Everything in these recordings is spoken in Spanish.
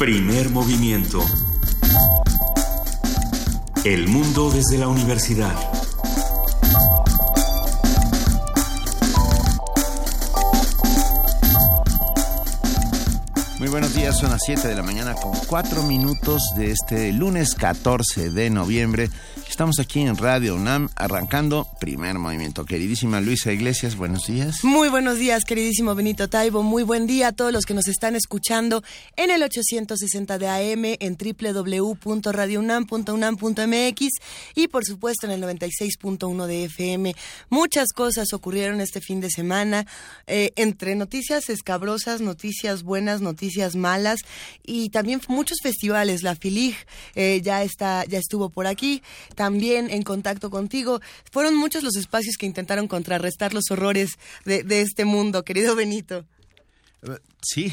Primer movimiento. El mundo desde la universidad. Muy buenos días, son las 7 de la mañana con 4 minutos de este lunes 14 de noviembre. Estamos aquí en Radio UNAM arrancando primer movimiento. Queridísima Luisa Iglesias, buenos días. Muy buenos días, queridísimo Benito Taibo. Muy buen día a todos los que nos están escuchando en el 860 de AM, en www.radiounam.unam.mx y por supuesto en el 96.1 de FM. Muchas cosas ocurrieron este fin de semana, eh, entre noticias escabrosas, noticias buenas, noticias malas y también muchos festivales. La FILIG eh, ya está, ya estuvo por aquí en contacto contigo. Fueron muchos los espacios que intentaron contrarrestar los horrores de, de este mundo, querido Benito. Sí,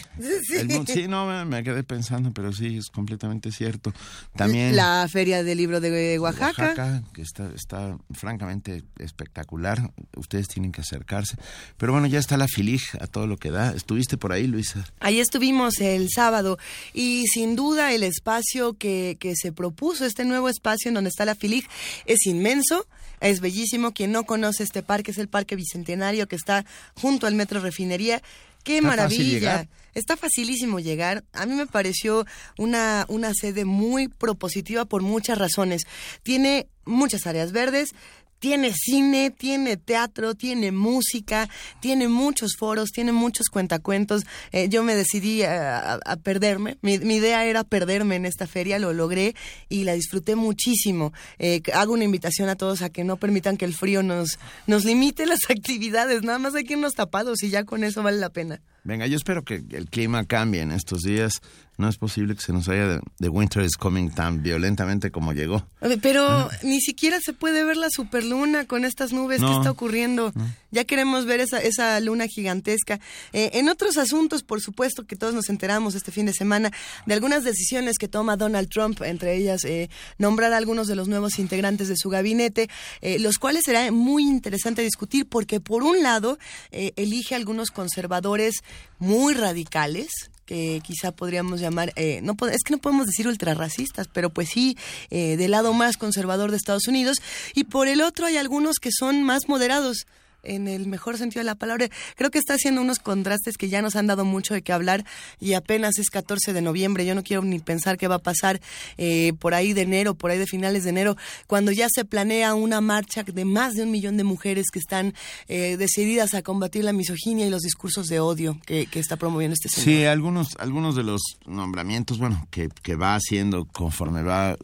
sí. no, me, quedé pensando, pero sí, es completamente cierto. También la Feria del Libro de Oaxaca. Oaxaca, que está, está francamente espectacular. Ustedes tienen que acercarse. Pero bueno, ya está la Filig a todo lo que da. ¿Estuviste por ahí, Luisa? Ahí estuvimos el sábado y sin duda el espacio que, que se propuso, este nuevo espacio en donde está la Filig, es inmenso. Es bellísimo. Quien no conoce este parque es el Parque Bicentenario que está junto al Metro Refinería ¡Qué maravilla! Está facilísimo llegar. A mí me pareció una, una sede muy propositiva por muchas razones. Tiene muchas áreas verdes, tiene cine, tiene teatro, tiene música, tiene muchos foros, tiene muchos cuentacuentos. Eh, yo me decidí a, perderme. Mi, idea era perderme en esta feria, lo logré y la disfruté muchísimo. Eh, hago una invitación a todos a que no permitan que el frío nos, nos limite las actividades. Nada más hay que irnos tapados y ya con eso vale la pena. Venga, yo espero que el clima cambie en estos días. No es posible que se nos haya de, Winter is Coming tan violentamente como llegó. Pero ni siquiera se puede ver la superluna con estas nubes. ¿Qué está ocurriendo? Ya queremos ver esa, esa luna gigantesca. Eh, en otros asuntos, por supuesto, que todos nos enteramos este fin de semana de algunas decisiones que toma Donald Trump, entre ellas eh, nombrar a algunos de los nuevos integrantes de su gabinete, eh, los cuales será muy interesante discutir porque, por un lado, elige algunos conservadores muy radicales, que quizá podríamos llamar, eh, no es que no podemos decir ultrarracistas, pero pues sí, eh, del lado más conservador de Estados Unidos, y por el otro hay algunos que son más moderados en el mejor sentido de la palabra. Creo que está haciendo unos contrastes que ya nos han dado mucho de qué hablar y apenas es 14 de noviembre. Yo no quiero ni pensar qué va a pasar eh, por ahí de enero, por ahí de finales de enero, cuando ya se planea una marcha de más de un millón de mujeres que están eh, decididas a combatir la misoginia y los discursos de odio que, está promoviendo este señor. Sí, algunos, algunos de los nombramientos, bueno, que, que va haciendo conforme va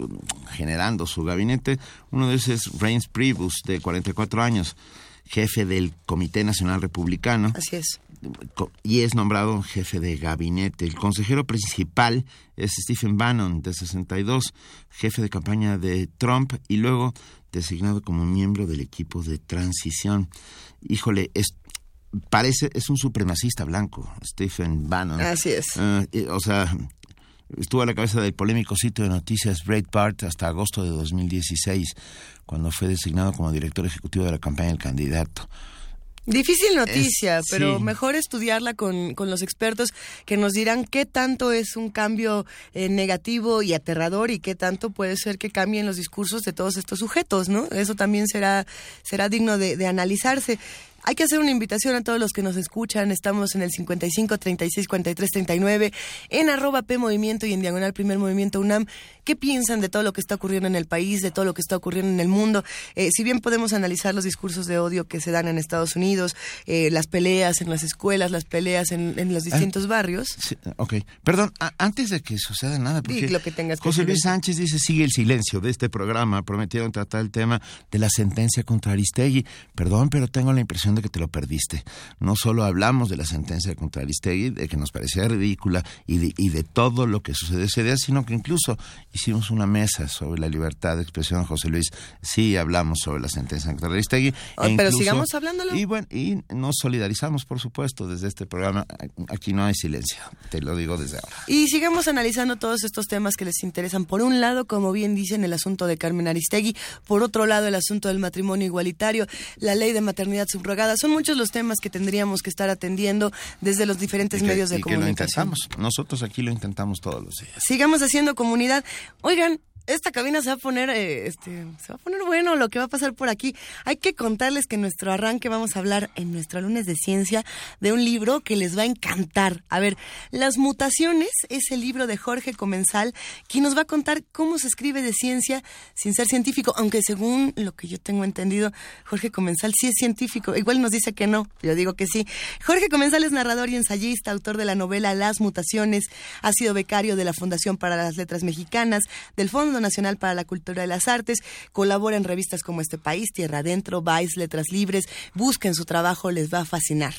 generando su gabinete. Uno de esos es Reins Pribus, de 44 años jefe del Comité Nacional Republicano. Así es. Y es nombrado jefe de gabinete. El consejero principal es Stephen Bannon, de 62, jefe de campaña de Trump y luego designado como miembro del equipo de transición. Híjole, es, parece, es un supremacista blanco, Stephen Bannon. Así es. Ah, o sea, estuvo a la cabeza del polémico sitio de noticias Breitbart hasta agosto de 2016, cuando fue designado como director ejecutivo de la campaña del candidato. Difícil noticia, pero mejor estudiarla con, con, los expertos que nos dirán qué tanto es un cambio eh, negativo y aterrador y qué tanto puede ser que cambien los discursos de todos estos sujetos, ¿no? Eso también será, será digno de, de analizarse. Hay que hacer una invitación a todos los que nos escuchan. Estamos en el 55 36 43 39, en arroba P Movimiento y en Diagonal Primer Movimiento UNAM. ¿Qué piensan de todo lo que está ocurriendo en el país, de todo lo que está ocurriendo en el mundo? Eh, si bien podemos analizar los discursos de odio que se dan en Estados Unidos, eh, las peleas en las escuelas, las peleas en, los distintos ah, barrios. ok, perdón, antes de que suceda nada, porque José Luis Sánchez dice, sigue el silencio de este programa, prometieron tratar el tema de la sentencia contra Aristegui. Perdón, pero tengo la impresión de que te lo perdiste. No solo hablamos de la sentencia contra Aristegui, de que nos parecía ridícula y de, y de todo lo que sucedió ese día, sino que incluso hicimos una mesa sobre la libertad de expresión, José Luis. Sí hablamos sobre la sentencia contra Aristegui. Oh, pero sigamos hablándolo. Y bueno, y nos solidarizamos, por supuesto, desde este programa. Aquí no hay silencio, te lo digo desde ahora. Y sigamos analizando todos estos temas que les interesan. Por un lado, como bien dicen, el asunto de Carmen Aristegui. Por otro lado, el asunto del matrimonio igualitario, la ley de maternidad subrogada Son muchos los temas que tendríamos que estar atendiendo desde los diferentes medios de comunicación. lo intentamos. Nosotros aquí lo intentamos todos los días. Sigamos haciendo comunidad. Oigan, esta cabina se va a poner, eh, este, se va a poner bueno lo que va a pasar por aquí. Hay que contarles que en nuestro arranque vamos a hablar en nuestro lunes de ciencia de un libro que les va a encantar. A ver, Las mutaciones es el libro de Jorge Comensal, quien nos va a contar cómo se escribe de ciencia sin ser científico, aunque según lo que yo tengo entendido, Jorge Comensal sí es científico. Igual nos dice que no, yo digo que sí. Jorge Comensal es narrador y ensayista, autor de la novela Las mutaciones, ha sido becario de la Fundación para las Letras Mexicanas, del Fondo Nacional para la Cultura y las Artes, colabora en revistas como Este País, Tierra Adentro, Vice, Letras Libres. Busquen su trabajo, les va a fascinar.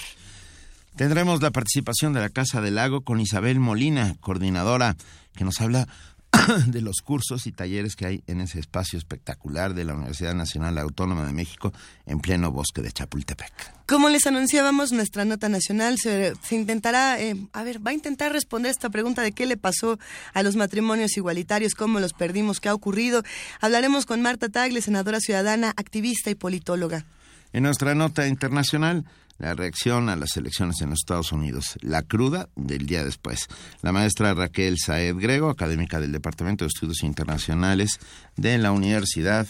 Tendremos la participación de la Casa del Lago con Isabel Molina, coordinadora, que nos habla de los cursos y talleres que hay en ese espacio espectacular de la Universidad Nacional Autónoma de México en pleno bosque de Chapultepec. Como les anunciábamos, nuestra nota nacional se, intentará, eh, a ver, va a intentar responder esta pregunta de qué le pasó a los matrimonios igualitarios, cómo los perdimos, qué ha ocurrido. Hablaremos con Marta Tagle, senadora ciudadana, activista y politóloga. En nuestra nota internacional la reacción a las elecciones en los Estados Unidos, la cruda del día después. La maestra Raquel Saed Grego, académica del Departamento de Estudios Internacionales de la Universidad.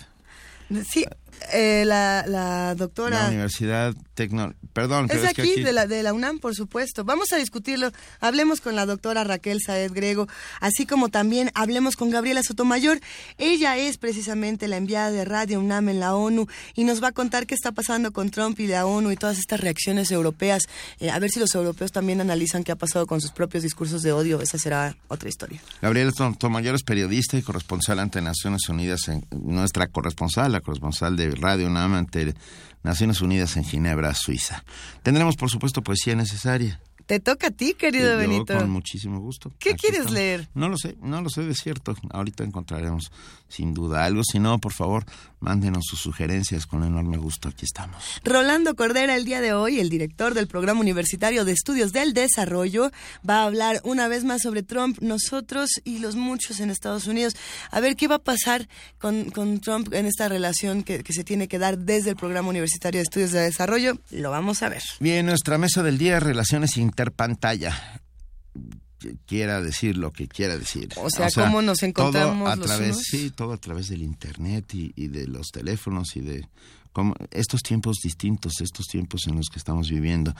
Sí, eh, la, la, doctora... La Universidad Tecno... Perdón, es, aquí, De, la, de la UNAM, por supuesto. Vamos a discutirlo. Hablemos con la doctora Raquel Saed Grego, así como también hablemos con Gabriela Sotomayor. Ella es precisamente la enviada de Radio UNAM en la ONU y nos va a contar qué está pasando con Trump y la ONU y todas estas reacciones europeas. Eh, a ver si los europeos también analizan qué ha pasado con sus propios discursos de odio. Esa será otra historia. Gabriela Sotomayor es periodista y corresponsal ante Naciones Unidas, en, nuestra corresponsal, la corresponsal de Radio UNAM ante Naciones Unidas en Ginebra, Suiza. Tendremos, por supuesto, poesía necesaria. Te toca a ti, querido Benito. Con muchísimo gusto. ¿Qué quieres leer? No lo sé, no lo sé de cierto. Ahorita encontraremos sin duda algo. Si no, por favor, mándenos sus sugerencias con enorme gusto. Aquí estamos. Rolando Cordera, el día de hoy, el director del Programa Universitario de Estudios del Desarrollo, va a hablar una vez más sobre Trump, nosotros y los muchos en Estados Unidos. A ver qué va a pasar con, Trump en esta relación que, que se tiene que dar desde el Programa Universitario de Estudios de Desarrollo. Lo vamos a ver. Bien, nuestra mesa del día, relaciones interpantalla quiera decir lo que quiera decir. O sea, cómo nos encontramos a través, sí, todo a través del internet y, de los teléfonos y de estos tiempos distintos, estos tiempos en los que estamos viviendo.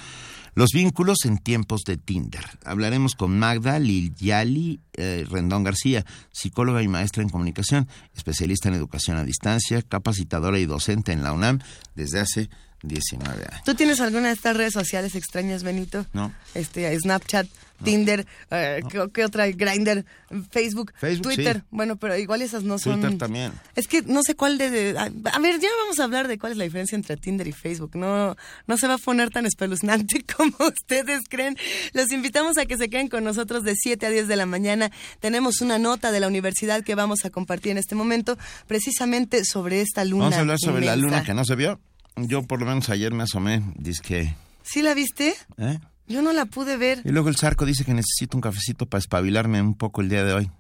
Los vínculos en tiempos de Tinder. Hablaremos con Magda Lilyali eh, Rendón García, psicóloga y maestra en comunicación, especialista en educación a distancia, capacitadora y docente en la UNAM desde hace 19 años. ¿Tú tienes alguna de estas redes sociales extrañas, Benito? No. Este, Snapchat, Tinder, eh, ¿qué, otra? Grindr, Facebook, Twitter. Bueno, pero igual esas no son... Twitter también. Es que no sé cuál de, A ver, ya vamos a hablar de cuál es la diferencia entre Tinder y Facebook. No, no se va a poner tan espeluznante como ustedes creen. Los invitamos a que se queden con nosotros de 7 a 10 de la mañana. Tenemos una nota de la universidad que vamos a compartir en este momento precisamente sobre esta luna Vamos a hablar sobre la luna que no se vio. Yo por lo menos ayer me asomé, dice que... ¿Sí la viste? ¿Eh? Yo no la pude ver. Y luego el Zarco dice que necesito un cafecito para espabilarme un poco el día de hoy.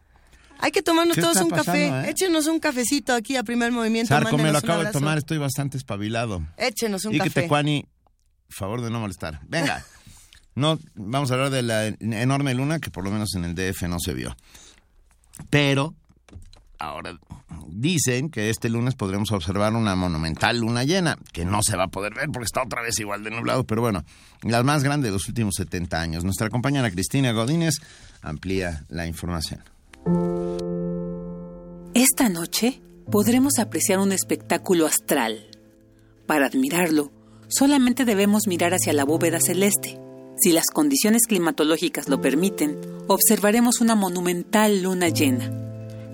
Hay que tomarnos todos un café. Eh? Échenos un cafecito aquí a primer movimiento. Zarco, me lo acabo de tomar, estoy bastante espabilado. Échenos un y café. Y que Tecuani, favor de no molestar. Venga. no, vamos a hablar de la enorme luna que por lo menos en el DF no se vio. Pero Ahora, dicen que este lunes podremos observar una monumental luna llena, que no se va a poder ver porque está otra vez igual de nublado, pero bueno, la más grande de los últimos 70 años. Nuestra compañera Cristina Godínez amplía la información. Esta noche podremos apreciar un espectáculo astral. Para admirarlo, solamente debemos mirar hacia la bóveda celeste. Si las condiciones climatológicas lo permiten, observaremos una monumental luna llena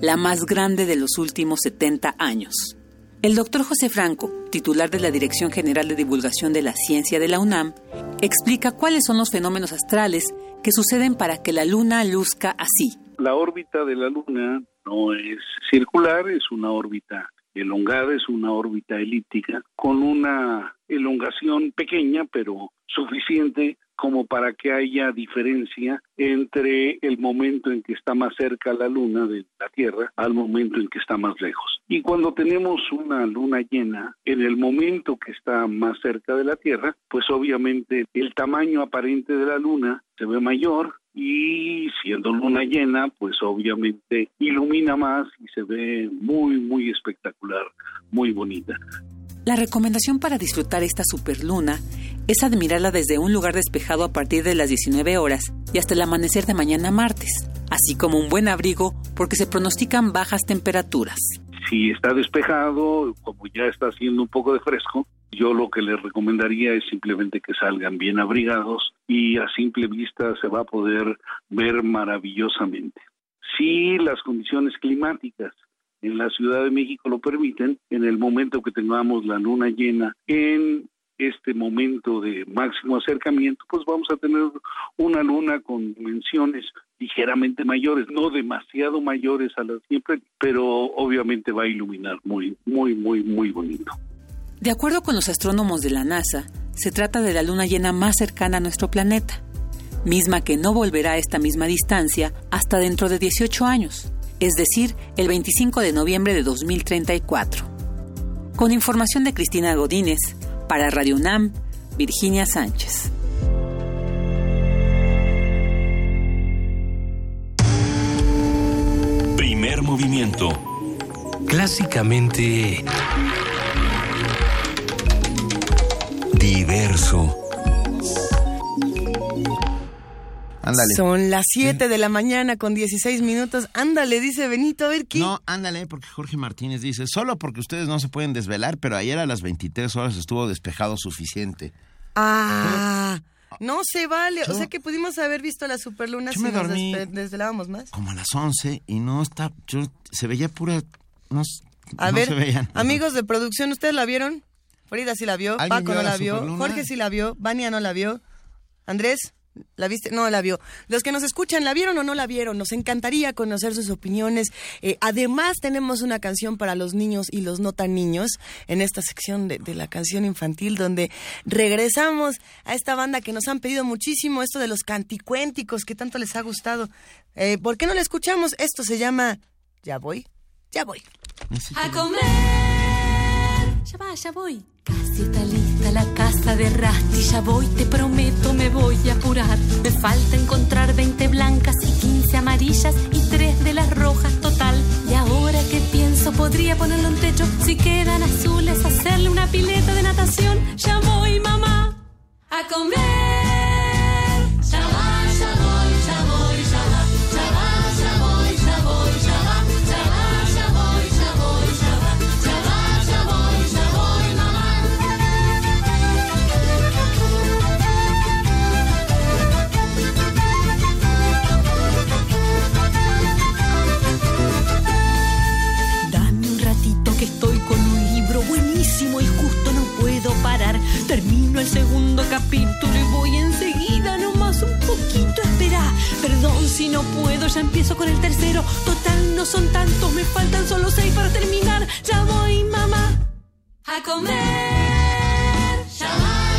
la más grande de los últimos 70 años. El doctor José Franco, titular de la Dirección General de Divulgación de la Ciencia de la UNAM, explica cuáles son los fenómenos astrales que suceden para que la Luna luzca así. La órbita de la Luna no es circular, es una órbita elongada, es una órbita elíptica con una elongación pequeña pero suficiente como para que haya diferencia entre el momento en que está más cerca la luna de la Tierra al momento en que está más lejos. Y cuando tenemos una luna llena, en el momento que está más cerca de la Tierra, pues obviamente el tamaño aparente de la luna se ve mayor y siendo luna llena, pues obviamente ilumina más y se ve muy, muy espectacular, muy bonita. La recomendación para disfrutar esta superluna es admirarla desde un lugar despejado a partir de las 19 horas y hasta el amanecer de mañana martes, así como un buen abrigo porque se pronostican bajas temperaturas. Si está despejado, como ya está haciendo un poco de fresco, yo lo que les recomendaría es simplemente que salgan bien abrigados y a simple vista se va a poder ver maravillosamente. Si las condiciones climáticas en la Ciudad de México lo permiten, en el momento que tengamos la luna llena en este momento de máximo acercamiento, pues vamos a tener una luna con dimensiones ligeramente mayores, no demasiado mayores a las siempre, pero obviamente va a iluminar muy, muy, muy, muy bonito. De acuerdo con los astrónomos de la NASA, se trata de la luna llena más cercana a nuestro planeta, misma que no volverá a esta misma distancia hasta dentro de 18 años es decir, el 25 de noviembre de 2034. Con información de Cristina Godínez, para Radio UNAM, Virginia Sánchez. Primer movimiento. Clásicamente... Diverso. Son las 7 de la mañana con 16 minutos. Ándale, dice Benito, a ver qué. No, ándale, porque Jorge Martínez dice, solo porque ustedes no se pueden desvelar, pero ayer a las 23 horas estuvo despejado suficiente. Ah. No se vale, o sea que pudimos haber visto la superluna si nos desvelábamos más. Como a las 11 y no está, yo, se veía pura, no, a ver, amigos de producción, ¿ustedes la vieron? Frida sí la vio, Paco no la, vio, Jorge sí la vio, Vania no la vio, Andrés. ¿La viste? No la vio. Los que nos escuchan, ¿la vieron o no la vieron? Nos encantaría conocer sus opiniones. Eh, además, tenemos una canción para los niños y los no tan niños en esta sección de, la canción infantil, donde regresamos a esta banda que nos han pedido muchísimo, esto de los canticuénticos, que tanto les ha gustado. Eh, ¿Por qué no la escuchamos? Esto se llama Ya voy, ya voy. A comer. Ya va, ya voy. Casi está lista la casa de Rasti, ya voy, te prometo, me voy a apurar. Me falta encontrar 20 blancas y 15 amarillas y 3 de las rojas total. Y ahora que pienso, podría ponerlo en techo. Si quedan azules, hacerle una pileta de natación. Ya voy, mamá, a comer. Y justo no puedo parar. Termino el segundo capítulo y voy enseguida, nomás un poquito espera. Perdón si no puedo, ya empiezo con el tercero. Total, no son tantos, me faltan solo seis para terminar. Ya voy, mamá, a comer. Ya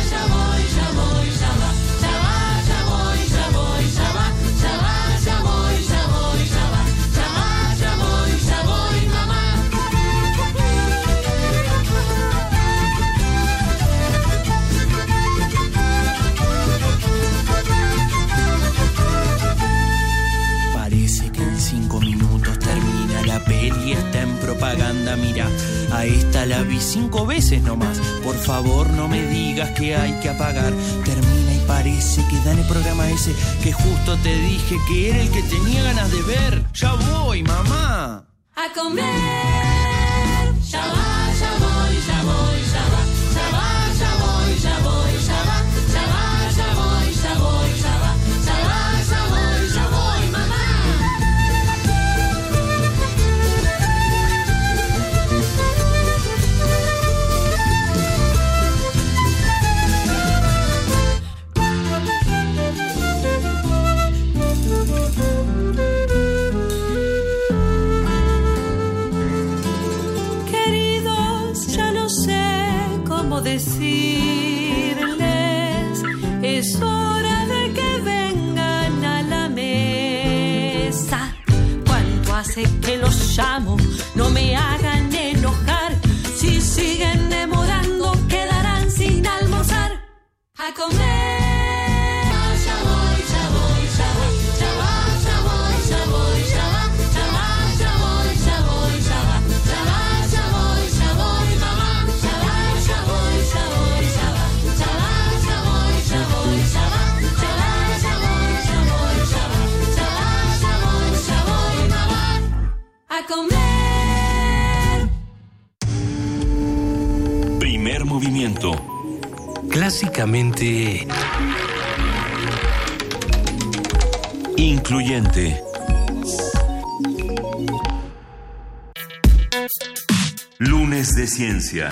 propaganda, mira, a esta la vi cinco veces nomás. Por favor, no me digas que hay que apagar. Termina y parece que dan el programa ese que justo te dije que era el que tenía ganas de ver. Ya voy, mamá. A comer. Ya va, ya que los llamo, no me hagan enojar. Si siguen demorando, quedarán sin almorzar. A comer. Comer. Primer movimiento. Clásicamente... Incluyente. Lunes de Ciencia.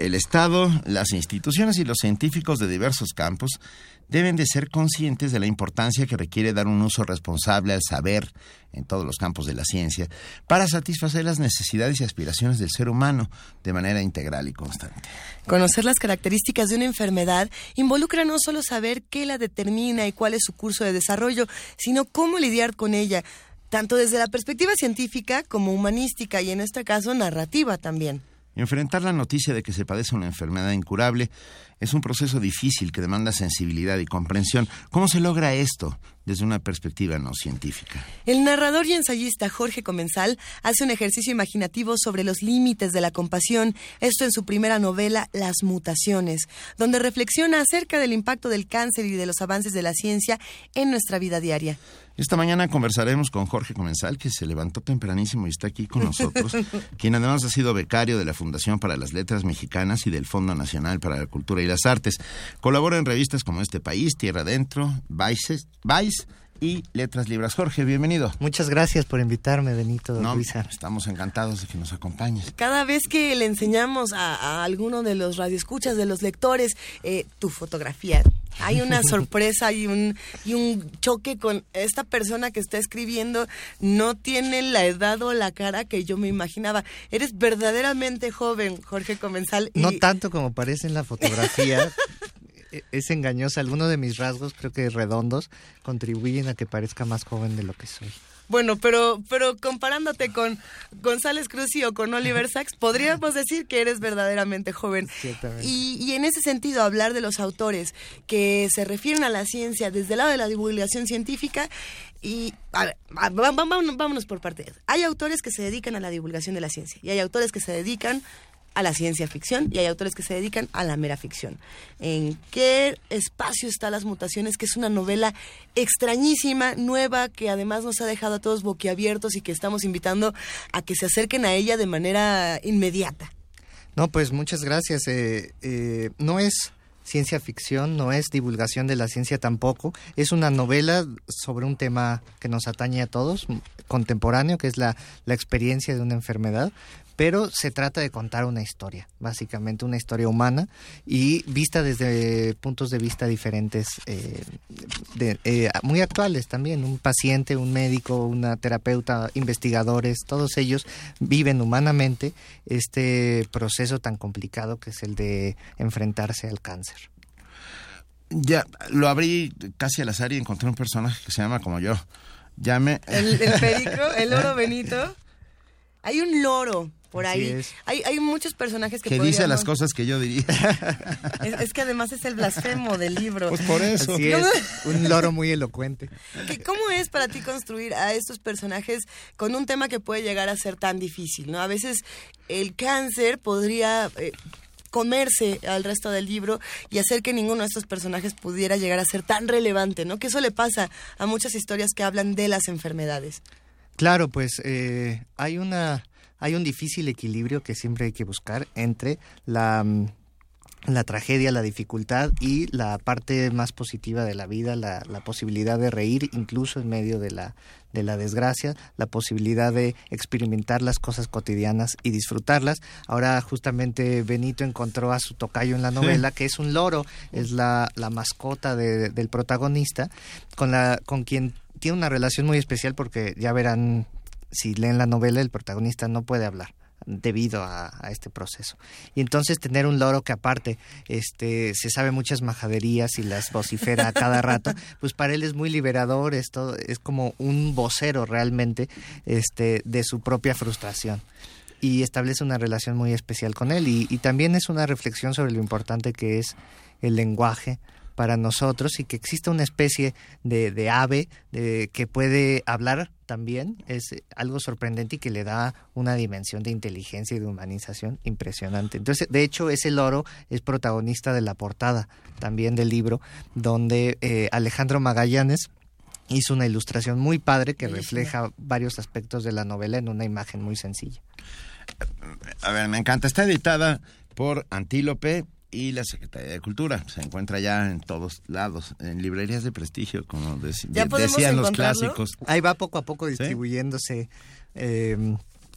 El Estado, las instituciones y los científicos de diversos campos deben de ser conscientes de la importancia que requiere dar un uso responsable al saber en todos los campos de la ciencia para satisfacer las necesidades y aspiraciones del ser humano de manera integral y constante. Conocer las características de una enfermedad involucra no solo saber qué la determina y cuál es su curso de desarrollo, sino cómo lidiar con ella, tanto desde la perspectiva científica como humanística y en este caso narrativa también. Enfrentar la noticia de que se padece una enfermedad incurable es un proceso difícil que demanda sensibilidad y comprensión. ¿Cómo se logra esto desde una perspectiva no científica? El narrador y ensayista Jorge Comensal hace un ejercicio imaginativo sobre los límites de la compasión, esto en su primera novela Las mutaciones, donde reflexiona acerca del impacto del cáncer y de los avances de la ciencia en nuestra vida diaria. Esta mañana conversaremos con Jorge Comensal, que se levantó tempranísimo y está aquí con nosotros, quien además ha sido becario de la Fundación para las Letras Mexicanas y del Fondo Nacional para la Cultura y Artes. Colabora en revistas como Este País, Tierra Adentro, Vice, Vice y Letras Libras. Jorge, bienvenido. Muchas gracias por invitarme, Benito. No, estamos encantados de que nos acompañes. Cada vez que le enseñamos a, alguno de los radioescuchas, de los lectores, eh, tu fotografía, hay una sorpresa y un, y un choque con esta persona que está escribiendo. No tiene la edad o la cara que yo me imaginaba. Eres verdaderamente joven, Jorge Comensal. No tanto como parece en la fotografía. E-, es engañosa. Algunos de mis rasgos, creo que redondos, contribuyen a que parezca más joven de lo que soy. Bueno, pero, pero comparándote con González Cruz o con Oliver Sacks, podríamos decir que eres verdaderamente joven. Y, y, en ese sentido, hablar de los autores que se refieren a la ciencia desde el lado de la divulgación científica y a ver, vámonos, vámonos por partes. Hay autores que se dedican a la divulgación de la ciencia y hay autores que se dedican a la ciencia ficción y hay autores que se dedican a la mera ficción. ¿En qué espacio están las mutaciones? Que es una novela extrañísima, nueva, que además nos ha dejado a todos boquiabiertos y que estamos invitando a que se acerquen a ella de manera inmediata. No, pues muchas gracias. Eh, eh, no es ciencia ficción, no es divulgación de la ciencia tampoco. Es una novela sobre un tema que nos atañe a todos, contemporáneo, que es la, la experiencia de una enfermedad, pero se trata de contar una historia, básicamente una historia humana y vista desde puntos de vista diferentes, eh, eh, muy actuales también. Un paciente, un médico, una terapeuta, investigadores, todos ellos viven humanamente este proceso tan complicado que es el de enfrentarse al cáncer. Ya, lo abrí casi al azar y encontré un personaje que se llama como yo. Llame. El, el perico, el oro Benito. Hay un loro por ahí. Hay, hay muchos personajes que... Que dice las cosas que yo diría. Es, que además es el blasfemo del libro. Pues por eso. un loro muy elocuente. ¿Cómo es para ti construir a estos personajes con un tema que puede llegar a ser tan difícil? ¿no? A veces el cáncer podría... Eh, comerse al resto del libro y hacer que ninguno de estos personajes pudiera llegar a ser tan relevante, ¿no? Que eso le pasa a muchas historias que hablan de las enfermedades. Claro, pues eh, hay una hay un difícil equilibrio que siempre hay que buscar entre la, mm, la tragedia, la dificultad y la parte más positiva de la vida, la, la, posibilidad de reír incluso en medio de la, de la desgracia, la posibilidad de experimentar las cosas cotidianas y disfrutarlas. Ahora justamente Benito encontró a su tocayo en la novela, que es un loro, es la, la mascota del protagonista, con, la, con quien tiene una relación muy especial porque ya verán si leen la novela, el protagonista no puede hablar. debido a, este proceso. Y entonces tener un loro que aparte este, se sabe muchas majaderías y las vocifera a cada rato, pues para él es muy liberador, esto es como un vocero realmente este, de su propia frustración y establece una relación muy especial con él y, también es una reflexión sobre lo importante que es el lenguaje para nosotros y que existe una especie de, de ave que puede hablar también es algo sorprendente y que le da una dimensión de inteligencia y de humanización impresionante. Entonces, de hecho, ese loro es protagonista de la portada también del libro, donde eh, Alejandro Magallanes hizo una ilustración muy padre que refleja varios aspectos de la novela en una imagen muy sencilla. A ver, me encanta. Está editada por Antílope y la Secretaría de Cultura. Se encuentra ya en todos lados, en librerías de prestigio, como decían los clásicos. Ahí va poco a poco distribuyéndose. Eh,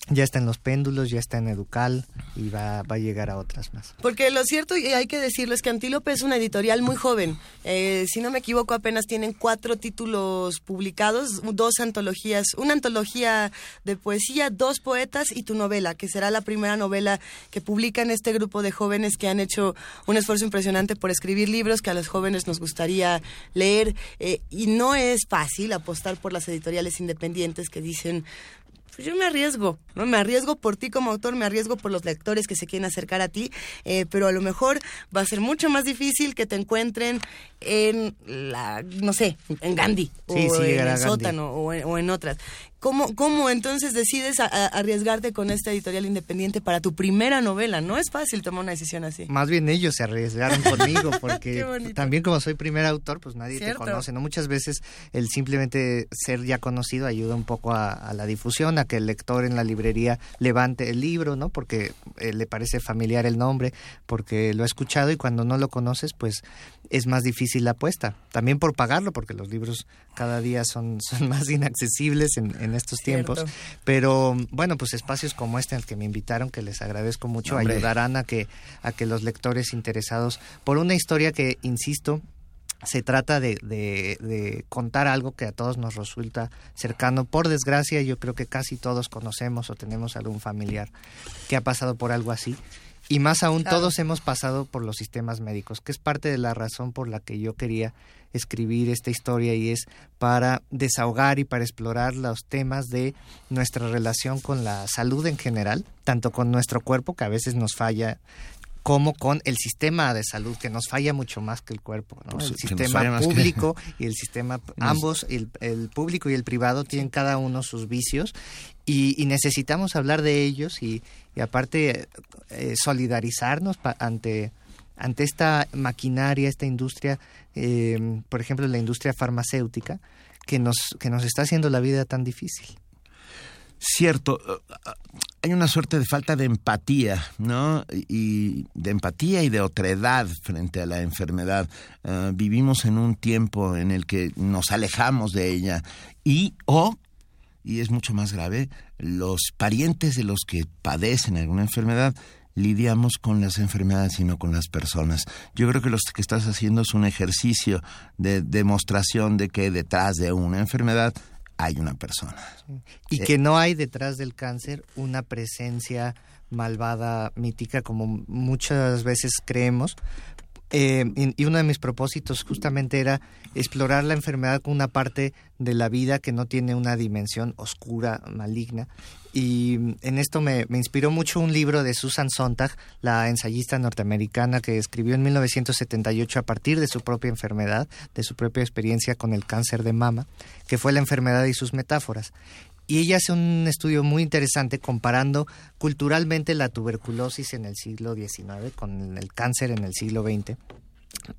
ya está en los péndulos, ya está en Educal y va, a llegar a otras más. Porque lo cierto, y hay que decirlo, es que Antílope es una editorial muy joven. Eh, si no me equivoco, apenas tienen cuatro títulos publicados, dos antologías, una antología de poesía, dos poetas y tu novela, que será la primera novela que publican este grupo de jóvenes que han hecho un esfuerzo impresionante por escribir libros que a los jóvenes nos gustaría leer. Eh, y no es fácil apostar por las editoriales independientes que dicen, pues yo me arriesgo, ¿no? Me arriesgo por ti como autor, me arriesgo por los lectores que se quieren acercar a ti, eh, pero a lo mejor va a ser mucho más difícil que te encuentren en la, no sé, en Gandhi, o en el sótano, o en, otras. ¿Cómo, ¿Cómo entonces decides arriesgarte con esta editorial independiente para tu primera novela? No es fácil tomar una decisión así. Más bien ellos se arriesgaron conmigo, porque también como soy primer autor, pues nadie te conoce, ¿no? Muchas veces el simplemente ser ya conocido ayuda un poco a, la difusión, a que el lector en la librería levante el libro, ¿no? Porque eh, le parece familiar el nombre, porque lo ha escuchado y cuando no lo conoces, pues es más difícil la apuesta. También por pagarlo, porque los libros cada día son, son más inaccesibles en estos tiempos. Pero bueno, pues espacios como este en el que me invitaron, que les agradezco mucho, ayudarán a que, a que los lectores interesados por una historia que, insisto, se trata de, de, contar algo que a todos nos resulta cercano. Por desgracia, yo creo que casi todos conocemos o tenemos algún familiar que ha pasado por algo así. Y más aún, todos hemos pasado por los sistemas médicos, que es parte de la razón por la que yo quería escribir esta historia y es para desahogar y para explorar los temas de nuestra relación con la salud en general, tanto con nuestro cuerpo, que a veces nos falla como con el sistema de salud que nos falla mucho más que el cuerpo, pues, el sistema público y el sistema ambos el, el, público y el privado tienen cada uno sus vicios y, necesitamos hablar de ellos y, aparte eh, solidarizarnos ante ante esta maquinaria, esta industria, eh, por ejemplo, la industria farmacéutica, que nos, que nos está haciendo la vida tan difícil. Cierto, hay una suerte de falta de empatía, ¿no? Y de empatía y de otredad frente a la enfermedad. Ah, vivimos en un tiempo en el que nos alejamos de ella y o y es mucho más grave, los parientes de los que padecen alguna enfermedad lidiamos con las enfermedades y no con las personas. Yo creo que lo que estás haciendo es un ejercicio de demostración de que detrás de una enfermedad hay una persona. Y que no hay detrás del cáncer una presencia malvada, mítica, como muchas veces creemos, eh, y, uno de mis propósitos justamente era explorar la enfermedad con una parte de la vida que no tiene una dimensión oscura, maligna. Y en esto me, inspiró mucho un libro de Susan Sontag, la ensayista norteamericana que escribió en 1978 a partir de su propia enfermedad, de su propia experiencia con el cáncer de mama, que fue la enfermedad y sus metáforas. Y ella hace un estudio muy interesante comparando culturalmente la tuberculosis en el siglo XIX con el cáncer en el siglo XX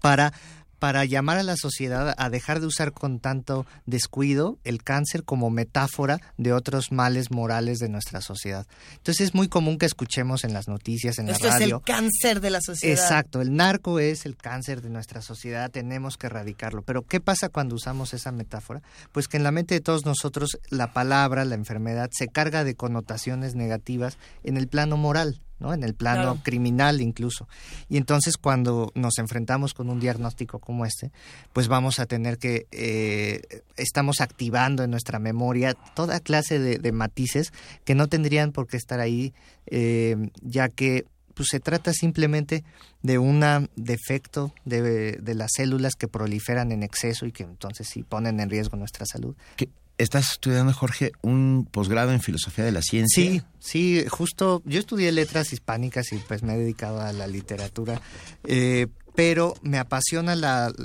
para para llamar a la sociedad a dejar de usar con tanto descuido el cáncer como metáfora de otros males morales de nuestra sociedad. Entonces es muy común que escuchemos en las noticias, en la radio. Esto es el cáncer de la sociedad. Exacto, el narco es el cáncer de nuestra sociedad, tenemos que erradicarlo. Pero ¿qué pasa cuando usamos esa metáfora? Pues que en la mente de todos nosotros la palabra, la enfermedad, se carga de connotaciones negativas en el plano moral ¿no? en el plano criminal incluso. Y entonces cuando nos enfrentamos con un diagnóstico como este, pues vamos a tener que, eh, estamos activando en nuestra memoria toda clase de, matices que no tendrían por qué estar ahí, eh, ya que pues se trata simplemente de un defecto de, de, las células que proliferan en exceso y que entonces sí ponen en riesgo nuestra salud. Estás estudiando, Jorge, un posgrado en filosofía de la ciencia. Sí, sí, justo yo estudié letras hispánicas y pues me he dedicado a la literatura, eh, pero me apasiona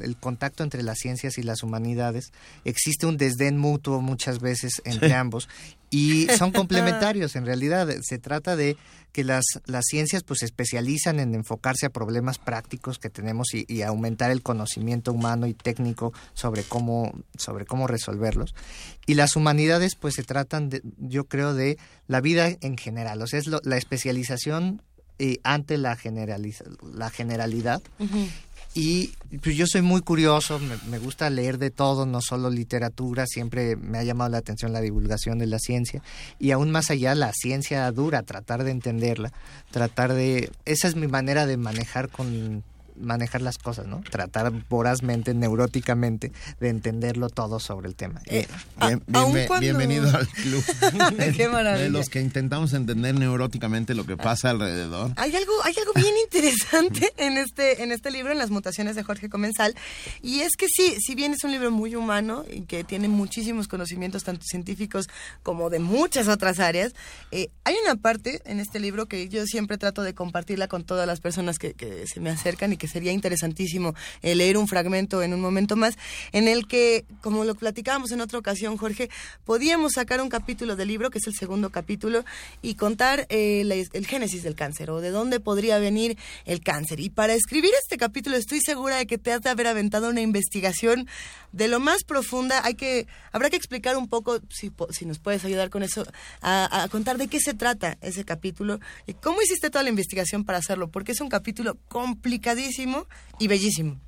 el contacto entre las ciencias y las humanidades. Existe un desdén mutuo muchas veces entre ambos y son complementarios en realidad. Se trata de que las, las ciencias pues se especializan en enfocarse a problemas prácticos que tenemos y, aumentar el conocimiento humano y técnico sobre cómo, sobre cómo resolverlos. Y las humanidades pues se tratan, de, yo creo, de la vida en general. O sea, es la especialización eh, ante la, la generalidad y pues yo soy muy curioso, me, gusta leer de todo, no solo literatura, siempre me ha llamado la atención la divulgación de la ciencia y aún más allá la ciencia dura, tratar de entenderla, tratar de... Esa es mi manera de manejar con manejar las cosas, ¿no? Tratar vorazmente, neuróticamente, de entenderlo todo sobre el tema. Eh, bienvenido al club. Qué maravilla. De los que intentamos entender neuróticamente lo que pasa alrededor. Hay algo, hay algo bien interesante en este, en este libro, en las mutaciones de Jorge Comensal, y es que sí, si bien es un libro muy humano y que tiene muchísimos conocimientos, tanto científicos como de muchas otras áreas, eh, hay una parte en este libro que yo siempre trato de compartirla con todas las personas que, que se me acercan y que sería interesantísimo eh, leer un fragmento en un momento más, en el que, como lo platicábamos en otra ocasión, Jorge, podíamos sacar un capítulo del libro, que es el segundo capítulo, y contar eh, el génesis del cáncer o de dónde podría venir el cáncer. Y para escribir este capítulo estoy segura de que te has de haber aventado una investigación de lo más profunda. Hay que, habrá que explicar un poco, si, si nos puedes ayudar con eso, a, a contar de qué se trata ese capítulo y cómo hiciste toda la investigación para hacerlo, porque es un capítulo complicadísimo y bellísimo.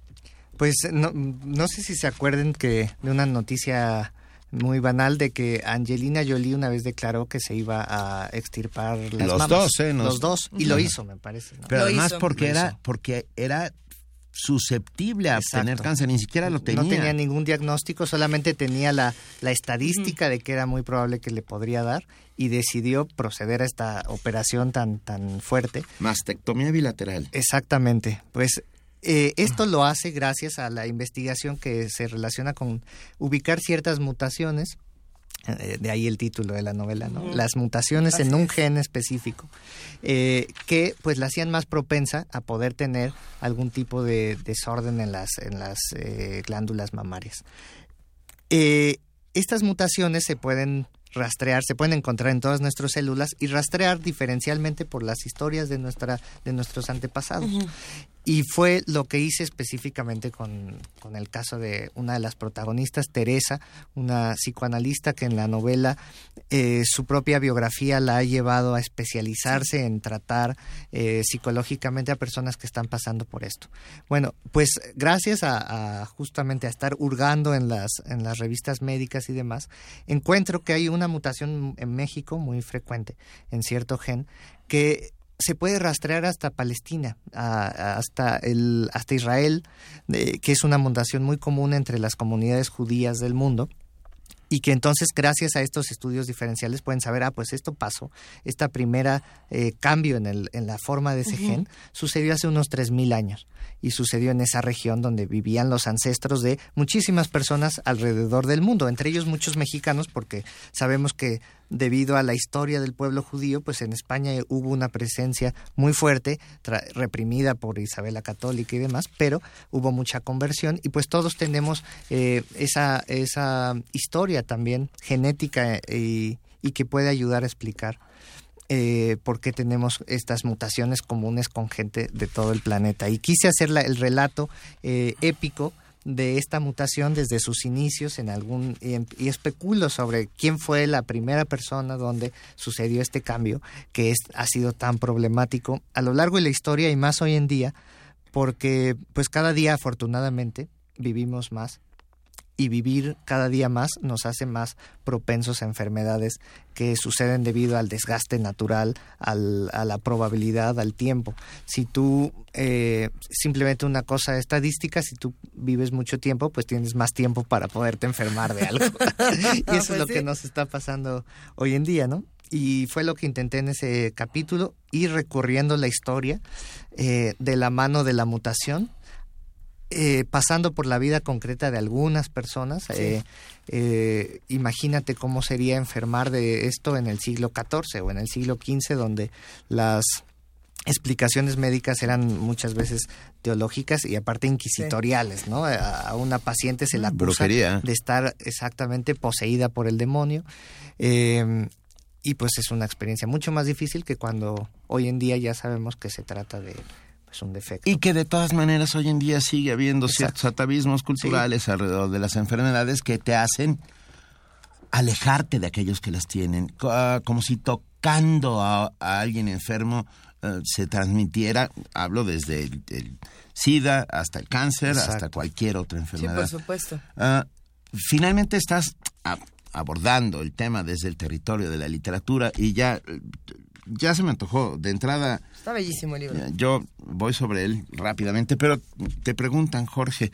Pues no, no sé si se acuerden que de una noticia muy banal de que Angelina Jolie una vez declaró que se iba a extirpar las los dos, ¿eh? Los dos y lo hizo, me parece. Pero además porque era porque era susceptible a tener cáncer, ni siquiera lo tenía. No tenía ningún diagnóstico, solamente tenía la, la estadística de que era muy probable que le podría dar y decidió proceder a esta operación tan, tan fuerte. Mastectomía bilateral. Exactamente. Pues eh, esto lo hace gracias a la investigación que se relaciona con ubicar ciertas mutaciones de ahí el título de la novela, ¿no? Las mutaciones en un gen específico eh, que pues la hacían más propensa a poder tener algún tipo de desorden en las en las eh, glándulas mamarias. estas mutaciones se pueden rastrear, se pueden encontrar en todas nuestras células y rastrear diferencialmente por las historias de nuestra de nuestros antepasados. Y fue lo que hice específicamente con, con, el caso de una de las protagonistas, Teresa, una psicoanalista que en la novela eh, su propia biografía la ha llevado a especializarse en tratar eh, psicológicamente a personas que están pasando por esto. Bueno, pues gracias a, a, justamente a estar hurgando en las, en las revistas médicas y demás, encuentro que hay una mutación en México muy frecuente en cierto gen que se puede rastrear hasta Palestina, hasta, el, hasta Israel, que es una mutación muy común entre las comunidades judías del mundo y que entonces gracias a estos estudios diferenciales pueden saber, ah, pues esto pasó, esta primera eh, cambio en, el, en la forma de ese gen sucedió hace unos 3.000 años y sucedió en esa región donde vivían los ancestros de muchísimas personas alrededor del mundo, entre ellos muchos mexicanos, porque sabemos que debido a la historia del pueblo judío, pues en España hubo una presencia muy fuerte, reprimida por Isabel la Católica y demás, pero hubo mucha conversión y pues todos tenemos eh, esa, esa historia también genética y, y que puede ayudar a explicar eh, por qué tenemos estas mutaciones comunes con gente de todo el planeta. Y quise hacer el relato eh, épico de esta mutación desde sus inicios en algún y, especulo sobre quién fue la primera persona donde sucedió este cambio que es, ha sido tan problemático a lo largo de la historia y más hoy en día porque pues cada día afortunadamente vivimos más y vivir cada día más nos hace más propensos a enfermedades que suceden debido al desgaste natural, al, a la probabilidad, al tiempo. Si tú, eh, simplemente una cosa estadística, si tú vives mucho tiempo, pues tienes más tiempo para poderte enfermar de algo. y eso es pues lo que nos está pasando hoy en día, ¿no? y fue lo que intenté en ese capítulo, ir recorriendo la historia eh, de la mano de la mutación, eh, pasando por la vida concreta de algunas personas. Eh, imagínate cómo sería enfermar de esto en el siglo XIV o en el siglo XV, donde las explicaciones médicas eran muchas veces teológicas y aparte inquisitoriales, ¿no? A una paciente se la acusa de estar exactamente poseída por el demonio. Eh, y pues es una experiencia mucho más difícil que cuando hoy en día ya sabemos que se trata de pues, un defecto. Y que de todas maneras hoy en día sigue habiendo ciertos atavismos culturales alrededor de las enfermedades que te hacen alejarte de aquellos que las tienen, ah, como si tocando a, alguien enfermo eh, se transmitiera, hablo desde el, SIDA hasta el cáncer, hasta cualquier otra enfermedad. Sí, por supuesto. Ah, finalmente estás, abordando el tema desde el territorio de la literatura y ya, ya se me antojó. De entrada... Está bellísimo el libro. Yo voy sobre él rápidamente, pero te preguntan, Jorge,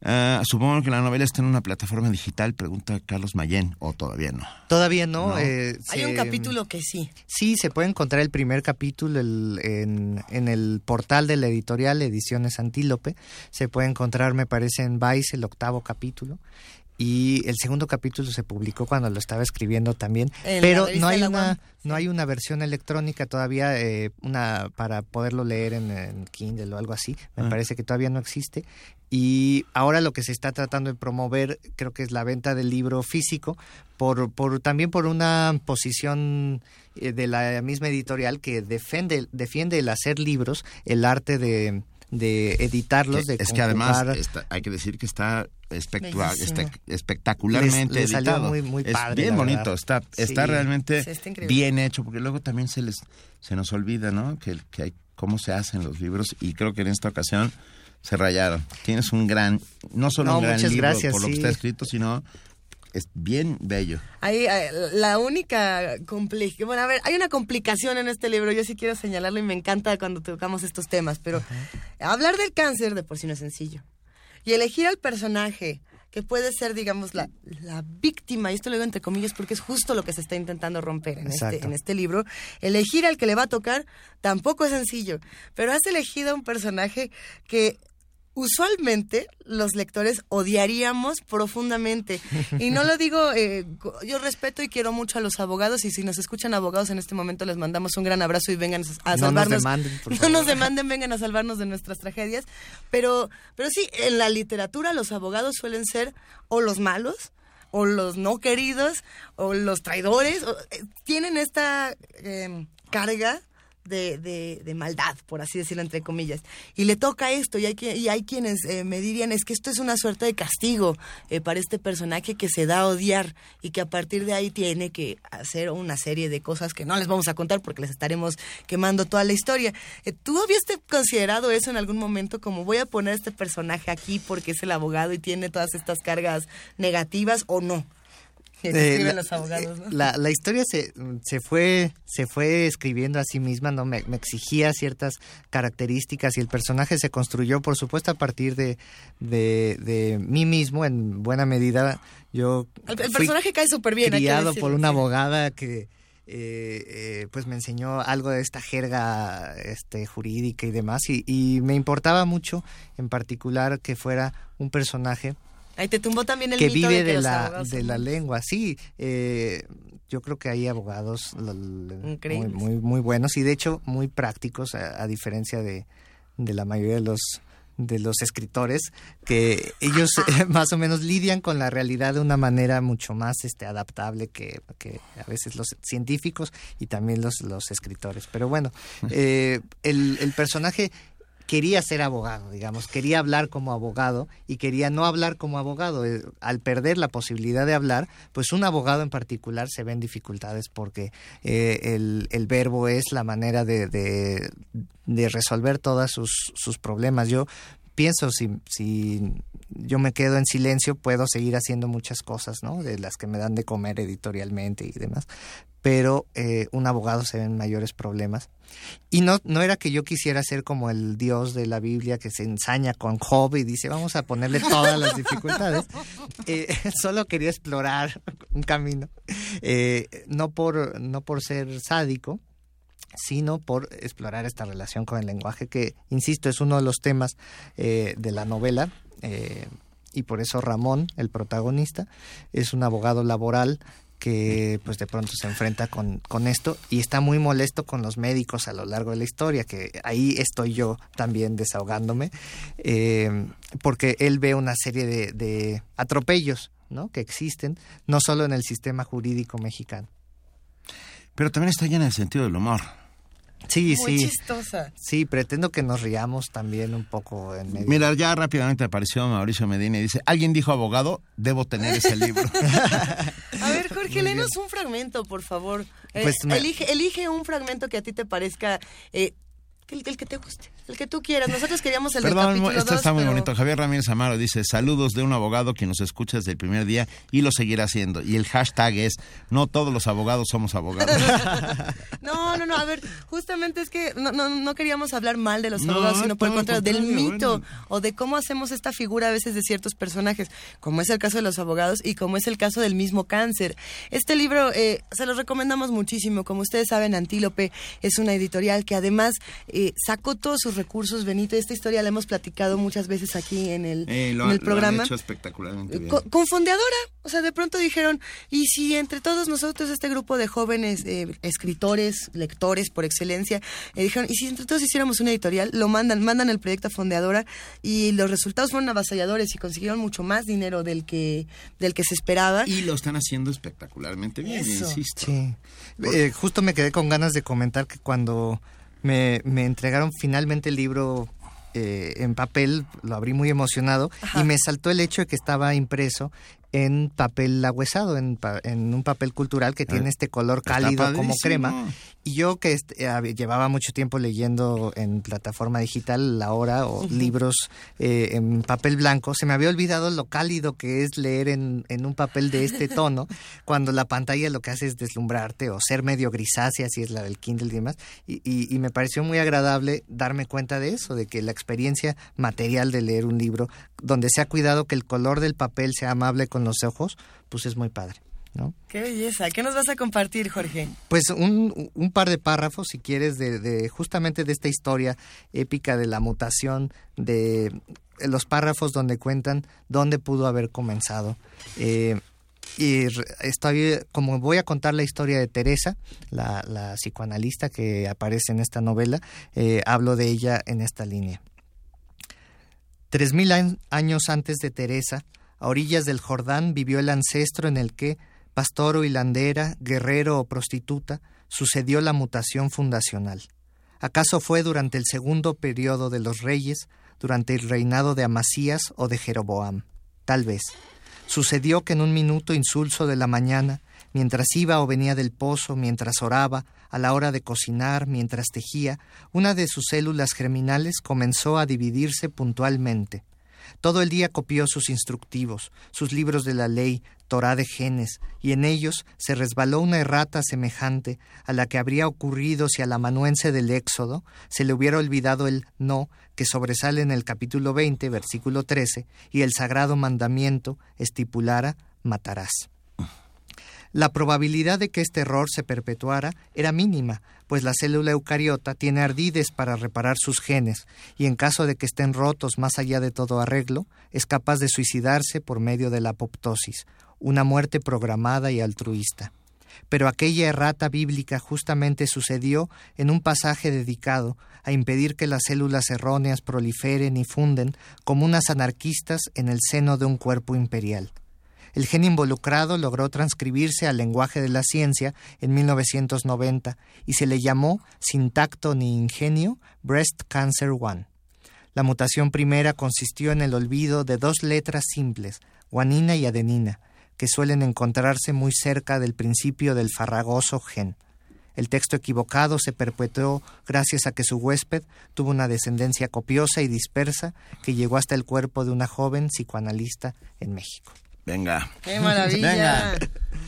ah, supongo que la novela está en una plataforma digital, pregunta Carlos Mayén, o todavía no. Todavía no. Eh, Hay un capítulo que sí. Sí, se puede encontrar el primer capítulo en, en, el portal de la editorial Ediciones Antílope. Se puede encontrar, me parece, en Vice el octavo capítulo y el segundo capítulo se publicó cuando lo estaba escribiendo también pero no hay una no hay una versión electrónica todavía eh, una para poderlo leer en, Kindle o algo así me ah. parece que todavía no existe y ahora lo que se está tratando de promover creo que es la venta del libro físico por, por también por una posición eh, de la misma editorial que defiende defiende el hacer libros el arte de de editarlos, de Es que además hay que decir que está espectacularmente editado. Muy, muy es bien bonito, está, está realmente bien hecho, porque luego también se les se nos olvida, ¿no? Que, que hay cómo se hacen los libros y creo que en esta ocasión se rayaron. Tienes un gran, no solo un gran libro por lo que está escrito, sino es bien bello. Hay, eh, la única complicación, bueno, a ver, hay una complicación en este libro, yo sí quiero señalarlo y me encanta cuando tocamos estos temas, pero hablar del cáncer de por sí no es sencillo. Y elegir al personaje que puede ser, digamos, la, la, víctima, y esto lo digo entre comillas porque es justo lo que se está intentando romper en este, en este libro, elegir al que le va a tocar tampoco es sencillo, pero has elegido a un personaje que usualmente los lectores odiaríamos profundamente. Y no lo digo, eh, yo respeto y quiero mucho a los abogados y si nos escuchan abogados en este momento les mandamos un gran abrazo y vengan a salvarnos. No nos demanden, No nos demanden, vengan a salvarnos de nuestras tragedias. Pero, pero sí, en la literatura los abogados suelen ser o los malos o los no queridos o los traidores. Eh, tienen esta eh, carga de, de, de, maldad, por así decirlo, entre comillas. Y le toca esto, y hay, y hay quienes eh, me dirían, es que esto es una suerte de castigo eh, para este personaje que se da a odiar y que a partir de ahí tiene que hacer una serie de cosas que no les vamos a contar porque les estaremos quemando toda la historia. Eh, ¿Tú habías considerado eso en algún momento como voy a poner este personaje aquí porque es el abogado y tiene todas estas cargas negativas o no? Eh, los abogados, la, la, historia se, se, fue, se fue escribiendo a sí misma, no me, exigía ciertas características y el personaje se construyó, por supuesto, a partir de, de, mí mismo, en buena medida. Yo el, personaje cae súper bien. Criado por una abogada que eh, eh, pues me enseñó algo de esta jerga este, jurídica y demás y, y me importaba mucho, en particular, que fuera un personaje Ahí te tumbó también el que mito vive de, la, de la lengua. Sí, eh, yo creo que hay abogados muy, muy, muy, buenos y de hecho muy prácticos, a, diferencia de, de la mayoría de los de los escritores que ellos más o menos lidian con la realidad de una manera mucho más este adaptable que, que a veces los científicos y también los, los escritores. Pero bueno eh, el, el personaje quería ser abogado, digamos, quería hablar como abogado y quería no hablar como abogado. Eh, al perder la posibilidad de hablar, pues un abogado en particular se ve en dificultades porque eh, el, verbo es la manera de, resolver todos sus, problemas. Yo pienso, si yo me quedo en silencio, puedo seguir haciendo muchas cosas, ¿no? De las que me dan de comer editorialmente y demás. Pero eh, un abogado se ve en mayores problemas. Y no, no era que yo quisiera ser como el Dios de la Biblia que se ensaña con Job y dice, vamos a ponerle todas las dificultades. Eh, solo quería explorar un camino. Eh, no, por, no por ser sádico, sino por explorar esta relación con el lenguaje, que, insisto, es uno de los temas eh, de la novela. Eh, y por eso Ramón, el protagonista, es un abogado laboral que pues de pronto se enfrenta con, con, esto y está muy molesto con los médicos a lo largo de la historia, que ahí estoy yo también desahogándome, eh, porque él ve una serie de, de atropellos ¿no? que existen, no solo en el sistema jurídico mexicano. Pero también está llena de sentido del humor. Sí, Muy sí. chistosa. Sí, pretendo que nos riamos también un poco en medio. Mira, ya rápidamente apareció Mauricio Medina y dice, alguien dijo abogado, debo tener ese libro. a ver, Jorge, léenos un fragmento, por favor. Eh, pues elige, elige un fragmento que a ti te parezca eh, el, que te guste, el que tú quieras. Nosotros queríamos el Perdón, capítulo esto está muy bonito. Javier Ramírez Amaro dice, saludos de un abogado que nos escucha desde el primer día y lo seguirá haciendo. Y el hashtag es, no todos los abogados somos abogados. no, no, no, a ver, justamente es que no, no, no queríamos hablar mal de los abogados, sino por el contrario, del mito o de cómo hacemos esta figura a veces de ciertos personajes, como es el caso de los abogados y como es el caso del mismo cáncer. Este libro eh, se lo recomendamos muchísimo. Como ustedes saben, Antílope es una editorial que además... Eh, sacó todos sus recursos, Benito. Esta historia la hemos platicado muchas veces aquí en el, eh, en el programa. Lo han hecho espectacularmente bien. Con, fondeadora. O sea, de pronto dijeron, ¿y si entre todos nosotros, este grupo de jóvenes eh, escritores, lectores por excelencia, dijeron, ¿y si entre todos hiciéramos una editorial? Lo mandan, mandan el proyecto a fondeadora y los resultados fueron avasalladores y consiguieron mucho más dinero del que, del que se esperaba. Y lo están haciendo espectacularmente bien, insisto. Sí. justo me quedé con ganas de comentar que cuando me, me entregaron finalmente el libro eh, en papel, lo abrí muy emocionado y me saltó el hecho de que estaba impreso en papel agüesado, en, en un papel cultural que tiene este color cálido como crema. Y yo que eh, llevaba mucho tiempo leyendo en plataforma digital la hora o libros eh, en papel blanco, se me había olvidado lo cálido que es leer en, en, un papel de este tono, cuando la pantalla lo que hace es deslumbrarte o ser medio grisácea, si es la del Kindle y demás. Y, y, y me pareció muy agradable darme cuenta de eso, de que la experiencia material de leer un libro, donde se ha cuidado que el color del papel sea amable con los ojos, pues es muy padre. ¿No? Qué belleza. ¿Qué nos vas a compartir, Jorge? Pues un, un par de párrafos, si quieres, de, de, justamente de esta historia épica de la mutación, de los párrafos donde cuentan dónde pudo haber comenzado. Eh, y estoy, como voy a contar la historia de Teresa, la, la psicoanalista que aparece en esta novela, eh, hablo de ella en esta línea. Tres mil años antes de Teresa, a orillas del Jordán vivió el ancestro en el que, pastor o hilandera, guerrero o prostituta, sucedió la mutación fundacional. ¿Acaso fue durante el segundo periodo de los reyes, durante el reinado de Amasías o de Jeroboam? Tal vez. Sucedió que en un minuto insulso de la mañana, mientras iba o venía del pozo, mientras oraba, a la hora de cocinar, mientras tejía, una de sus células germinales comenzó a dividirse puntualmente. Todo el día copió sus instructivos, sus libros de la ley, Torá de genes, y en ellos se resbaló una errata semejante a la que habría ocurrido si al amanuense del Éxodo se le hubiera olvidado el no que sobresale en el capítulo 20, versículo 13, y el sagrado mandamiento estipulara matarás. La probabilidad de que este error se perpetuara era mínima, pues la célula eucariota tiene ardides para reparar sus genes y en caso de que estén rotos más allá de todo arreglo, es capaz de suicidarse por medio de la apoptosis, una muerte programada y altruista. Pero aquella errata bíblica justamente sucedió en un pasaje dedicado a impedir que las células erróneas proliferen y funden como unas anarquistas en el seno de un cuerpo imperial. El gen involucrado logró transcribirse al lenguaje de la ciencia en 1990 y se le llamó, sin tacto ni ingenio, Breast Cancer 1. La mutación primera consistió en el olvido de dos letras simples, guanina y adenina, que suelen encontrarse muy cerca del principio del farragoso gen. El texto equivocado se perpetuó gracias a que su huésped tuvo una descendencia copiosa y dispersa que llegó hasta el cuerpo de una joven psicoanalista en México. Venga. ¡Qué maravilla! Venga.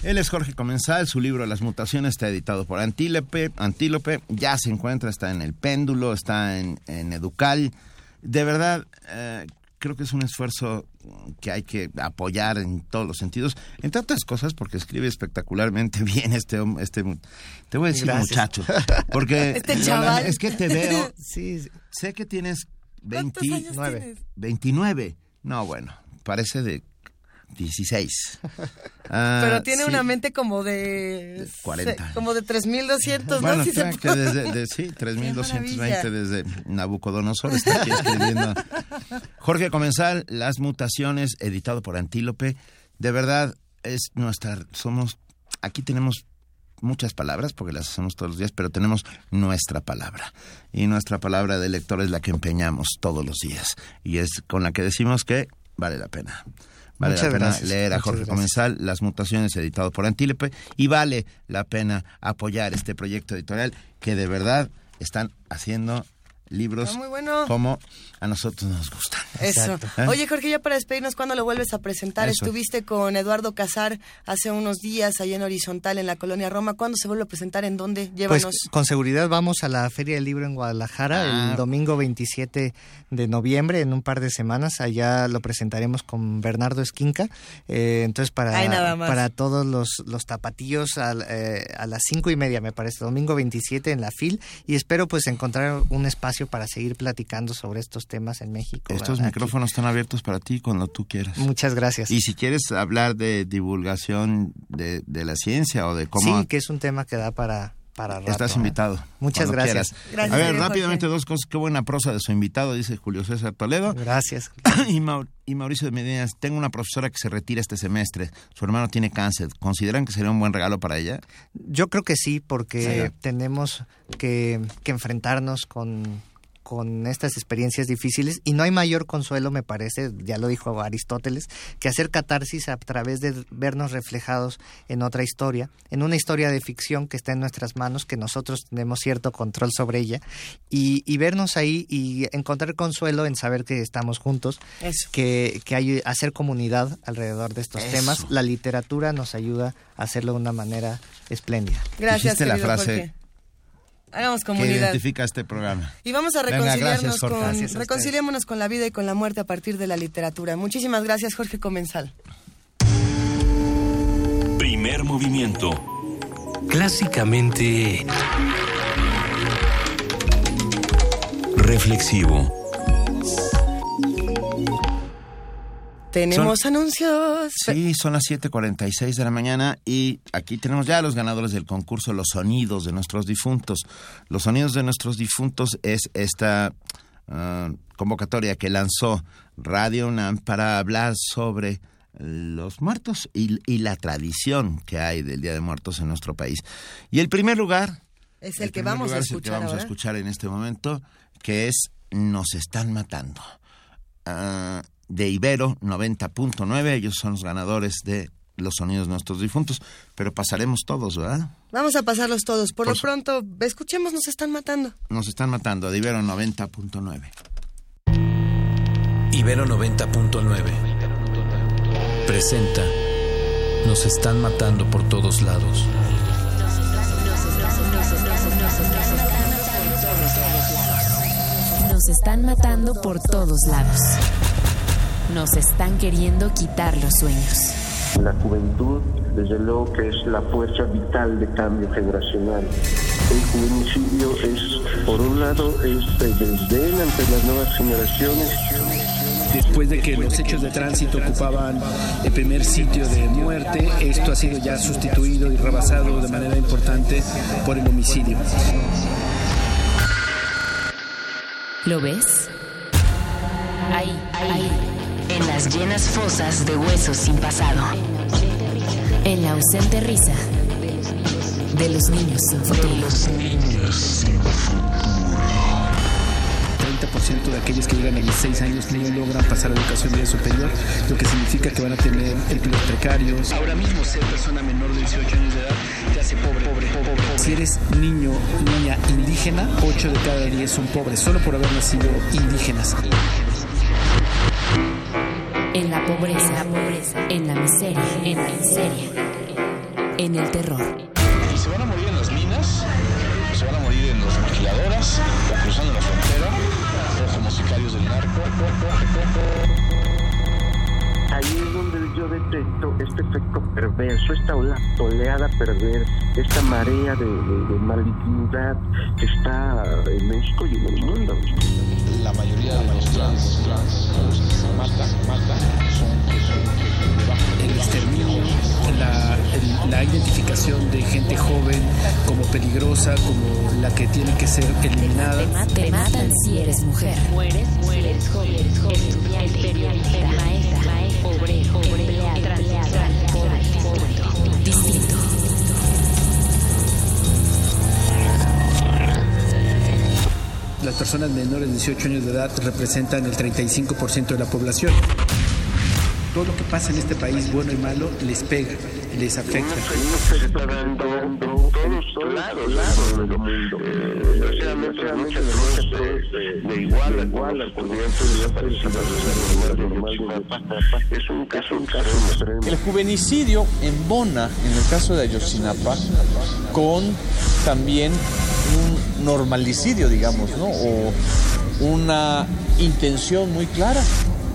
Él es Jorge Comensal, su libro Las mutaciones está editado por Antílope, Antílope ya se encuentra, está en El Péndulo, está en, Educal. De verdad, eh, creo que es un esfuerzo que hay que apoyar en todos los sentidos, entre otras cosas porque escribe espectacuamente bien este este te voy a decir muchacho, porque este chaval. es que te veo, sí, sé que tienes 29, 29. No, bueno, parece de 16. Ah, Pero tiene una mente como de... 40. Como de 3200, bueno, ¿no? Sí, que desde, de, sí 3220 desde Nabucodonosor está aquí escribiendo. Jorge Comensal, Las Mutaciones, editado por Antílope. De verdad, es nuestra... Somos... Aquí tenemos muchas palabras porque las hacemos todos los días, pero tenemos nuestra palabra. Y nuestra palabra de lector es la que empeñamos todos los días. Y es con la que decimos que vale la pena. Vale la pena leer a Jorge Comensal, Las Mutaciones, editado por Antílope, y vale la pena apoyar este proyecto editorial que de verdad están haciendo libros como a nosotros nos gustan. Eso. ¿Eh? Oye, Jorge, ya para despedirnos, ¿cuándo lo vuelves a presentar? Estuviste con Eduardo Casar hace unos días allá en Horizontal, en la colonia Roma. ¿Cuándo se vuelve a presentar? ¿En dónde? Llévanos. Pues con seguridad vamos a la Feria del Libro en Guadalajara el ah. domingo 27 de noviembre, en un par de semanas. Allá lo presentaremos con Bernardo Esquinca. Eh, entonces, para, para todos los, los tapatillos eh, a las cinco y media, me parece, domingo 27 en la FIL. Y espero pues encontrar un espacio para seguir platicando sobre estos temas en México. Estos micrófonos están abiertos para ti cuando tú quieras. Muchas gracias. Y si quieres hablar de divulgación de, de la ciencia o de cómo... Sí, que es un tema que da para, Estás ¿eh? invitado. Muchas gracias. A ver, rápidamente dos cosas. Qué buena prosa de su invitado, dice Julio César Toledo. Gracias. y, Mauricio de Medina, tengo una profesora que se retira este semestre. Su hermano tiene cáncer. ¿Consideran que sería un buen regalo para ella? Yo creo que sí, porque tenemos que enfrentarnos con con estas experiencias difíciles y no hay mayor consuelo, me parece, ya lo dijo Aristóteles, que hacer catarsis a través de vernos reflejados en otra historia, en una historia de ficción que está en nuestras manos, que nosotros tenemos cierto control sobre ella, y, vernos ahí y encontrar consuelo en saber que estamos juntos, que, que hay hacer comunidad alrededor de estos temas. La literatura nos ayuda a hacerlo de una manera espléndida. Gracias. la frase. Hagamos comunidad. Que identifica este programa. Y vamos a reconciliarnos con, reconciliémonos con la vida y con la muerte a partir de la literatura. Muchísimas gracias, Jorge Comensal. Primer movimiento. Clásicamente... Reflexivo. Tenemos anuncios. Sí, son las 7:46 de la mañana y aquí tenemos ya los ganadores del concurso Los Sonidos de nuestros difuntos. Los Sonidos de nuestros difuntos es esta ah, convocatoria que lanzó Radio UNAM para hablar sobre los muertos y, la tradición que hay del Día de Muertos en nuestro país. Y el primer lugar es el, que vamos a escuchar. que vamos a escuchar en este momento, que es Nos están matando. Uh, de Ibero 90.9. Ellos son los ganadores de los sonidos de nuestros difuntos, pero pasaremos todos, ¿verdad? Vamos a pasarlos todos. Por, lo pronto, escuchemos, nos están matando. Nos están matando, de Ibero 90.9. Ibero 90.9 presenta Nos están matando por todos lados. Nos están matando por todos lados. Nos están queriendo quitar los sueños. La juventud, desde luego que es la fuerza vital de cambio generacional. El juvenicidio es, por un lado, es desdén ante las nuevas generaciones. Después de que los hechos de tránsito ocupaban el primer sitio de muerte, esto ha sido ya sustituido y rebasado de manera importante por el homicidio. ¿Lo ves? Ahí, ahí en las llenas fosas de huesos sin pasado, en la ausente risa de los niños sin futuro. De los niños sin futuro. 50% de aquellos que llegan a 16 años no logran pasar a educación media superior, lo que significa que van a tener empleos precarios. Ahora mismo ser persona menor de 18 años de edad te hace pobre, pobre, pobre. pobre. Si eres niño, niña indígena, 8 de cada 10 son pobres, solo por haber nacido indígenas. En la pobreza, la pobreza, en la miseria, en la miseria, en el terror. Y se van a morir en las minas, se van a morir en las maquiladoras, o cruzando la frontera, o como sicarios del narco. Ahí es donde yo detecto este efecto perverso, esta oleada perversa, esta marea de, de malignidad que está en México y en el mundo la mayoría de los trans, trans, los que se matan, matan, son, son el exterminio, la, la, identificación de gente joven como peligrosa, como la que tiene que ser eliminada. Te, te matan si eres mujer. Mueres, mueres, joven, eres joven, estudiante, periodista, maestra, las personas menores de 18 años de edad representan el 35% de la población. Todo lo que pasa en este país, bueno y malo, les pega, les afecta. El juvenicidio embona, en el caso de Ayotzinapa, con también un normalicidio, digamos, ¿no? O una intención muy clara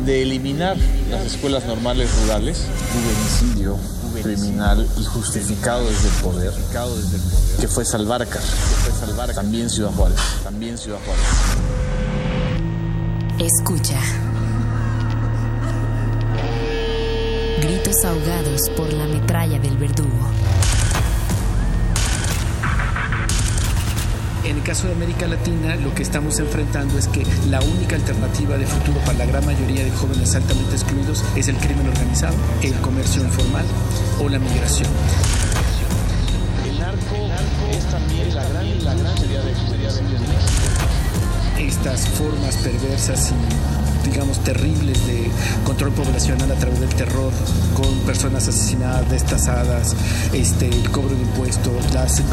de eliminar las escuelas normales rurales. Juvenicidio criminal y justificado desde el poder, que fue Salvarcar, también Ciudad Juárez, también Ciudad Juárez. Escucha. Gritos ahogados por la metralla del verdugo. En el caso de América Latina, lo que estamos enfrentando es que la única alternativa de futuro para la gran mayoría de jóvenes altamente excluidos es el crimen organizado, el comercio informal o la migración. El narco, es también la gran, la gran de Estas formas perversas y digamos, terribles de control poblacional a través del terror, con personas asesinadas, destazadas, este, el cobro de impuestos,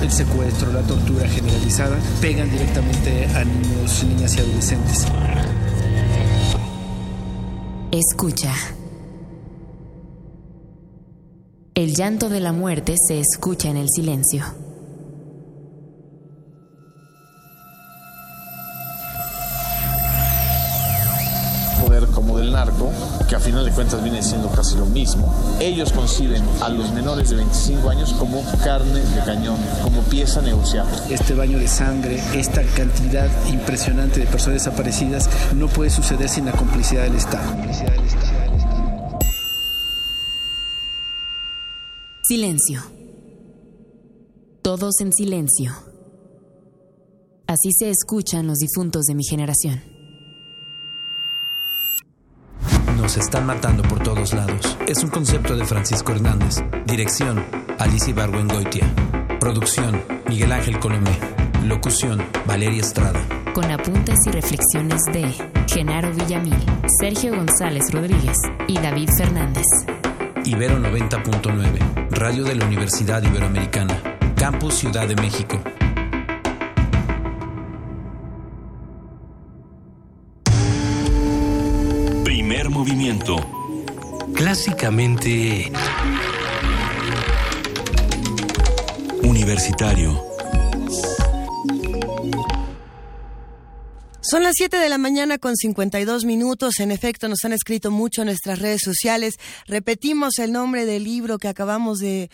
el secuestro, la tortura generalizada, pegan directamente a niños, niñas y adolescentes. Escucha. El llanto de la muerte se escucha en el silencio. Cuentas viene siendo casi lo mismo, ellos conciben a los menores de 25 años como carne de cañón, como pieza negociable. Este baño de sangre, esta cantidad impresionante de personas desaparecidas, no puede suceder sin la complicidad del Estado. Silencio. Todos en silencio. Así se escuchan los difuntos de mi generación. Nos están matando por todos lados. Es un concepto de Francisco Hernández. Dirección, Alicia Barwengoitia. Producción, Miguel Ángel Colomé. Locución, Valeria Estrada. Con apuntes y reflexiones de Genaro Villamil, Sergio González Rodríguez y David Fernández. Ibero 90.9, Radio de la Universidad Iberoamericana, Campus Ciudad de México. Movimiento. Clásicamente... Universitario. Son las 7 de la mañana con 52 minutos. En efecto, nos han escrito mucho en nuestras redes sociales. Repetimos el nombre del libro que acabamos de,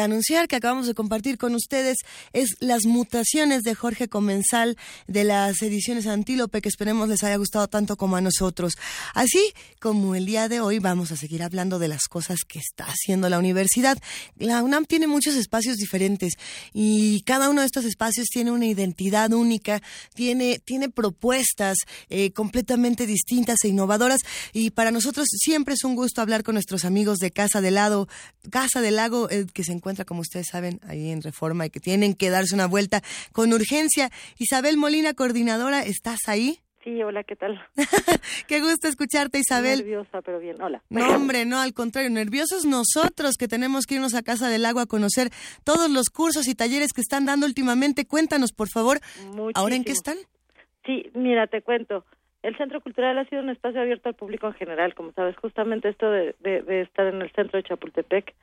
anunciar, que acabamos de compartir con ustedes. Es Las mutaciones de Jorge Comensal de las ediciones Antílope, que esperemos les haya gustado tanto como a nosotros. Así como el día de hoy vamos a seguir hablando de las cosas que está haciendo la universidad. La UNAM tiene muchos espacios diferentes y cada uno de estos espacios tiene una identidad única, tiene, tiene propuestas eh, completamente distintas e innovadoras. Y para nosotros siempre es un gusto hablar con nuestros amigos de Casa del Lago, Casa del Lago, eh, que se encuentra, como ustedes saben, ahí en Reforma y que tienen que darse una vuelta con urgencia. Isabel Molina, coordinadora, ¿estás ahí? Sí, hola, ¿qué tal? Qué gusto escucharte, Isabel. Nerviosa, pero bien, hola. No, hombre, no, al contrario, nerviosos nosotros que tenemos que irnos a Casa del Agua a conocer todos los cursos y talleres que están dando últimamente. Cuéntanos, por favor, ¿ahora en qué están? Sí, mira, te cuento. El Centro Cultural ha sido un espacio abierto al público en general, como sabes, justamente esto de, estar en el centro de Chapultepec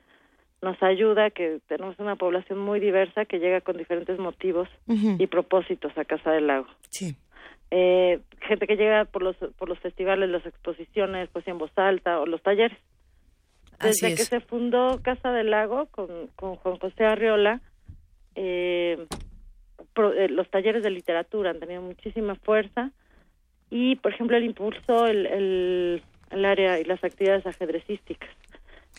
nos ayuda que tenemos una población muy diversa que llega con diferentes motivos y propósitos a Casa del Lago. Sí eh, gente que llega por los por los festivales, las exposiciones, poesía en voz alta o los talleres. Desde que se fundó Casa del Lago con, con Juan José Arriola, eh, los talleres de literatura han tenido muchísima fuerza y, por ejemplo, el impulso el, el, el área y las actividades ajedrecísticas.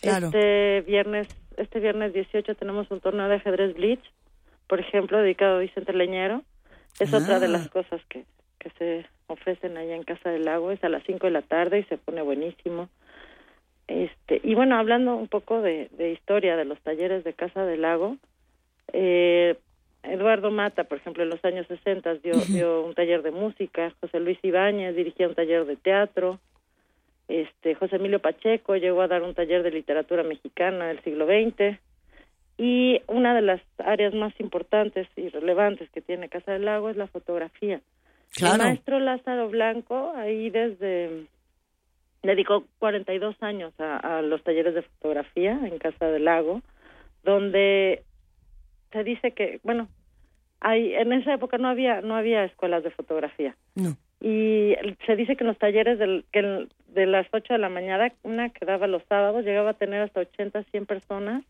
Este viernes este viernes 18 tenemos un torneo de ajedrez Bleach, por ejemplo, dedicado a Vicente Leñero. Es otra de ah. las cosas que, que se ofrecen allá en Casa del Lago, es a las 5 de la tarde y se pone buenísimo. Este, y bueno, hablando un poco de, historia de los talleres de Casa del Lago, eh, Eduardo Mata, por ejemplo, en los años 60 dio, dio un taller de música, José Luis Ibáñez dirigía un taller de teatro, este, José Emilio Pacheco llegó a dar un taller de literatura mexicana del siglo XX, y una de las áreas más importantes y relevantes que tiene Casa del Lago es la fotografía. El maestro Lázaro Blanco, ahí desde, dedicó 42 años a, los talleres de fotografía en Casa del Lago, donde se dice que, bueno, hay, en esa época no había, no había escuelas de fotografía. Y se dice que en los talleres del, que de las 8 de la mañana, una que daba los sábados, llegaba a tener hasta 80, 100 personas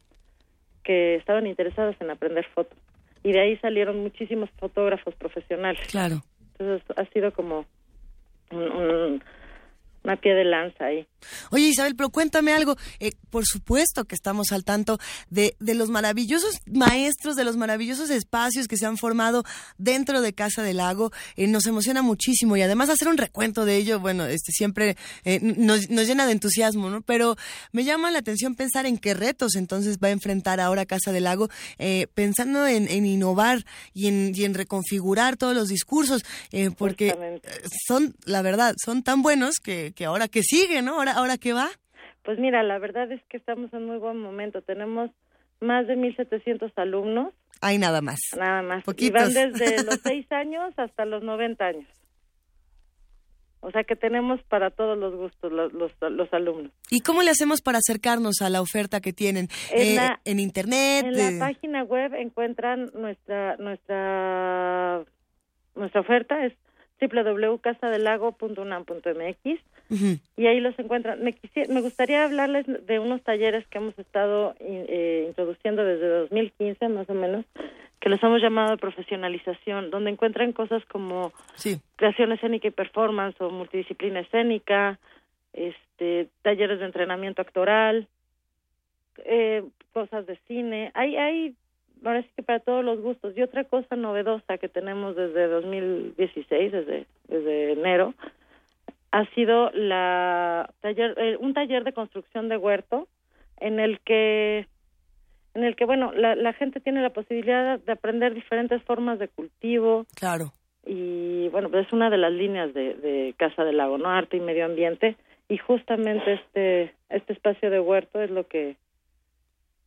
que estaban interesadas en aprender fotos. Y de ahí salieron muchísimos fotógrafos profesionales. Claro. Entonces ha sido como un, una pie de lanza ahí. Oye Isabel, pero cuéntame algo. Eh, por supuesto que estamos al tanto de, de, los maravillosos maestros, de los maravillosos espacios que se han formado dentro de Casa del Lago. Eh, nos emociona muchísimo y además hacer un recuento de ello, bueno, este siempre eh, nos, nos, llena de entusiasmo, ¿no? Pero me llama la atención pensar en qué retos entonces va a enfrentar ahora Casa del Lago, pensando en, en, innovar y en, y en reconfigurar todos los discursos, porque son, la verdad, son tan buenos que que, ahora que sigue, ¿no? Ahora, ahora que va. Pues mira, la verdad es que estamos en muy buen momento. Tenemos más de 1.700 alumnos. Hay nada más. Nada más. Y van desde los 6 años hasta los 90 años. O sea que tenemos para todos los gustos los, los, alumnos. ¿Y cómo le hacemos para acercarnos a la oferta que tienen? En, eh, en internet. En la página web encuentran nuestra nuestra nuestra oferta es www.casadelago.unam.mx y ahí los encuentran. Me, me gustaría hablarles de unos talleres que hemos estado eh, introduciendo desde 2015 más o menos, que los hemos llamado de profesionalización, donde encuentran cosas como creación escénica y performance o multidisciplina escénica, este, talleres de entrenamiento actoral, eh, cosas de cine. Hay, hay ahora sí que para todos los gustos. Y otra cosa novedosa que tenemos desde 2016, desde, desde enero, ha sido la taller, eh, un taller de construcción de huerto en el que en el que bueno la, la gente tiene la posibilidad de aprender diferentes formas de cultivo. Claro. Y bueno pues es una de las líneas de, de Casa del Lago no arte y medio ambiente. Y justamente este este espacio de huerto es lo que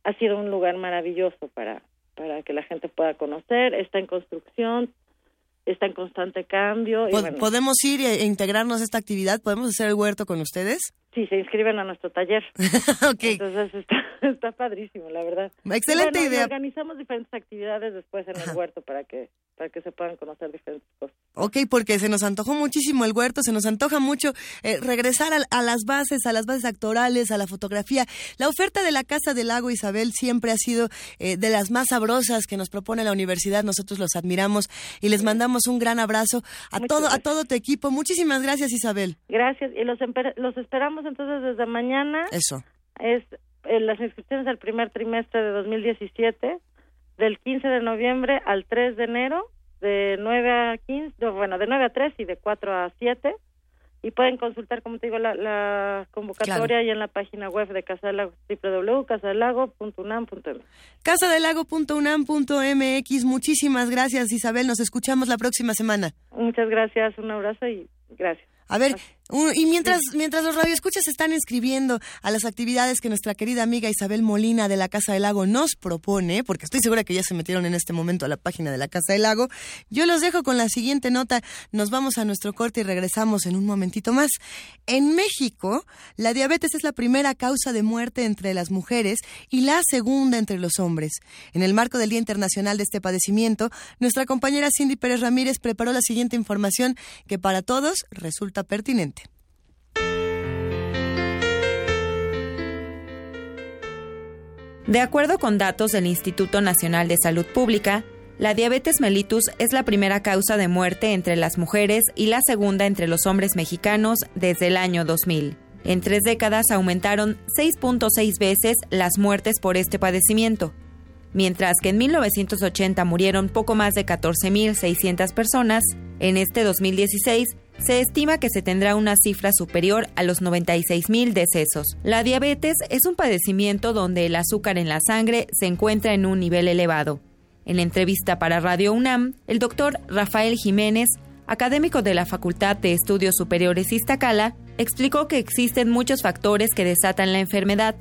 ha sido un lugar maravilloso para para que la gente pueda conocer. Está en construcción, está en constante cambio. ¿Podemos ir e integrarnos a esta actividad? ¿Podemos hacer el huerto con ustedes? Sí, se inscriben a nuestro taller. Entonces está, está, padrísimo, la verdad. Excelente idea. organizamos diferentes actividades después en el huerto para que para que se puedan conocer diferentes cosas. Ok, porque se nos antojó muchísimo el huerto, se nos antoja mucho eh, regresar a, las bases, a las bases actorales, a la fotografía. La oferta de la Casa del Lago Isabel siempre ha sido eh, de las más sabrosas que nos propone la universidad. Nosotros los admiramos y les mandamos un gran abrazo a todo a todo tu equipo. Muchísimas gracias, Isabel. Gracias y los, los esperamos entonces desde mañana. Eso. Es eh, las inscripciones del primer trimestre de 2017 del 15 de noviembre al 3 de enero, de 9 a 15, bueno, de 9 a 3 y de 4 a 7. y pueden consultar, como te digo, la, convocatoria ahí en la página web de Casa del Lago, www.casadelago.unam.mx. Casadelago.unam.mx. Muchísimas gracias, Isabel. Nos escuchamos la próxima semana. Muchas gracias, un abrazo y gracias. A ver, y mientras, mientras los radioescuchas están inscribiendo a las actividades que nuestra querida amiga Isabel Molina de la Casa del Lago nos propone, porque estoy segura que ya se metieron en este momento a la página de la Casa del Lago, yo los dejo con la siguiente nota. Nos vamos a nuestro corte y regresamos en un momentito más. En México, la diabetes es la primera causa de muerte entre las mujeres y la segunda entre los hombres. En el marco del Día Internacional de este padecimiento, nuestra compañera Cindy Pérez Ramírez preparó la siguiente información que para todos resulta pertinente. De acuerdo con datos del Instituto Nacional de Salud Pública, la diabetes mellitus es la primera causa de muerte entre las mujeres y la segunda entre los hombres mexicanos desde el año 2000. En tres décadas aumentaron 6.6 veces las muertes por este padecimiento, mientras que en 1980 murieron poco más de 14.600 personas, en este 2016 se estima que se tendrá una cifra superior a los 96 mil decesos. La diabetes es un padecimiento donde el azúcar en la sangre se encuentra en un nivel elevado. En entrevista para Radio UNAM, el doctor Rafael Jiménez, académico de la Facultad de Estudios Superiores Iztacala, explicó que existen muchos factores que desatan la enfermedad,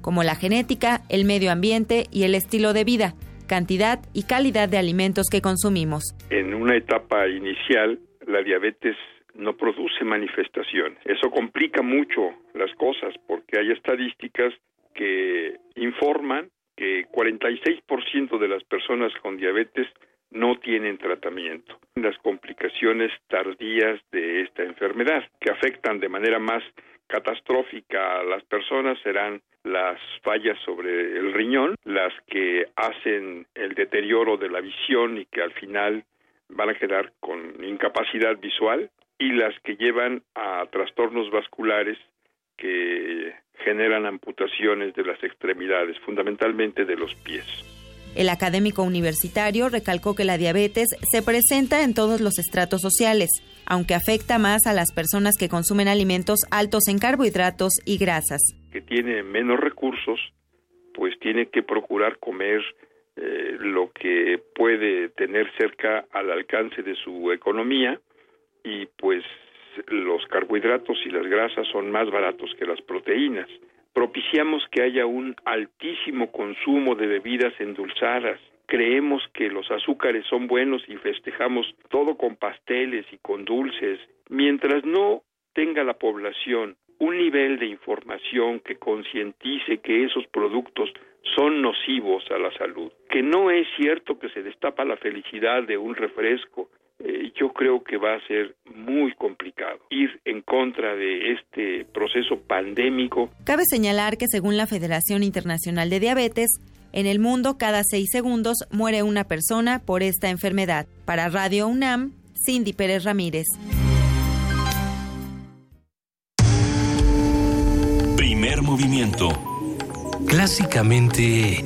como la genética, el medio ambiente y el estilo de vida, cantidad y calidad de alimentos que consumimos. En una etapa inicial, la diabetes no produce manifestación. Eso complica mucho las cosas porque hay estadísticas que informan que 46% de las personas con diabetes no tienen tratamiento. Las complicaciones tardías de esta enfermedad, que afectan de manera más catastrófica a las personas, serán las fallas sobre el riñón, las que hacen el deterioro de la visión y que al final van a quedar con incapacidad visual, y las que llevan a trastornos vasculares que generan amputaciones de las extremidades, fundamentalmente de los pies. El académico universitario recalcó que la diabetes se presenta en todos los estratos sociales, aunque afecta más a las personas que consumen alimentos altos en carbohidratos y grasas. Que tiene menos recursos, pues tiene que procurar comer eh, lo que puede tener cerca al alcance de su economía y pues los carbohidratos y las grasas son más baratos que las proteínas. Propiciamos que haya un altísimo consumo de bebidas endulzadas. Creemos que los azúcares son buenos y festejamos todo con pasteles y con dulces. Mientras no tenga la población un nivel de información que concientice que esos productos son nocivos a la salud, que no es cierto que se destapa la felicidad de un refresco, eh, yo creo que va a ser muy complicado ir en contra de este proceso pandémico. Cabe señalar que según la Federación Internacional de Diabetes, en el mundo cada seis segundos muere una persona por esta enfermedad. Para Radio UNAM, Cindy Pérez Ramírez. Primer movimiento. Clásicamente...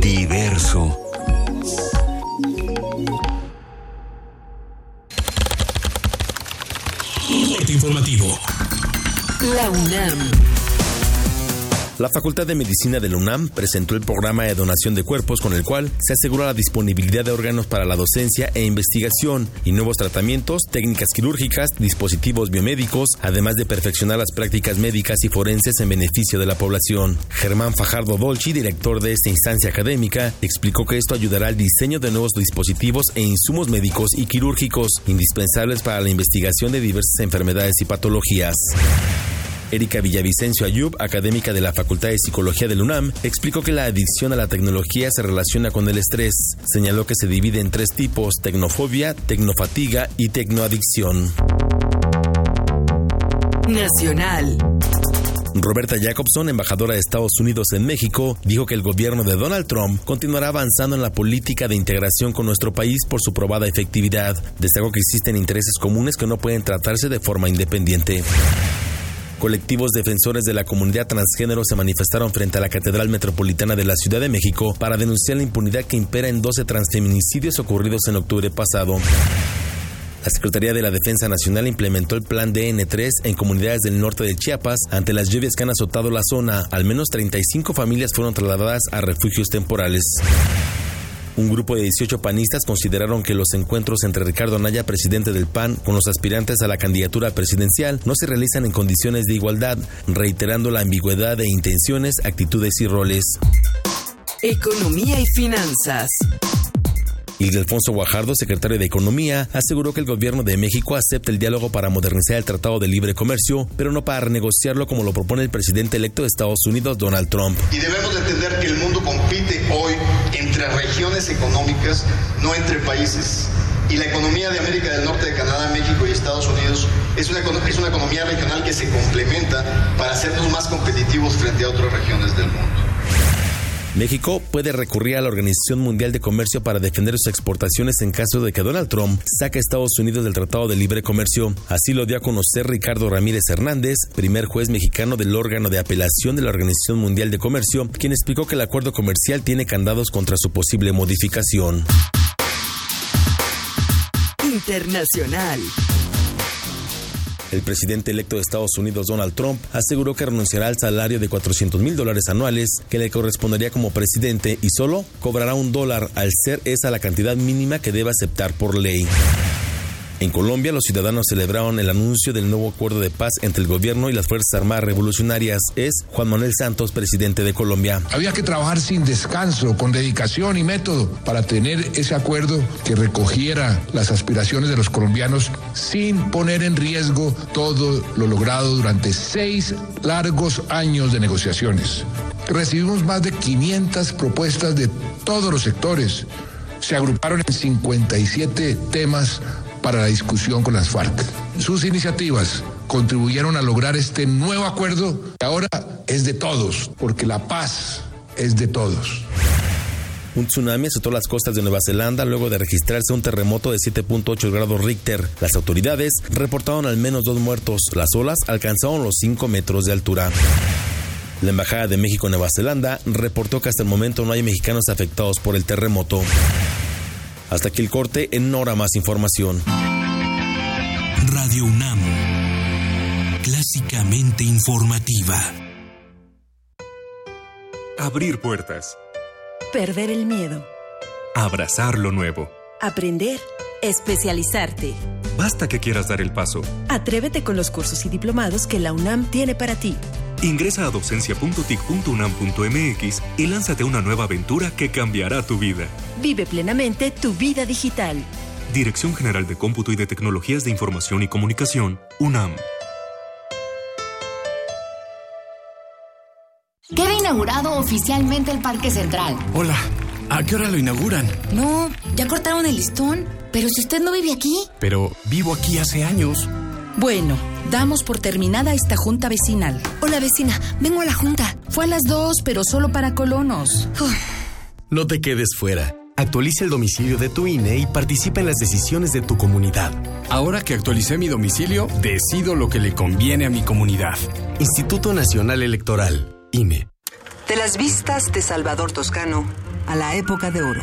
Diverso. Informativo. La UNAM. La Facultad de Medicina de la UNAM presentó el programa de donación de cuerpos con el cual se asegura la disponibilidad de órganos para la docencia e investigación y nuevos tratamientos, técnicas quirúrgicas, dispositivos biomédicos, además de perfeccionar las prácticas médicas y forenses en beneficio de la población. Germán Fajardo Dolci, director de esta instancia académica, explicó que esto ayudará al diseño de nuevos dispositivos e insumos médicos y quirúrgicos indispensables para la investigación de diversas enfermedades y patologías. Erika Villavicencio Ayub, académica de la Facultad de Psicología del UNAM, explicó que la adicción a la tecnología se relaciona con el estrés. Señaló que se divide en tres tipos, tecnofobia, tecnofatiga y tecnoadicción. Nacional. Roberta Jacobson, embajadora de Estados Unidos en México, dijo que el gobierno de Donald Trump continuará avanzando en la política de integración con nuestro país por su probada efectividad. Destacó que existen intereses comunes que no pueden tratarse de forma independiente. Colectivos defensores de la comunidad transgénero se manifestaron frente a la Catedral Metropolitana de la Ciudad de México para denunciar la impunidad que impera en 12 transfeminicidios ocurridos en octubre pasado. La Secretaría de la Defensa Nacional implementó el plan DN3 en comunidades del norte de Chiapas ante las lluvias que han azotado la zona. Al menos 35 familias fueron trasladadas a refugios temporales. Un grupo de 18 panistas consideraron que los encuentros entre Ricardo Anaya, presidente del PAN, con los aspirantes a la candidatura presidencial no se realizan en condiciones de igualdad, reiterando la ambigüedad de intenciones, actitudes y roles. Economía y finanzas. Ildefonso Guajardo, secretario de Economía, aseguró que el gobierno de México acepta el diálogo para modernizar el Tratado de Libre Comercio, pero no para renegociarlo como lo propone el presidente electo de Estados Unidos, Donald Trump. Y debemos entender que el mundo compite hoy regiones económicas, no entre países. Y la economía de América del Norte, de Canadá, México y Estados Unidos es una, es una economía regional que se complementa para hacernos más competitivos frente a otras regiones del mundo. México puede recurrir a la Organización Mundial de Comercio para defender sus exportaciones en caso de que Donald Trump saque a Estados Unidos del Tratado de Libre Comercio. Así lo dio a conocer Ricardo Ramírez Hernández, primer juez mexicano del órgano de apelación de la Organización Mundial de Comercio, quien explicó que el acuerdo comercial tiene candados contra su posible modificación. Internacional. El presidente electo de Estados Unidos, Donald Trump, aseguró que renunciará al salario de 400 mil dólares anuales que le correspondería como presidente y solo cobrará un dólar al ser esa la cantidad mínima que debe aceptar por ley. En Colombia, los ciudadanos celebraron el anuncio del nuevo acuerdo de paz entre el gobierno y las Fuerzas Armadas Revolucionarias. Es Juan Manuel Santos, presidente de Colombia. Había que trabajar sin descanso, con dedicación y método para tener ese acuerdo que recogiera las aspiraciones de los colombianos sin poner en riesgo todo lo logrado durante seis largos años de negociaciones. Recibimos más de 500 propuestas de todos los sectores. Se agruparon en 57 temas para la discusión con las FARC. Sus iniciativas contribuyeron a lograr este nuevo acuerdo que ahora es de todos, porque la paz es de todos. Un tsunami azotó las costas de Nueva Zelanda luego de registrarse un terremoto de 7.8 grados Richter. Las autoridades reportaron al menos dos muertos. Las olas alcanzaron los 5 metros de altura. La Embajada de México en Nueva Zelanda reportó que hasta el momento no hay mexicanos afectados por el terremoto. Hasta aquí el corte, en hora más información. Radio UNAM, clásicamente informativa. Abrir puertas. Perder el miedo. Abrazar lo nuevo. Aprender. Especializarte. Basta que quieras dar el paso. Atrévete con los cursos y diplomados que la UNAM tiene para ti. Ingresa a docencia.tic.unam.mx y lánzate a una nueva aventura que cambiará tu vida. Vive plenamente tu vida digital. Dirección General de Cómputo y de Tecnologías de Información y Comunicación, UNAM. Queda inaugurado oficialmente el Parque Central. Hola, ¿a qué hora lo inauguran? No, ya cortaron el listón. Pero si usted no vive aquí. Pero vivo aquí hace años. Bueno, damos por terminada esta junta vecinal. Hola vecina, vengo a la junta. Fue a las dos, pero solo para colonos. No te quedes fuera. Actualiza el domicilio de tu INE y participa en las decisiones de tu comunidad. Ahora que actualicé mi domicilio, decido lo que le conviene a mi comunidad. Instituto Nacional Electoral, INE. De las vistas de Salvador Toscano a la época de oro.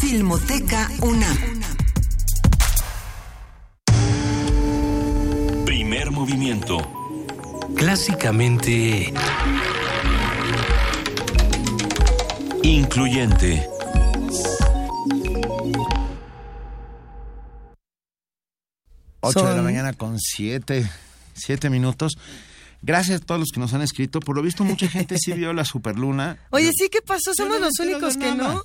Filmoteca UNAM. movimiento. Clásicamente... Incluyente. Ocho de la mañana con siete, siete minutos. Gracias a todos los que nos han escrito. Por lo visto, mucha gente sí vio la superluna. Oye, sí, ¿qué pasó? Somos los únicos que no.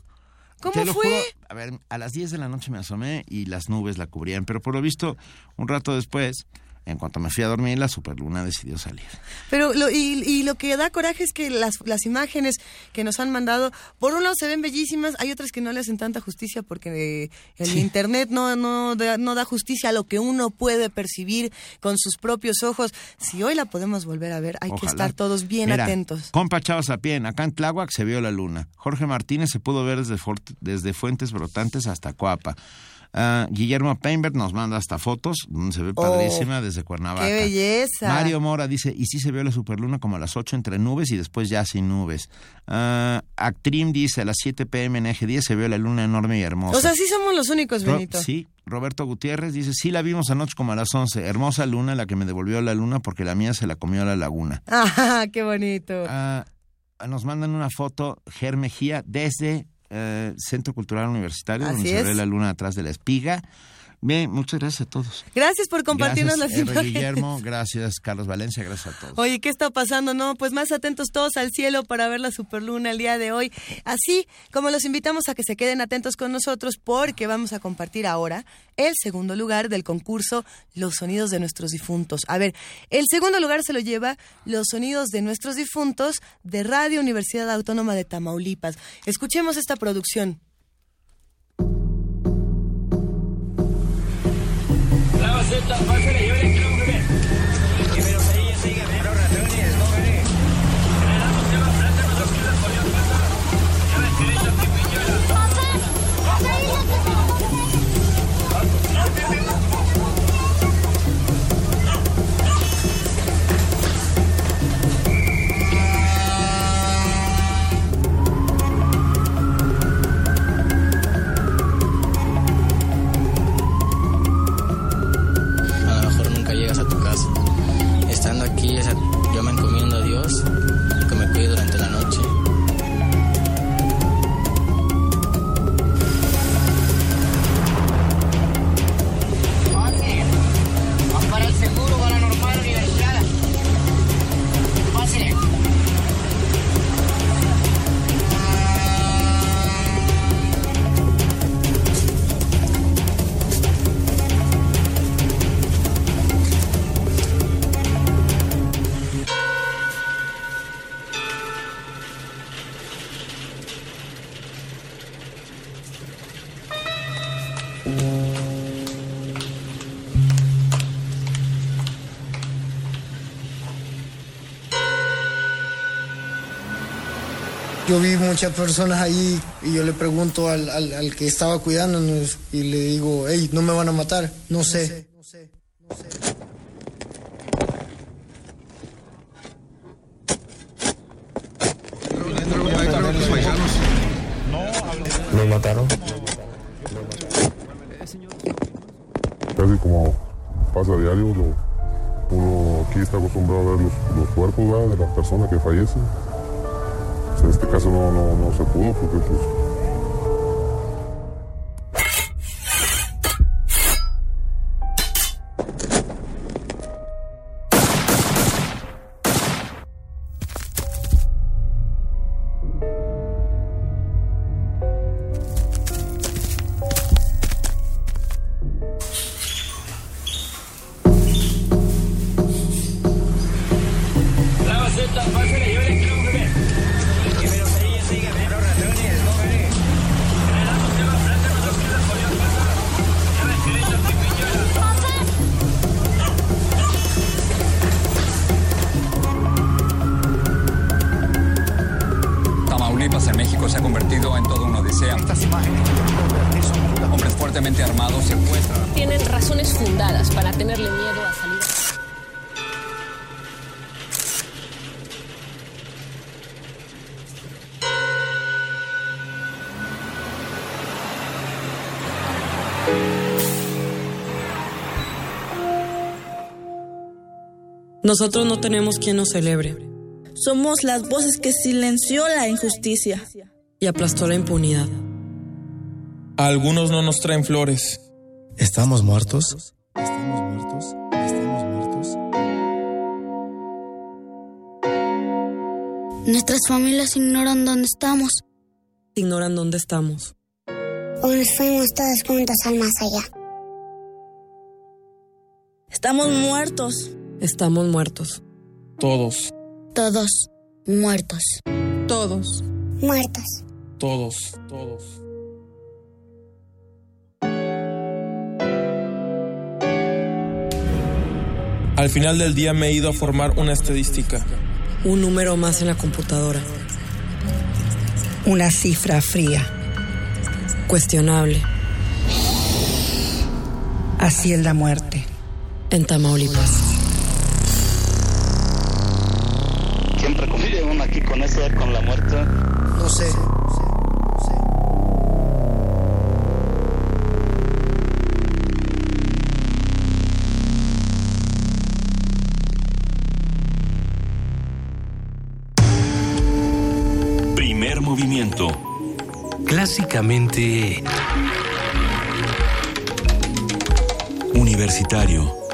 ¿Cómo fue? a ver, a las 10 de la noche me asomé y las nubes la cubrían, pero por lo visto, un rato después, En cuanto me fui a dormir, la superluna decidió salir. Pero lo, y, lo que da coraje es que las, las imágenes que nos han mandado, por un lado se ven bellísimas, hay otras que no le hacen tanta justicia porque el internet no, no, da, no da justicia a lo que uno puede percibir con sus propios ojos. Si hoy la podemos volver a ver, hay que estar todos bien atentos. Compa Chavos a pie, acá en Tláhuac se vio la luna. Jorge Martínez se pudo ver desde, desde Fuentes Brotantes hasta Coapa. Ah, Guillermo Peinberg nos manda hasta fotos, donde se ve oh, padrísima desde Cuernavaca. ¡Qué belleza! Mario Mora dice, y sí se vio la superluna como a las 8 entre nubes y después ya sin nubes. Uh, Actrim dice, a las 7 pm en Eje 10 se vio la luna enorme y hermosa. O sea, sí somos los únicos, Benito. sí, Roberto Gutiérrez dice, sí la vimos anoche como a las 11. Hermosa luna, la que me devolvió la luna porque la mía se la comió a la laguna. ¡Ah, qué bonito! Ah, nos mandan una foto, Germejía, desde eh, Centro Cultural Universitario, donde se ve la luna atrás de la espiga. Bien, muchas gracias a todos. Gracias por compartirnos las imágenes. Guillermo, gracias Carlos Valencia, gracias a todos. Oye, ¿qué está pasando? No, pues más atentos todos al cielo para ver la superluna el día de hoy. Así como los invitamos a que se queden atentos con nosotros porque vamos a compartir ahora el segundo lugar del concurso Los sonidos de nuestros difuntos. A ver, el segundo lugar se lo lleva Los sonidos de nuestros difuntos de Radio Universidad Autónoma de Tamaulipas. Escuchemos esta producción. aceptan, pásenle, llévenle. Yo vi muchas personas ahí y yo le pregunto al, al, que estaba cuidándonos y le digo, hey, no me van a matar, no sé. No sé, no sé, ¿Lo mataron? Casi como pasa a diario, uno aquí está acostumbrado a ver los, los cuerpos de las personas que fallecen en este caso no, no, no se pudo porque pues Nosotros no tenemos quien nos celebre. Somos las voces que silenció la injusticia y aplastó la impunidad. algunos no nos traen flores. ¿Estamos muertos? ¿Estamos muertos? ¿Estamos muertos? Nuestras familias ignoran dónde estamos. Ignoran dónde estamos. O nos fuimos todos juntos al más allá. Estamos muertos. Estamos muertos. Todos. Todos muertos. Todos. Muertos. Todos. Todos. Al final del día me he ido a formar una estadística. Un número más en la computadora. Una cifra fría. Cuestionable. Así es la muerte. En Tamaulipas. Aquí con eso, con la muerte. No sé. Primer movimiento. Clásicamente... Universitario.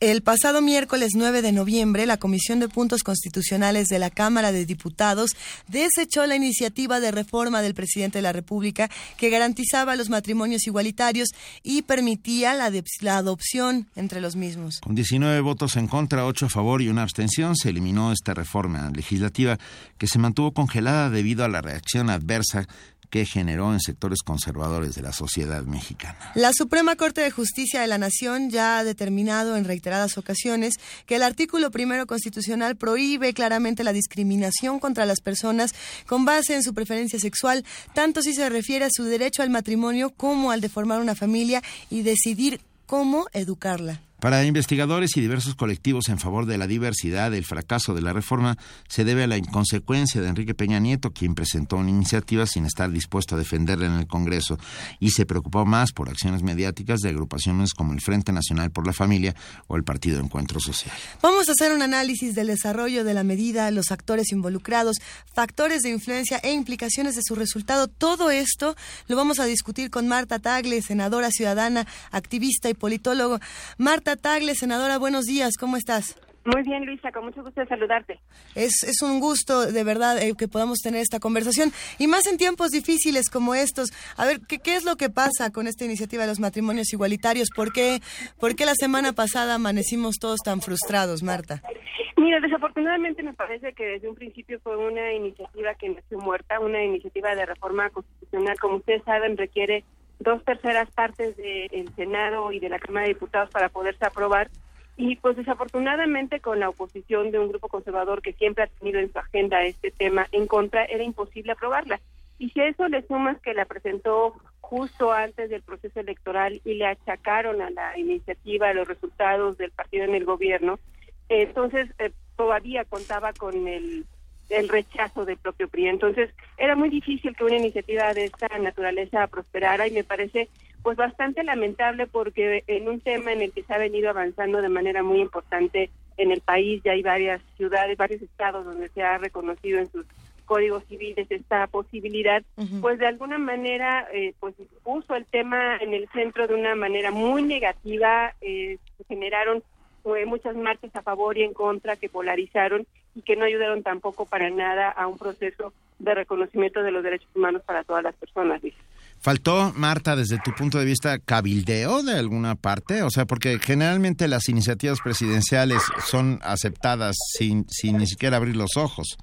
El pasado miércoles 9 de noviembre, la Comisión de Puntos Constitucionales de la Cámara de Diputados desechó la iniciativa de reforma del presidente de la República que garantizaba los matrimonios igualitarios y permitía la, la adopción entre los mismos. Con 19 votos en contra, 8 a favor y una abstención, se eliminó esta reforma legislativa que se mantuvo congelada debido a la reacción adversa que generó en sectores conservadores de la sociedad mexicana. La Suprema Corte de Justicia de la Nación ya ha determinado en reiteradas ocasiones que el artículo primero constitucional prohíbe claramente la discriminación contra las personas con base en su preferencia sexual, tanto si se refiere a su derecho al matrimonio como al de formar una familia y decidir cómo educarla. Para investigadores y diversos colectivos en favor de la diversidad, el fracaso de la reforma se debe a la inconsecuencia de Enrique Peña Nieto, quien presentó una iniciativa sin estar dispuesto a defenderla en el Congreso y se preocupó más por acciones mediáticas de agrupaciones como el Frente Nacional por la Familia o el Partido Encuentro Social. Vamos a hacer un análisis del desarrollo de la medida, los actores involucrados, factores de influencia e implicaciones de su resultado. Todo esto lo vamos a discutir con Marta Tagle, senadora ciudadana, activista y politólogo. Marta Tagle, senadora, buenos días, ¿cómo estás? Muy bien, Luisa, con mucho gusto de saludarte. Es, es un gusto, de verdad, eh, que podamos tener esta conversación. Y más en tiempos difíciles como estos. A ver, ¿qué, ¿qué es lo que pasa con esta iniciativa de los matrimonios igualitarios? ¿Por qué, ¿Por qué la semana pasada amanecimos todos tan frustrados, Marta? Mira, desafortunadamente me parece que desde un principio fue una iniciativa que nació muerta, una iniciativa de reforma constitucional. Como ustedes saben, requiere dos terceras partes del Senado y de la Cámara de Diputados para poderse aprobar. Y pues desafortunadamente con la oposición de un grupo conservador que siempre ha tenido en su agenda este tema en contra, era imposible aprobarla. Y si a eso le sumas que la presentó justo antes del proceso electoral y le achacaron a la iniciativa los resultados del partido en el gobierno, entonces eh, todavía contaba con el el rechazo del propio PRI. Entonces, era muy difícil que una iniciativa de esta naturaleza prosperara y me parece pues bastante lamentable porque en un tema en el que se ha venido avanzando de manera muy importante en el país, ya hay varias ciudades, varios estados donde se ha reconocido en sus códigos civiles esta posibilidad, pues de alguna manera eh, pues puso el tema en el centro de una manera muy negativa, eh, se generaron eh, muchas marchas a favor y en contra que polarizaron y que no ayudaron tampoco para nada a un proceso de reconocimiento de los derechos humanos para todas las personas. ¿Faltó, Marta, desde tu punto de vista, cabildeo de alguna parte? O sea, porque generalmente las iniciativas presidenciales son aceptadas sin, sin ni siquiera abrir los ojos.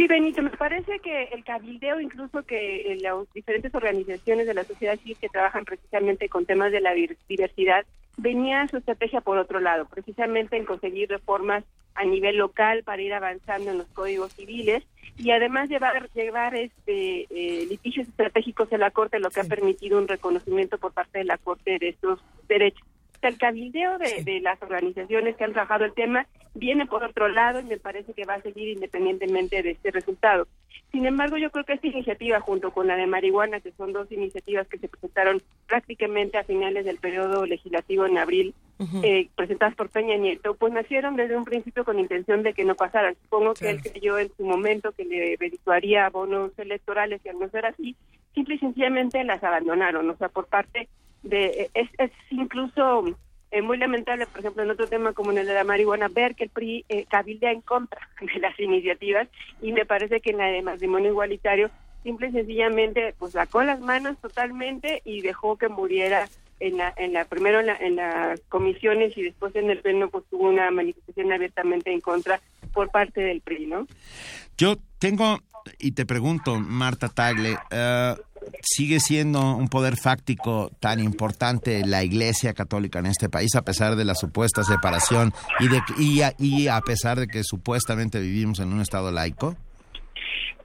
Sí, Benito, me parece que el cabildeo, incluso que las diferentes organizaciones de la sociedad civil que trabajan precisamente con temas de la diversidad, venía su estrategia por otro lado, precisamente en conseguir reformas a nivel local para ir avanzando en los códigos civiles y además llevar llevar este eh, litigios estratégicos a la corte lo que ha permitido un reconocimiento por parte de la corte de estos derechos el cabildeo de, de, las organizaciones que han trabajado el tema viene por otro lado y me parece que va a seguir independientemente de este resultado. Sin embargo, yo creo que esta iniciativa, junto con la de marihuana, que son dos iniciativas que se presentaron prácticamente a finales del periodo legislativo en abril, eh, presentadas por Peña Nieto, pues nacieron desde un principio con intención de que no pasaran. Supongo que él creyó en su momento que le redituaría bonos electorales y al no ser así, simple y sencillamente las abandonaron. O sea, por parte de... Es, es incluso Es muy lamentable, por ejemplo, en otro tema como en el de la marihuana, ver que el PRI eh, cabildea en contra de las iniciativas y me parece que en la de matrimonio igualitario simple y sencillamente pues sacó las manos totalmente y dejó que muriera en la, en la primero en, las comisiones y después en el pleno pues tuvo una manifestación abiertamente en contra por parte del PRI, ¿no? Yo tengo y te pregunto, Marta Tagle, uh, ¿sigue siendo un poder fáctico tan importante la Iglesia Católica en este país a pesar de la supuesta separación y de y y a pesar de que supuestamente vivimos en un estado laico?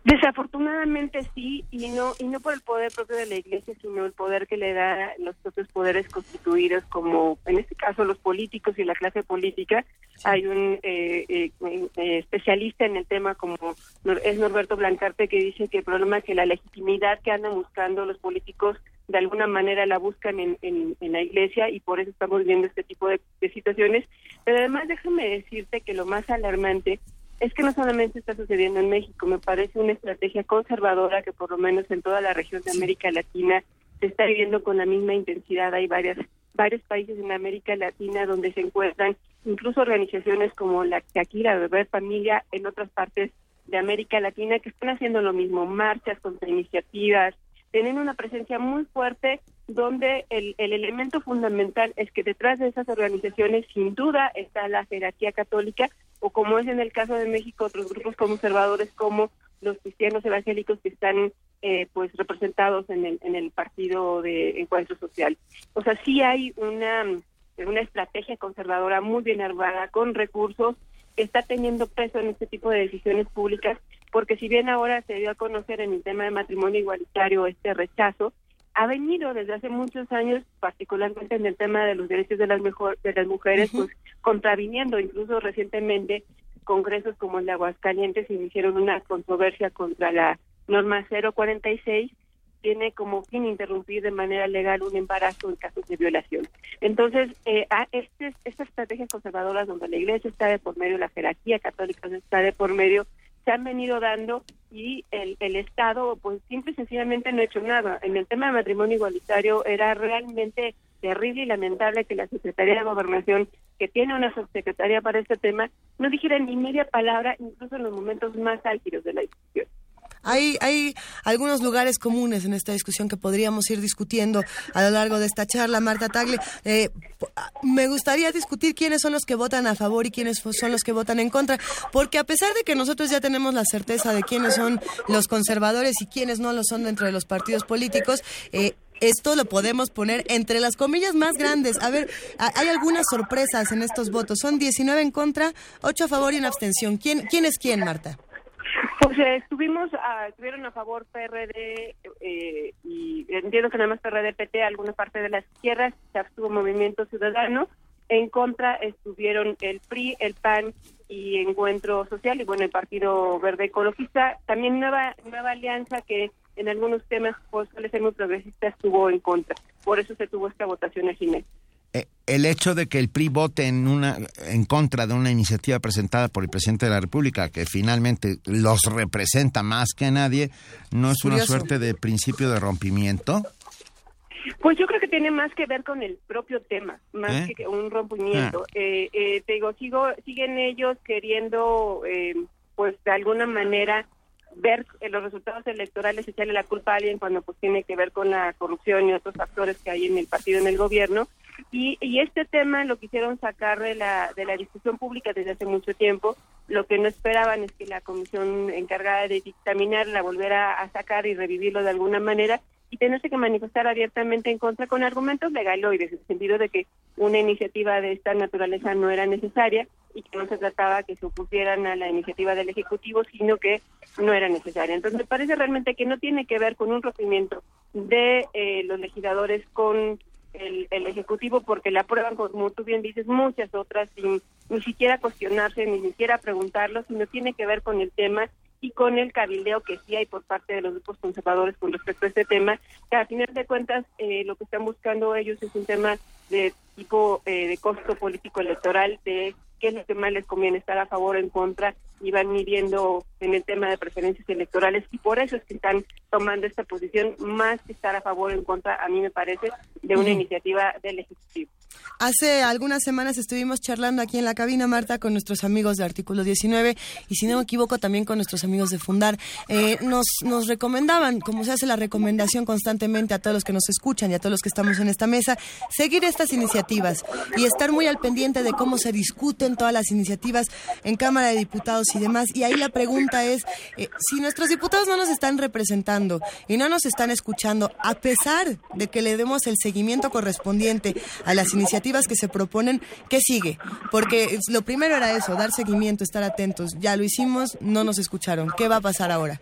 Desafortunadamente sí, y no y no por el poder propio de la Iglesia, sino el poder que le da los propios poderes constituidos, como en este caso los políticos y la clase política. Hay un eh, eh, eh, especialista en el tema, como es Norberto Blancarte, que dice que el problema es que la legitimidad que andan buscando los políticos de alguna manera la buscan en, en, la Iglesia y por eso estamos viendo este tipo de situaciones. Pero además déjame decirte que lo más alarmante es que no solamente está sucediendo en México, me parece una estrategia conservadora que por lo menos en toda la región de América Latina se está viviendo con la misma intensidad. Hay varias varios países en América Latina donde se encuentran incluso organizaciones como la que aquí la Beber Familia en otras partes de América Latina que están haciendo lo mismo, marchas contra iniciativas, tienen una presencia muy fuerte donde el, el, elemento fundamental es que detrás de esas organizaciones sin duda está la jerarquía católica o como es en el caso de México otros grupos conservadores como los cristianos evangélicos que están eh, pues representados en el, en el partido de encuentro social. O sea, sí hay una, una estrategia conservadora muy bien armada con recursos que está teniendo peso en este tipo de decisiones públicas porque si bien ahora se dio a conocer en el tema de matrimonio igualitario este rechazo, ha venido desde hace muchos años, particularmente en el tema de los derechos de las, mejor, de las mujeres, pues contraviniendo, incluso recientemente congresos como el de Aguascalientes iniciaron una controversia contra la norma 046 tiene como fin interrumpir de manera legal un embarazo en casos de violación. Entonces, eh, este, estas estrategias conservadoras donde la Iglesia está de por medio, la jerarquía católica está de por medio, se han venido dando y el, el Estado, pues simple y sencillamente no ha hecho nada. En el tema de matrimonio igualitario era realmente terrible y lamentable que la Secretaría de Gobernación, que tiene una subsecretaría para este tema, no dijera ni media palabra, incluso en los momentos más álgidos de la discusión. Hay, hay algunos lugares comunes en esta discusión que podríamos ir discutiendo a lo largo de esta charla, Marta Tagle. Eh, me gustaría discutir quiénes son los que votan a favor y quiénes son los que votan en contra, porque a pesar de que nosotros ya tenemos la certeza de quiénes son los conservadores y quiénes no lo son dentro de los partidos políticos, eh, esto lo podemos poner entre las comillas más grandes. A ver, hay algunas sorpresas en estos votos. Son 19 en contra, 8 a favor y una abstención. ¿Quién, quién es quién, Marta? Estuvimos, a, estuvieron a favor PRD eh, y entiendo que nada más PRD, PT, alguna parte de las izquierdas, se abstuvo Movimiento Ciudadano, en contra estuvieron el PRI, el PAN y Encuentro Social y bueno, el Partido Verde Ecologista, también Nueva, nueva Alianza que en algunos temas pues, suele ser muy progresista estuvo en contra, por eso se tuvo esta votación a Ginés. Eh, el hecho de que el PRI vote en una en contra de una iniciativa presentada por el presidente de la República que finalmente los representa más que nadie no es una suerte de principio de rompimiento pues yo creo que tiene más que ver con el propio tema, más ¿Eh? que un rompimiento. Ah. Eh, te digo, sigo, siguen ellos queriendo, pues de alguna manera, ver los resultados electorales y echarle la culpa a alguien cuando pues tiene que ver con la corrupción y otros factores que hay en el partido, en el gobierno. Y, y este tema lo quisieron sacar de la, de la discusión pública desde hace mucho tiempo. Lo que no esperaban es que la comisión encargada de dictaminar la volviera a sacar y revivirlo de alguna manera y tenerse que manifestar abiertamente en contra con argumentos legaloides, en el sentido de que una iniciativa de esta naturaleza no era necesaria y que no se trataba que se opusieran a la iniciativa del Ejecutivo, sino que no era necesaria. Entonces me parece realmente que no tiene que ver con un rompimiento de eh, los legisladores con el, Ejecutivo porque la aprueban, como tú bien dices, muchas otras sin ni siquiera cuestionarse, ni siquiera preguntarlo, sino tiene que ver con el tema y con el cabildeo que sí hay por parte de los grupos conservadores con respecto a este tema, que a final de cuentas eh, lo que están buscando ellos es un tema de tipo eh, de costo político electoral, de qué es lo que más les conviene estar a favor o en contra, y van midiendo en el tema de preferencias electorales, y por eso es que están tomando esta posición, más que estar a favor o en contra, a mí me parece, de una iniciativa del Ejecutivo. Hace algunas semanas estuvimos charlando aquí en la cabina, Marta, con nuestros amigos de Artículo 19 y si no me equivoco también con nuestros amigos de Fundar. Eh, nos, nos recomendaban, como se hace la recomendación constantemente a todos los que nos escuchan y a todos los que estamos en esta mesa, seguir estas iniciativas y estar muy al pendiente de cómo se discuten todas las iniciativas en Cámara de Diputados y demás. Y ahí la pregunta es, eh, si nuestros diputados no nos están representando y no nos están escuchando, a pesar de que le demos el seguimiento correspondiente a las iniciativas, que se proponen, ¿qué sigue? Porque lo primero era eso, dar seguimiento, estar atentos. Ya lo hicimos, no nos escucharon. ¿Qué va a pasar ahora?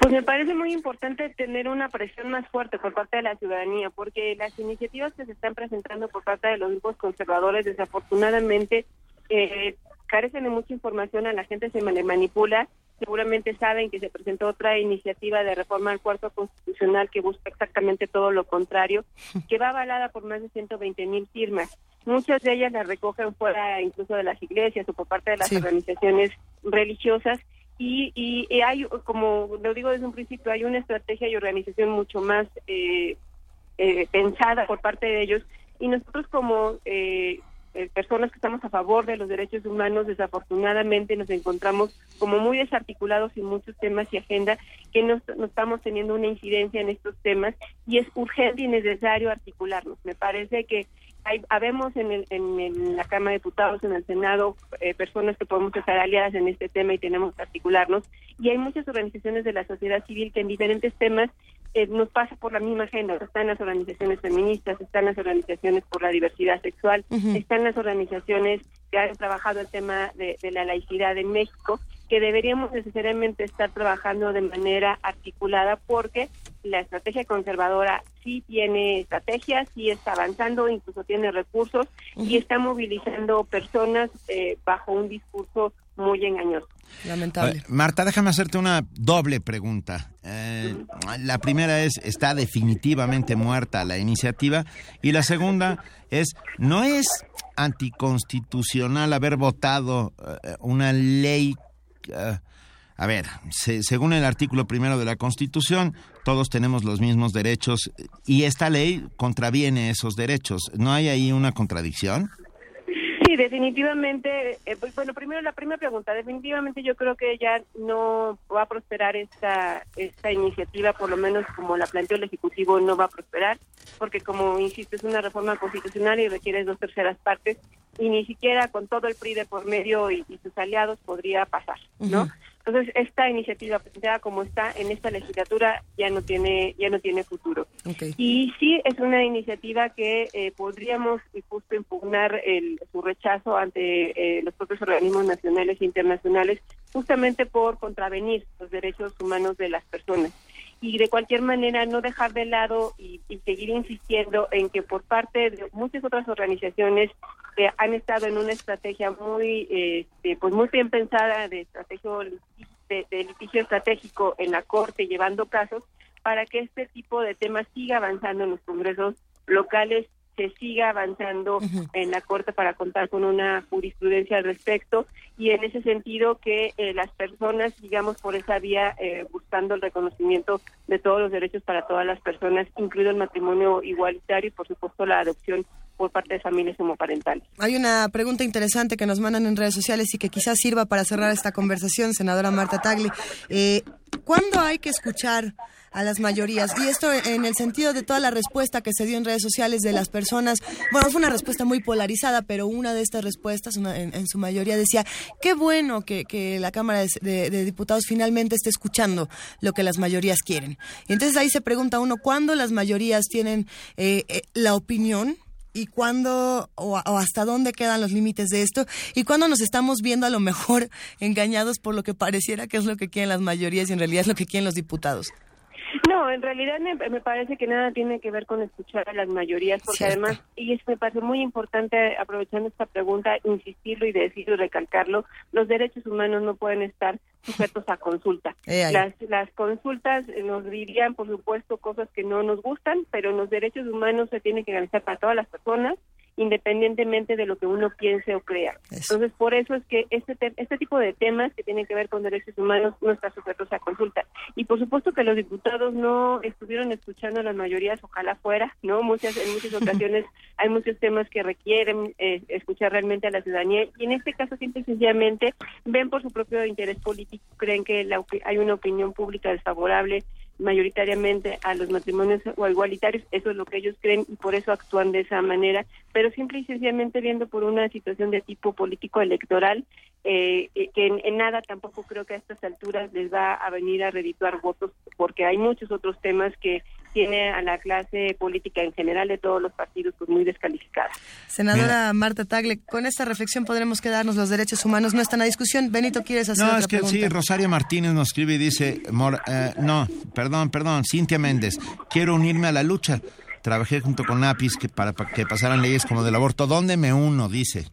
Pues me parece muy importante tener una presión más fuerte por parte de la ciudadanía, porque las iniciativas que se están presentando por parte de los grupos conservadores, desafortunadamente, eh, carecen de mucha información, a la gente se manipula seguramente saben que se presentó otra iniciativa de reforma al cuarto constitucional que busca exactamente todo lo contrario, que va avalada por más de 120 mil firmas. Muchas de ellas las recogen fuera incluso de las iglesias o por parte de las organizaciones religiosas. Y, y, hay, como lo digo desde un principio, hay una estrategia y organización mucho más eh, eh, pensada por parte de ellos. Y nosotros como eh, eh, personas que estamos a favor de los derechos humanos, desafortunadamente nos encontramos como muy desarticulados en muchos temas y agenda que no, estamos teniendo una incidencia en estos temas y es urgente y necesario articularnos. Me parece que hay, habemos en, el, en, la Cámara de Diputados, en el Senado, eh, personas que podemos estar aliadas en este tema y tenemos que articularnos. Y hay muchas organizaciones de la sociedad civil que en diferentes temas eh, nos pasa por la misma agenda. Están las organizaciones feministas, están las organizaciones por la diversidad sexual, están las organizaciones que han trabajado el tema de, la laicidad en México, que deberíamos necesariamente estar trabajando de manera articulada porque la estrategia conservadora sí tiene estrategias, sí está avanzando, incluso tiene recursos y está movilizando personas eh, bajo un discurso muy engañoso. Lamentable. Eh, Marta, déjame hacerte una doble pregunta. Eh, la primera es, ¿está definitivamente muerta la iniciativa? Y la segunda es, ¿no es anticonstitucional haber votado eh, una ley... a ver, según el artículo primero de la Constitución, todos tenemos los mismos derechos y esta ley contraviene esos derechos. ¿No hay ahí una contradicción? Sí, definitivamente. Eh, pues, bueno, primero la primera pregunta. Definitivamente yo creo que ya no va a prosperar esta esta iniciativa, por lo menos como la planteó el Ejecutivo, no va a prosperar, porque como insisto, es una reforma constitucional y requiere dos terceras partes y ni siquiera con todo el PRI de por medio y, sus aliados podría pasar, ¿no? Entonces, esta iniciativa planteada como está en esta legislatura ya no tiene ya no tiene futuro. Y sí es una iniciativa que eh, podríamos justo impugnar el, su rechazo ante eh, los propios organismos nacionales e internacionales justamente por contravenir los derechos humanos de las personas y de cualquier manera no dejar de lado y, seguir insistiendo en que por parte de muchas otras organizaciones que han estado en una estrategia muy este, pues muy bien pensada de estrategia de, litigio estratégico en la corte llevando casos para que este tipo de temas siga avanzando en los congresos locales se siga avanzando en la Corte para contar con una jurisprudencia al respecto y en ese sentido que eh, las personas sigamos por esa vía eh, buscando el reconocimiento de todos los derechos para todas las personas, incluido el matrimonio igualitario y por supuesto la adopción por parte de familias homoparentales. Hay una pregunta interesante que nos mandan en redes sociales y que quizás sirva para cerrar esta conversación, senadora Marta Tagli. Eh, ¿Cuándo hay que escuchar a las mayorías. Y esto en el sentido de toda la respuesta que se dio en redes sociales de las personas. Bueno, fue una respuesta muy polarizada, pero una de estas respuestas, en, su mayoría, decía, qué bueno que, la Cámara de, Diputados finalmente esté escuchando lo que las mayorías quieren. Y entonces ahí se pregunta uno, ¿cuándo las mayorías tienen eh, eh, la opinión? y cuándo o, o, hasta dónde quedan los límites de esto y cuándo nos estamos viendo a lo mejor engañados por lo que pareciera que es lo que quieren las mayorías y en realidad es lo que quieren los diputados. No, en realidad me, parece que nada tiene que ver con escuchar a las mayorías, porque además, y es, me parece muy importante, aprovechando esta pregunta, insistirlo y decirlo y recalcarlo, los derechos humanos no pueden estar sujetos a consulta. Eh, las, las consultas nos dirían, por supuesto, cosas que no nos gustan, pero los derechos humanos se tienen que garantizar para todas las personas independientemente de lo que uno piense o crea. Entonces, por eso es que este, este tipo de temas que tienen que ver con derechos humanos no están sujetos a consulta. Y por supuesto que los diputados no estuvieron escuchando a las mayorías, ojalá fuera, ¿no? Muchas, en muchas ocasiones hay muchos temas que requieren eh, escuchar realmente a la ciudadanía y en este caso simple y sencillamente ven por su propio interés político, creen que hay una opinión pública desfavorable mayoritariamente a los matrimonios o igualitarios, eso es lo que ellos creen y por eso actúan de esa manera, pero simple y sencillamente viendo por una situación de tipo político electoral, eh, eh, que en, nada tampoco creo que a estas alturas les va a venir a redituar votos, porque hay muchos otros temas que tiene a la clase política en general de todos los partidos pues muy descalificada. Senadora Marta Tagle, con esta reflexión podremos quedarnos los derechos humanos no están a discusión. Benito, ¿quieres hacer No, es que sí, Rosario Martínez nos escribe y dice, eh, no, perdón, perdón, Cintia Méndez, quiero unirme a la lucha. Trabajé junto con Apis que para, para que pasaran leyes como del aborto. ¿Dónde me uno? Dice.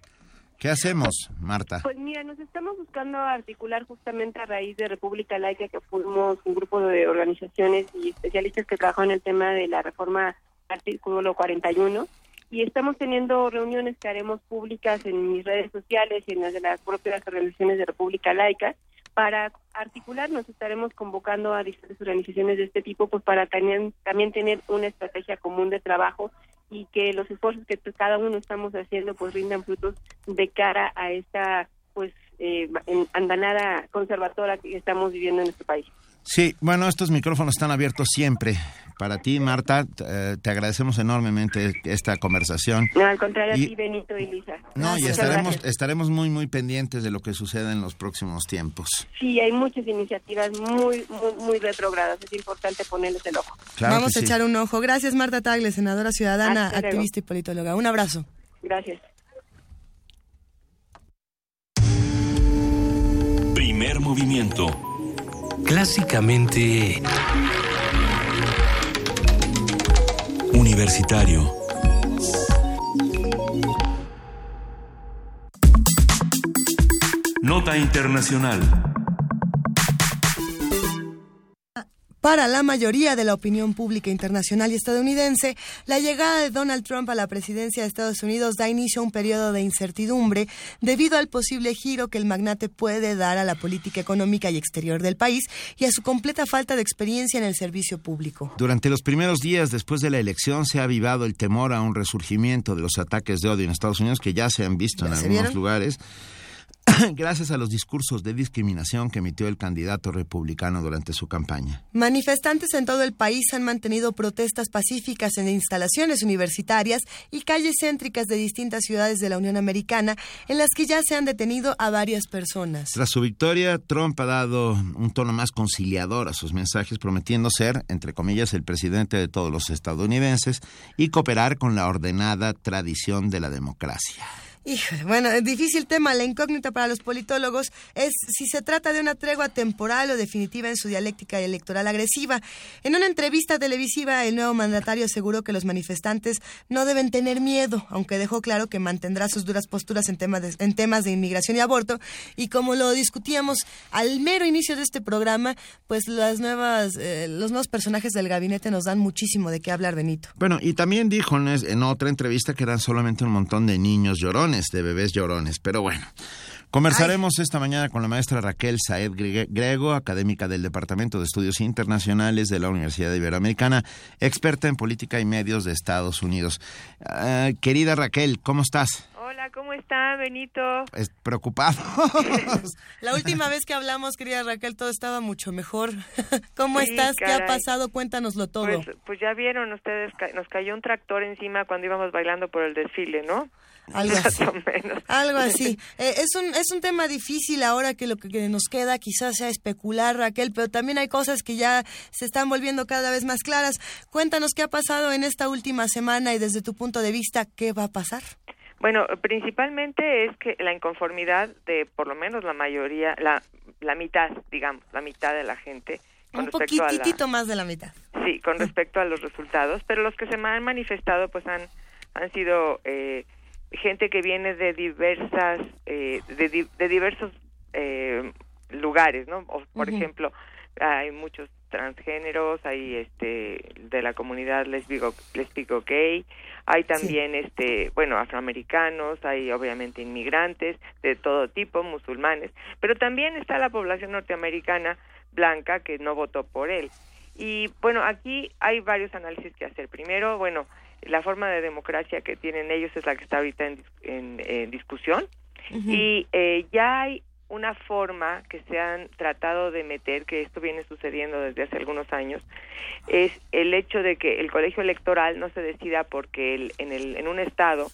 ¿Qué hacemos, Marta? Pues mira, nos estamos buscando articular justamente a raíz de República Laica, que fuimos un grupo de organizaciones y especialistas que trabajan en el tema de la reforma artículo 41 y estamos teniendo reuniones que haremos públicas en mis redes sociales y en las de las propias organizaciones de República Laica para articular nos estaremos convocando a diferentes organizaciones de este tipo pues para también, también tener una estrategia común de trabajo y que los esfuerzos que cada uno estamos haciendo pues rindan frutos de cara a esta pues eh, andanada conservadora que estamos viviendo en nuestro país. Sí, bueno, estos micrófonos están abiertos siempre. Para ti, Marta, eh, te agradecemos enormemente esta conversación. No, al contrario, a ti, Benito y Lisa. No, y estaremos, estaremos muy, muy pendientes de lo que suceda en los próximos tiempos. Sí, hay muchas iniciativas muy, muy, muy retrogradas. Es importante ponerles el ojo. Vamos a echar un ojo. Gracias, Marta Tagle, senadora ciudadana, activista y politóloga. Un abrazo. Gracias. Primer movimiento clásicamente universitario. Nota Internacional. Para la mayoría de la opinión pública internacional y estadounidense, la llegada de Donald Trump a la presidencia de Estados Unidos da inicio a un periodo de incertidumbre debido al posible giro que el magnate puede dar a la política económica y exterior del país y a su completa falta de experiencia en el servicio público. Durante los primeros días después de la elección se ha avivado el temor a un resurgimiento de los ataques de odio en Estados Unidos que ya se han visto en algunos lugares gracias a los discursos de discriminación que emitió el candidato republicano durante su campaña. Manifestantes en todo el país han mantenido protestas pacíficas en instalaciones universitarias y calles céntricas de distintas ciudades de la Unión Americana, en las que ya se han detenido a varias personas. Tras su victoria, Trump ha dado un tono más conciliador a sus mensajes, prometiendo ser, entre comillas, el presidente de todos los estadounidenses y cooperar con la ordenada tradición de la democracia bueno, el difícil tema, la incógnita para los politólogos es si se trata de una tregua temporal o definitiva en su dialéctica electoral agresiva. En una entrevista televisiva, el nuevo mandatario aseguró que los manifestantes no deben tener miedo, aunque dejó claro que mantendrá sus duras posturas en temas de, en temas de inmigración y aborto. Y como lo discutíamos al mero inicio de este programa, pues las nuevas, eh, los nuevos personajes del gabinete nos dan muchísimo de qué hablar, Benito. Bueno, y también dijo en otra entrevista que eran solamente un montón de niños llorones de bebés llorones. Pero bueno, conversaremos esta mañana con la maestra Raquel Saed Grego, académica del Departamento de Estudios Internacionales de la Universidad Iberoamericana, experta en política y medios de Estados Unidos. Ah, querida Raquel, ¿cómo estás? Hola, ¿cómo está, Benito? Es preocupado. La última vez que hablamos, querida Raquel, todo estaba mucho mejor. ¿Cómo estás? ¿Qué ha pasado? Cuéntanoslo todo. Pues, pues, ya vieron ustedes, nos cayó un tractor encima cuando íbamos bailando por el desfile, ¿no? Algo así. Algo así. Eh, es, un, es un tema difícil ahora que lo que nos queda quizás sea especular, Raquel, pero también hay cosas que ya se están volviendo cada vez más claras. Cuéntanos qué ha pasado en esta última semana y desde tu punto de vista, ¿qué va a pasar? Bueno, principalmente es que la inconformidad de por lo menos la mayoría, la, la mitad, digamos, la mitad de la gente. Con Un poquitito más de la mitad. Sí, con respecto a los resultados, pero los que se han manifestado pues han, han sido eh, gente que viene de diversas, eh, de, de, diversos eh, lugares, ¿no? por ejemplo, hay muchos transgéneros, hay este de la comunidad lesbico, lesbico gay, hay también este, bueno, afroamericanos, hay obviamente inmigrantes de todo tipo, musulmanes, pero también está la población norteamericana blanca que no votó por él. Y bueno, aquí hay varios análisis que hacer. Primero, bueno, la forma de democracia que tienen ellos es la que está ahorita en, discusión y eh, ya hay una forma que se han tratado de meter, que esto viene sucediendo desde hace algunos años, es el hecho de que el colegio electoral no se decida porque el, en, el, en un estado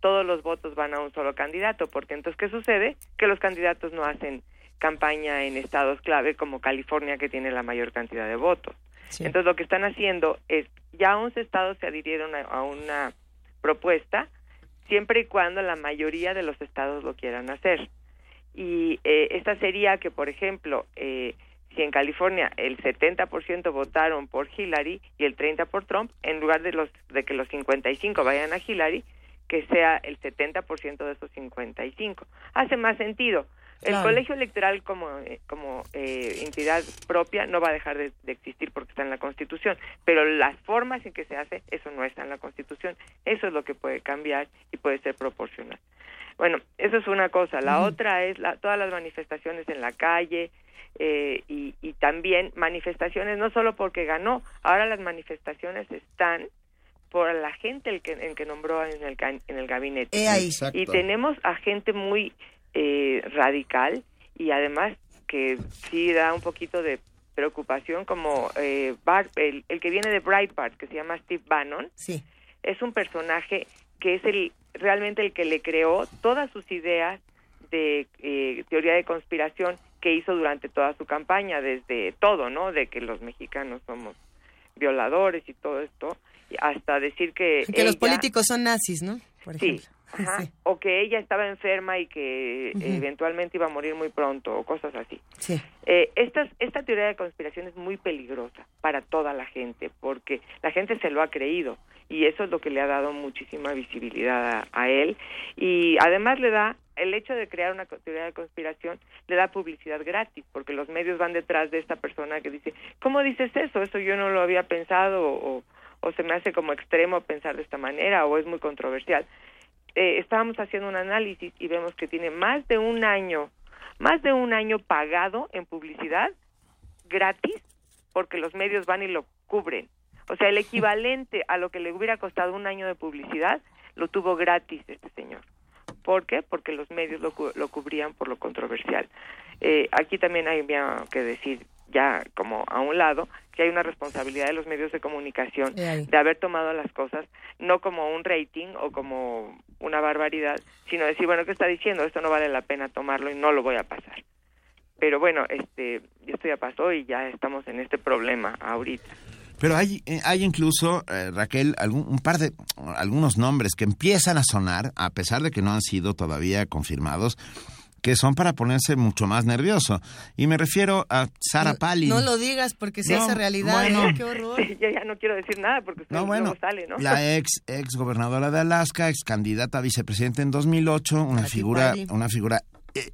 todos los votos van a un solo candidato, porque entonces, ¿qué sucede? Que los candidatos no hacen campaña en estados clave como California, que tiene la mayor cantidad de votos. Entonces, lo que están haciendo es, ya 11 estados se adhirieron a, una propuesta, siempre y cuando la mayoría de los estados lo quieran hacer. Y eh, esta sería que, por ejemplo, eh, si en California el 70% votaron por Hillary y el 30 por Trump, en lugar de los de que los 55 vayan a Hillary, que sea el 70% de esos 55. Hace más sentido. El colegio electoral como, eh, como eh, entidad propia no va a dejar de, existir porque está en la Constitución, pero las formas en que se hace, eso no está en la Constitución. Eso es lo que puede cambiar y puede ser proporcional. Bueno, eso es una cosa. La otra es la, todas las manifestaciones en la calle eh, y, y también manifestaciones, no solo porque ganó, ahora las manifestaciones están por la gente el que, en que nombró en el, en el gabinete. y tenemos a gente muy eh, radical y además que sí da un poquito de preocupación como eh, el, el, que viene de Breitbart, que se llama Steve Bannon. Sí. Es un personaje que es el realmente el que le creó todas sus ideas de eh, teoría de conspiración que hizo durante toda su campaña, desde todo, ¿no? De que los mexicanos somos violadores y todo esto, hasta decir que... Que los políticos son nazis, ¿no? sí, o que ella estaba enferma y que eventualmente iba a morir muy pronto, o cosas así. Sí. Eh, esta, esta teoría de conspiración es muy peligrosa para toda la gente, porque la gente se lo ha creído, y eso es lo que le ha dado muchísima visibilidad a él, y además le da el hecho de crear una teoría de conspiración le da publicidad gratis, porque los medios van detrás de esta persona que dice, ¿cómo dices eso? Eso yo no lo había pensado, o, o se me hace como extremo pensar de esta manera o es muy controversial. Eh, estábamos haciendo un análisis y vemos que tiene más de un año, más de un año pagado en publicidad gratis porque los medios van y lo cubren. O sea, el equivalente a lo que le hubiera costado un año de publicidad lo tuvo gratis este señor. ¿Por qué? Porque los medios lo, lo cubrían por lo controversial. Eh, aquí también hay que decir ya como a un lado que hay una responsabilidad de los medios de comunicación de haber tomado las cosas no como un rating o como una barbaridad, sino decir, bueno, ¿qué está diciendo? Esto no vale la pena tomarlo y no lo voy a pasar. Pero bueno, este, esto ya pasó y ya estamos en este problema ahorita. Pero hay, eh, hay incluso, eh, Raquel, algún, un par de, algunos nombres que empiezan a sonar, a pesar de que no han sido todavía confirmados, que son para ponerse mucho más nervioso. Y me refiero a Sara Palin. No lo digas porque se hace realidad. Qué horror. yo ya no quiero decir nada porque no, bueno, sale, ¿no? La ex ex gobernadora de Alaska, ex candidata a vicepresidente en 2008, una figura una figura eh,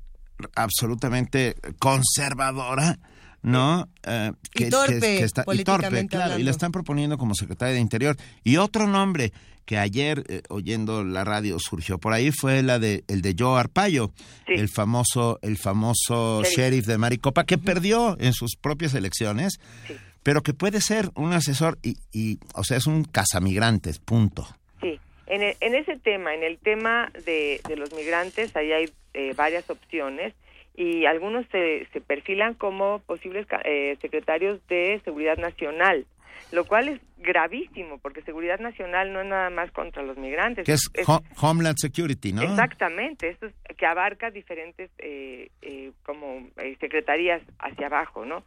absolutamente conservadora. ¿No? Eh, que, y torpe, está, y torpe, claro, y la están proponiendo como secretaria de Interior. Y otro nombre que ayer eh, oyendo la radio surgió por ahí fue la de el de Joe Arpaio, el famoso el famoso sheriff. de Maricopa que perdió en sus propias elecciones, pero que puede ser un asesor y, y o sea, es un casamigrantes, punto. Sí. En, en ese tema, en el tema de, de los migrantes, ahí hay eh, varias opciones y algunos se, se perfilan como posibles eh, secretarios de seguridad nacional lo cual es gravísimo, porque seguridad nacional no es nada más contra los migrantes. Que es, Homeland Security, ¿no? Exactamente, eso es, que abarca diferentes eh, eh, como eh, secretarías hacia abajo, ¿no?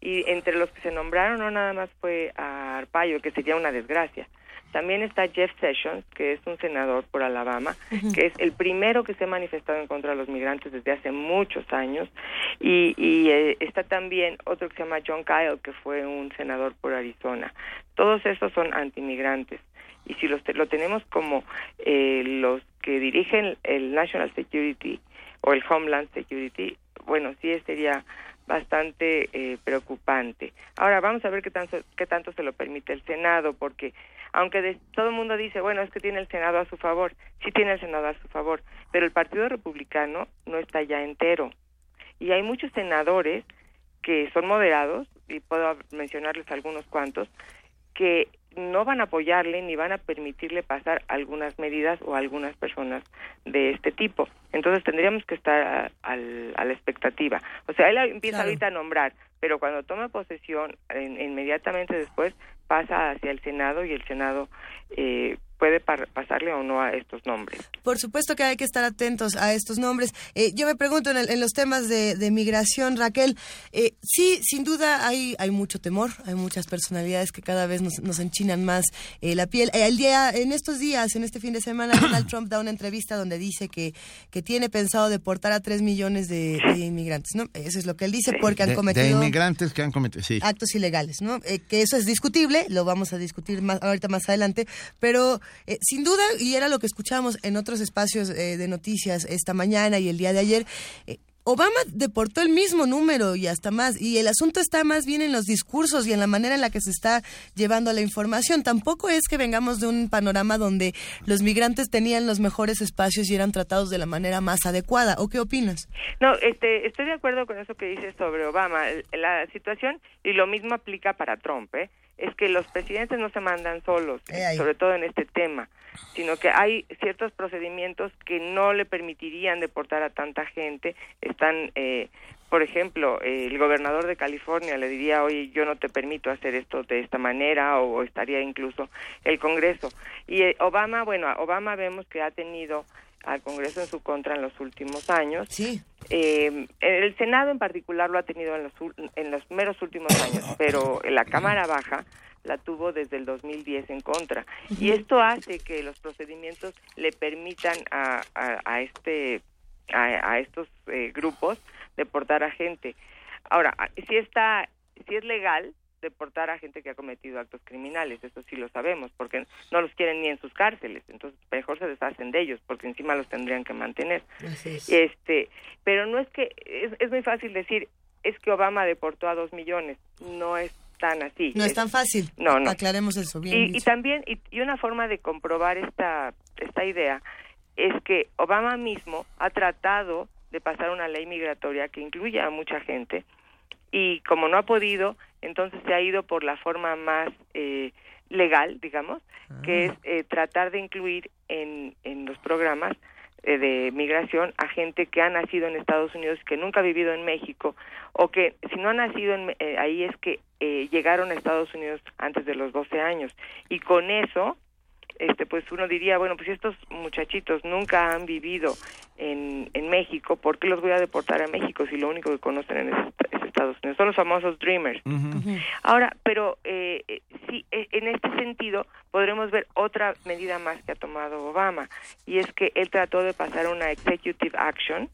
Y entre los que se nombraron no nada más fue a Arpaio, que sería una desgracia. También está Jeff Sessions, que es un senador por Alabama, que es el primero que se ha manifestado en contra de los migrantes desde hace muchos años. Y, eh, está también otro que se llama John Kyle, que fue un senador por Arizona. Todos esos son antimigrantes. Y si los lo tenemos como eh, los que dirigen el National Security o el Homeland Security, bueno, sí sería bastante eh, preocupante. Ahora vamos a ver qué tanto, qué tanto se lo permite el Senado, porque aunque todo el mundo dice, bueno, es que tiene el Senado a su favor, sí tiene el Senado a su favor, pero el Partido Republicano no está ya entero. Y hay muchos senadores que son moderados, y puedo mencionarles algunos cuantos, que no van a apoyarle ni van a permitirle pasar algunas medidas o algunas personas de este tipo. Entonces tendríamos que estar a, la expectativa. O sea, él empieza ahorita a nombrar, pero cuando toma posesión, inmediatamente después pasa hacia el Senado y el Senado eh, puede pasarle o no a estos nombres. Por supuesto que hay que estar atentos a estos nombres. Eh, yo me pregunto en, los temas de, migración, Raquel, eh, sí, sin duda hay, hay mucho temor, hay muchas personalidades que cada vez nos, enchinan más eh, la piel. el día, en estos días, en este fin de semana, Donald Trump da una entrevista donde dice que, que tiene pensado deportar a tres millones de, inmigrantes, ¿no? Eso es lo que él dice, porque han cometido... De inmigrantes que han cometido, sí. Actos ilegales, ¿no? que eso es discutible, lo vamos a discutir más, ahorita más adelante, pero eh, sin duda, y era lo que escuchamos en otros espacios eh, de noticias esta mañana y el día de ayer, eh, Obama deportó el mismo número y hasta más, y el asunto está más bien en los discursos y en la manera en la que se está llevando la información. Tampoco es que vengamos de un panorama donde los migrantes tenían los mejores espacios y eran tratados de la manera más adecuada. ¿O qué opinas? No, este, estoy de acuerdo con eso que dices sobre Obama. La situación, y lo mismo aplica para Trump, ¿eh? Es que los presidentes no se mandan solos, sobre todo en este tema, sino que hay ciertos procedimientos que no le permitirían deportar a tanta gente. Están, eh, por ejemplo, el gobernador de California le diría, oye, yo no te permito hacer esto de esta manera, o, estaría incluso el Congreso. Y eh, Obama, bueno, Obama vemos que ha tenido al Congreso en su contra en los últimos años. Sí. Eh, el Senado en particular lo ha tenido en los, en los meros últimos años, pero la Cámara Baja la tuvo desde el 2010 en contra. Y esto hace que los procedimientos le permitan a, a, este a, estos eh, grupos deportar a gente. Ahora, si está si es legal, deportar a gente que ha cometido actos criminales, eso sí lo sabemos, porque no los quieren ni en sus cárceles, entonces mejor se deshacen de ellos, porque encima los tendrían que mantener. Este, pero no es que es, es, muy fácil decir es que Obama deportó a dos millones, no es tan así. No es, tan fácil. No, no. Aclaremos eso bien. Y, y también y, y una forma de comprobar esta esta idea es que Obama mismo ha tratado de pasar una ley migratoria que incluya a mucha gente y como no ha podido, entonces se ha ido por la forma más eh, legal, digamos, que es ah. eh, tratar de incluir en, en los programas eh, de migración a gente que ha nacido en Estados Unidos que nunca ha vivido en México o que si no ha nacido en, ahí es que llegaron a Estados Unidos antes de los 12 años y con eso este pues uno diría bueno pues si estos muchachitos nunca han vivido en, en México ¿por qué los voy a deportar a México si lo único que conocen es, Estados Unidos son los famosos dreamers. Ahora pero eh, eh, sí e, en este sentido podremos ver otra medida más que ha tomado Obama y es que él trató de pasar una executive action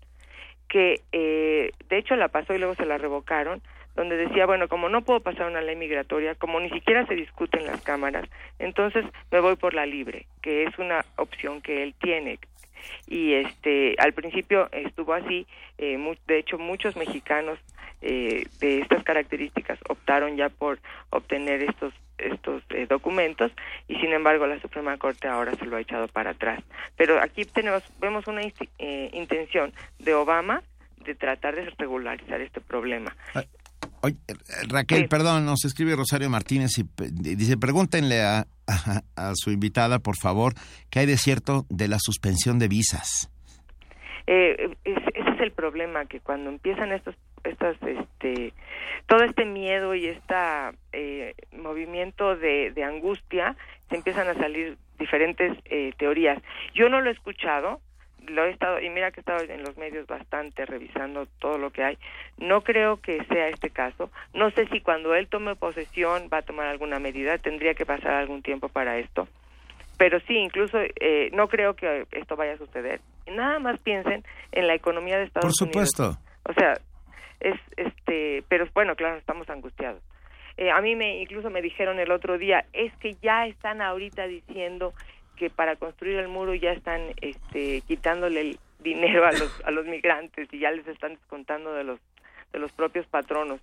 que eh, de hecho la pasó y luego se la revocaron donde decía, bueno, como no puedo pasar una ley migratoria, como ni siquiera se discute en las cámaras, entonces me voy por la libre, que es una opción que él tiene. Y este, al principio estuvo así, eh, de hecho muchos mexicanos eh, de estas características optaron ya por obtener estos estos eh, documentos y sin embargo la Suprema Corte ahora se lo ha echado para atrás. Pero aquí tenemos vemos una intención de Obama de tratar de regularizar este problema. Raquel, perdón, nos escribe Rosario Martínez y dice, pregúntenle a, su invitada, por favor, qué hay de cierto de la suspensión de visas. Eh, ese es el problema, que cuando empiezan estos, estas, este, todo este miedo y este movimiento de, de, angustia, se empiezan a salir diferentes eh, teorías. Yo no lo he escuchado, lo he estado, y mira que he estado en los medios bastante revisando todo lo que hay, no creo que sea este caso, no sé si cuando él tome posesión va a tomar alguna medida, tendría que pasar algún tiempo para esto, pero sí, incluso eh, no creo que esto vaya a suceder. Nada más piensen en la economía de Estados Unidos. Por supuesto. O sea, es este, pero bueno, claro, estamos angustiados. Eh, a mí me incluso me dijeron el otro día, es que ya están ahorita diciendo que para construir el muro ya están este, quitándole el dinero a los, a los migrantes y ya les están descontando de los, de los propios patronos.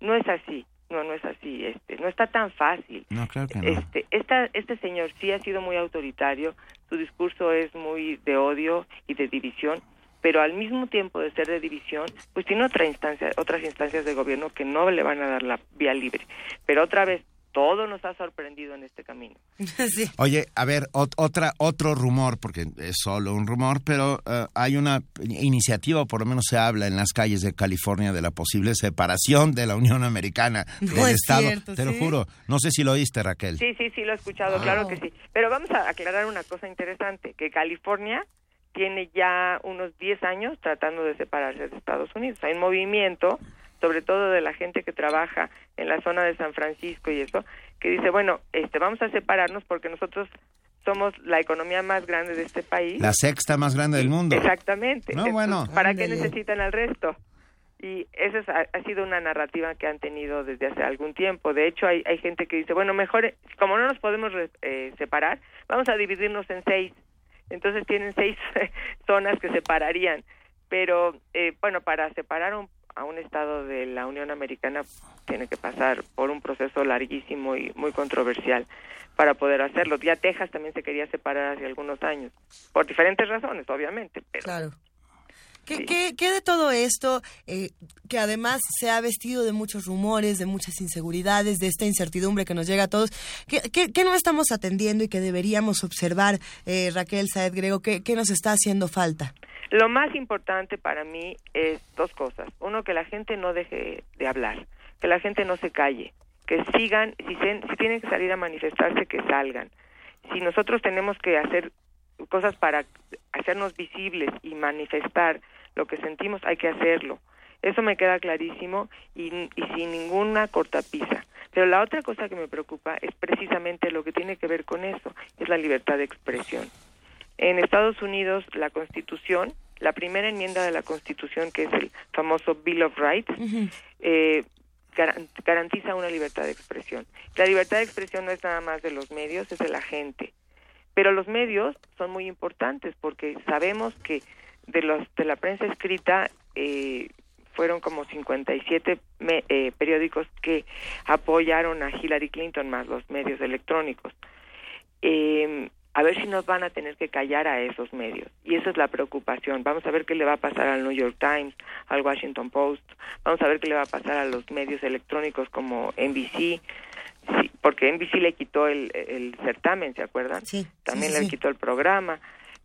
No es así, no, no es así, este, no está tan fácil. No, claro que no. Este, esta, este señor sí ha sido muy autoritario, su discurso es muy de odio y de división, pero al mismo tiempo de ser de división, pues tiene otra instancia, otras instancias de gobierno que no le van a dar la vía libre. Pero otra vez, todo nos ha sorprendido en este camino. Oye, a ver, otra, otro rumor, porque es solo un rumor, pero eh, hay una iniciativa, o por lo menos se habla en las calles de California de la posible separación de la Unión Americana del Estado. Te lo juro. No sé si lo oíste, Raquel. Sí, sí, sí, lo he escuchado, ah. claro que sí. Pero vamos a aclarar una cosa interesante, que California tiene ya unos 10 años tratando de separarse de Estados Unidos. Hay un movimiento sobre todo de la gente que trabaja en la zona de San Francisco y eso, que dice, bueno, este, vamos a separarnos porque nosotros somos la economía más grande de este país. La sexta más grande del mundo. Exactamente. No, bueno. ¿Para qué necesitan al resto? Y esa ha, sido una narrativa que han tenido desde hace algún tiempo. De hecho, hay, hay gente que dice, bueno, mejor, como no nos podemos eh, separar, vamos a dividirnos en seis. Entonces tienen seis zonas que separarían. Pero, eh, bueno, para separar un, a un estado de la Unión Americana tiene que pasar por un proceso larguísimo y muy controversial para poder hacerlo. Ya Texas también se quería separar hace algunos años, por diferentes razones, obviamente. Claro. ¿Qué, ¿Qué, de todo esto, eh, que además se ha vestido de muchos rumores, de muchas inseguridades, de esta incertidumbre que nos llega a todos? ¿Qué, qué, no estamos atendiendo y que deberíamos observar, eh, Raquel Saed Grego? ¿Qué, ¿Qué nos está haciendo falta? Lo más importante para mí es dos cosas. Uno, que la gente no deje de hablar, que la gente no se calle, que sigan, si, si tienen que salir a manifestarse, que salgan. Si nosotros tenemos que hacer cosas para hacernos visibles y manifestar lo que sentimos, hay que hacerlo. Eso me queda clarísimo y, y sin ninguna cortapisa. Pero la otra cosa que me preocupa es precisamente lo que tiene que ver con eso, es la libertad de expresión. En Estados Unidos, la Constitución, la primera enmienda de la Constitución, que es el famoso Bill of Rights, eh, garantiza una libertad de expresión. La libertad de expresión no es nada más de los medios, es de la gente. Pero los medios son muy importantes porque sabemos que de los de la prensa escrita eh, fueron como 57 eh, periódicos que apoyaron a Hillary Clinton más los medios electrónicos. Eh, a ver si nos van a tener que callar a esos medios. Y esa es la preocupación. Vamos a ver qué le va a pasar al New York Times, al Washington Post, vamos a ver qué le va a pasar a los medios electrónicos como NBC, porque NBC le quitó el, el certamen, ¿se acuerdan? Sí. También le quitó el programa.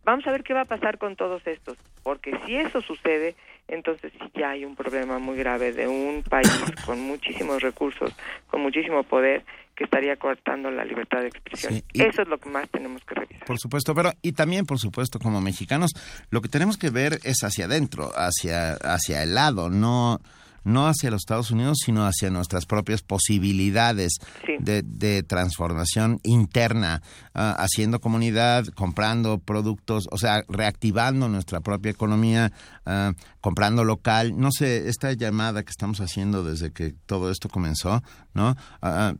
Vamos a ver qué va a pasar con todos estos, porque si eso sucede, entonces sí ya hay un problema muy grave de un país con muchísimos recursos, con muchísimo poder, que estaría cortando la libertad de expresión. Eso es lo que más tenemos que revisar. Por supuesto, pero y también, por supuesto, como mexicanos, lo que tenemos que ver es hacia adentro, hacia, hacia el lado, no no hacia los Estados Unidos, sino hacia nuestras propias posibilidades de, transformación interna, ah, haciendo comunidad, comprando productos, o sea, reactivando nuestra propia economía, ah, comprando local. No sé, esta llamada que estamos haciendo desde que todo esto comenzó, ¿no? Ah,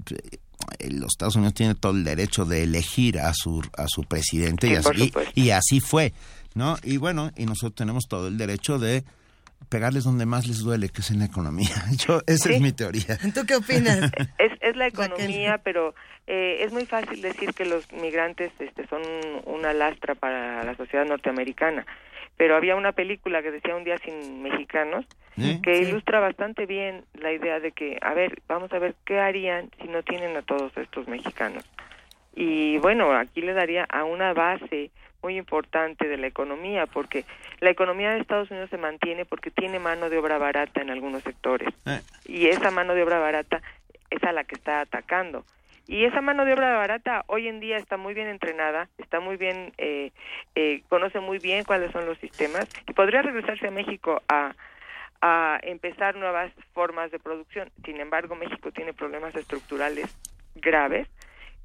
los Estados Unidos tienen todo el derecho de elegir a su a su presidente y, así, y, así fue, ¿no? Y bueno, y nosotros tenemos todo el derecho de pegarles donde más les duele, que es en la economía. Yo, esa es mi teoría. ¿Tú qué opinas? Es, es la economía, pero eh, es muy fácil decir que los migrantes este, son una lastra para la sociedad norteamericana. Pero había una película que decía Un día sin mexicanos, que ilustra bastante bien la idea de que, a ver, vamos a ver qué harían si no tienen a todos estos mexicanos. Y bueno, aquí le daría a una base muy importante de la economía, porque la economía de Estados Unidos se mantiene porque tiene mano de obra barata en algunos sectores. Eh. Y esa mano de obra barata es a la que está atacando. Y esa mano de obra barata hoy en día está muy bien entrenada, está muy bien, eh, eh, conoce muy bien cuáles son los sistemas y podría regresarse a México a, a empezar nuevas formas de producción. Sin embargo, México tiene problemas estructurales graves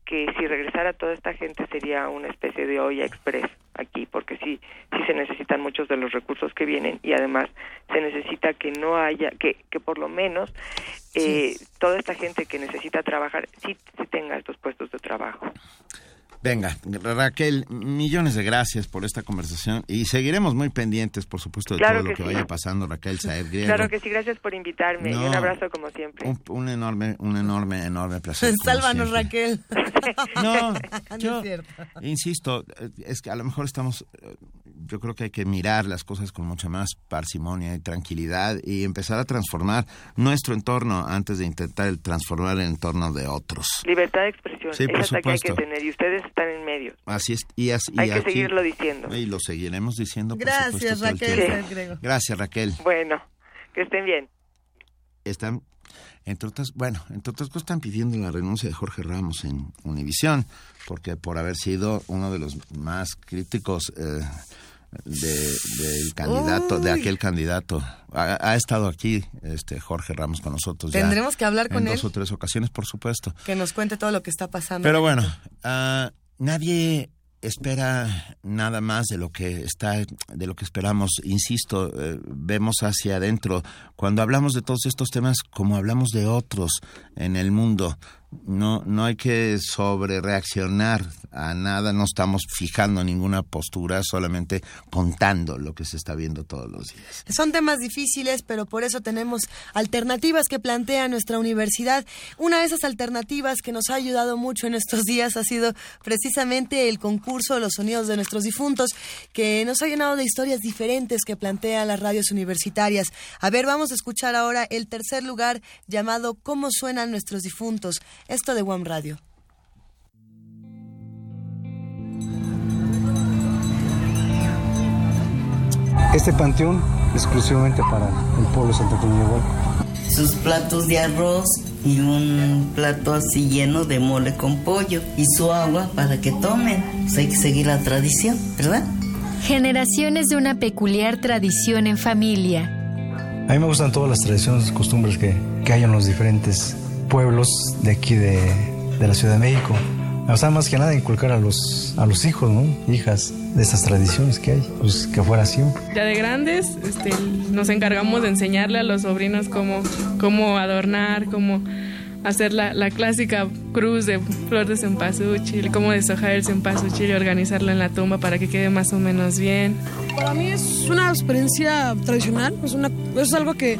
que si regresara toda esta gente sería una especie de olla express aquí, porque sí, sí se necesitan muchos de los recursos que vienen y además se necesita que no haya, que, que por lo menos eh, toda esta gente que necesita trabajar sí, sí tenga estos puestos de trabajo. Venga, Raquel, millones de gracias por esta conversación y seguiremos muy pendientes, por supuesto, de todo lo que vaya pasando, Raquel Saed Claro que sí, gracias por invitarme y un abrazo como siempre. Un, enorme, un enorme, enorme placer. Sálvanos, Raquel. no, yo insisto, es que a lo mejor estamos yo creo que hay que mirar las cosas con mucha más parsimonia y tranquilidad y empezar a transformar nuestro entorno antes de intentar transformar el entorno de otros. Libertad de expresión, sí, esa es que hay que tener y ustedes están en medio. Así es, y así, hay que seguirlo diciendo. Y lo seguiremos diciendo. Gracias, Raquel. Gracias, Raquel. Bueno, que estén bien. Están entre otras, bueno, entre otras cosas están pidiendo la renuncia de Jorge Ramos en Univisión, porque por haber sido uno de los más críticos eh, del candidato, de aquel candidato. Ha, estado aquí este Jorge Ramos con nosotros. Tendremos que hablar con él. En dos o tres ocasiones, por supuesto. Que nos cuente todo lo que está pasando. Pero bueno, uh, nadie espera nada más de lo que está de lo que esperamos insisto eh, vemos hacia adentro cuando hablamos de todos estos temas como hablamos de otros en el mundo no, no hay que sobre reaccionar a nada, no estamos fijando ninguna postura, solamente contando lo que se está viendo todos los días. Son temas difíciles, pero por eso tenemos alternativas que plantea nuestra universidad. Una de esas alternativas que nos ha ayudado mucho en estos días ha sido precisamente el concurso Los Sonidos de nuestros difuntos, que nos ha llenado de historias diferentes que plantea las radios universitarias. A ver, vamos a escuchar ahora el tercer lugar llamado ¿Cómo suenan nuestros difuntos? Esto de One Radio. Este panteón exclusivamente para el pueblo de Santa Cruz de Sus platos de arroz y un plato así lleno de mole con pollo y su agua para que tomen. Pues hay que seguir la tradición, ¿verdad? Generaciones de una peculiar tradición en familia. A mí me gustan todas las tradiciones y costumbres que, que hay en los diferentes pueblos de aquí de, de la Ciudad de México. Me gusta más que nada inculcar a los, a los hijos, ¿no? Hijas de estas tradiciones que hay, pues que fuera siempre. Ya de grandes este, nos encargamos de enseñarle a los sobrinos cómo, cómo adornar, cómo hacer la, la clásica cruz de flor de cempasúchil, cómo deshojar el cempasúchil y organizarlo en la tumba para que quede más o menos bien. Para mí es una experiencia tradicional, es, una, es algo que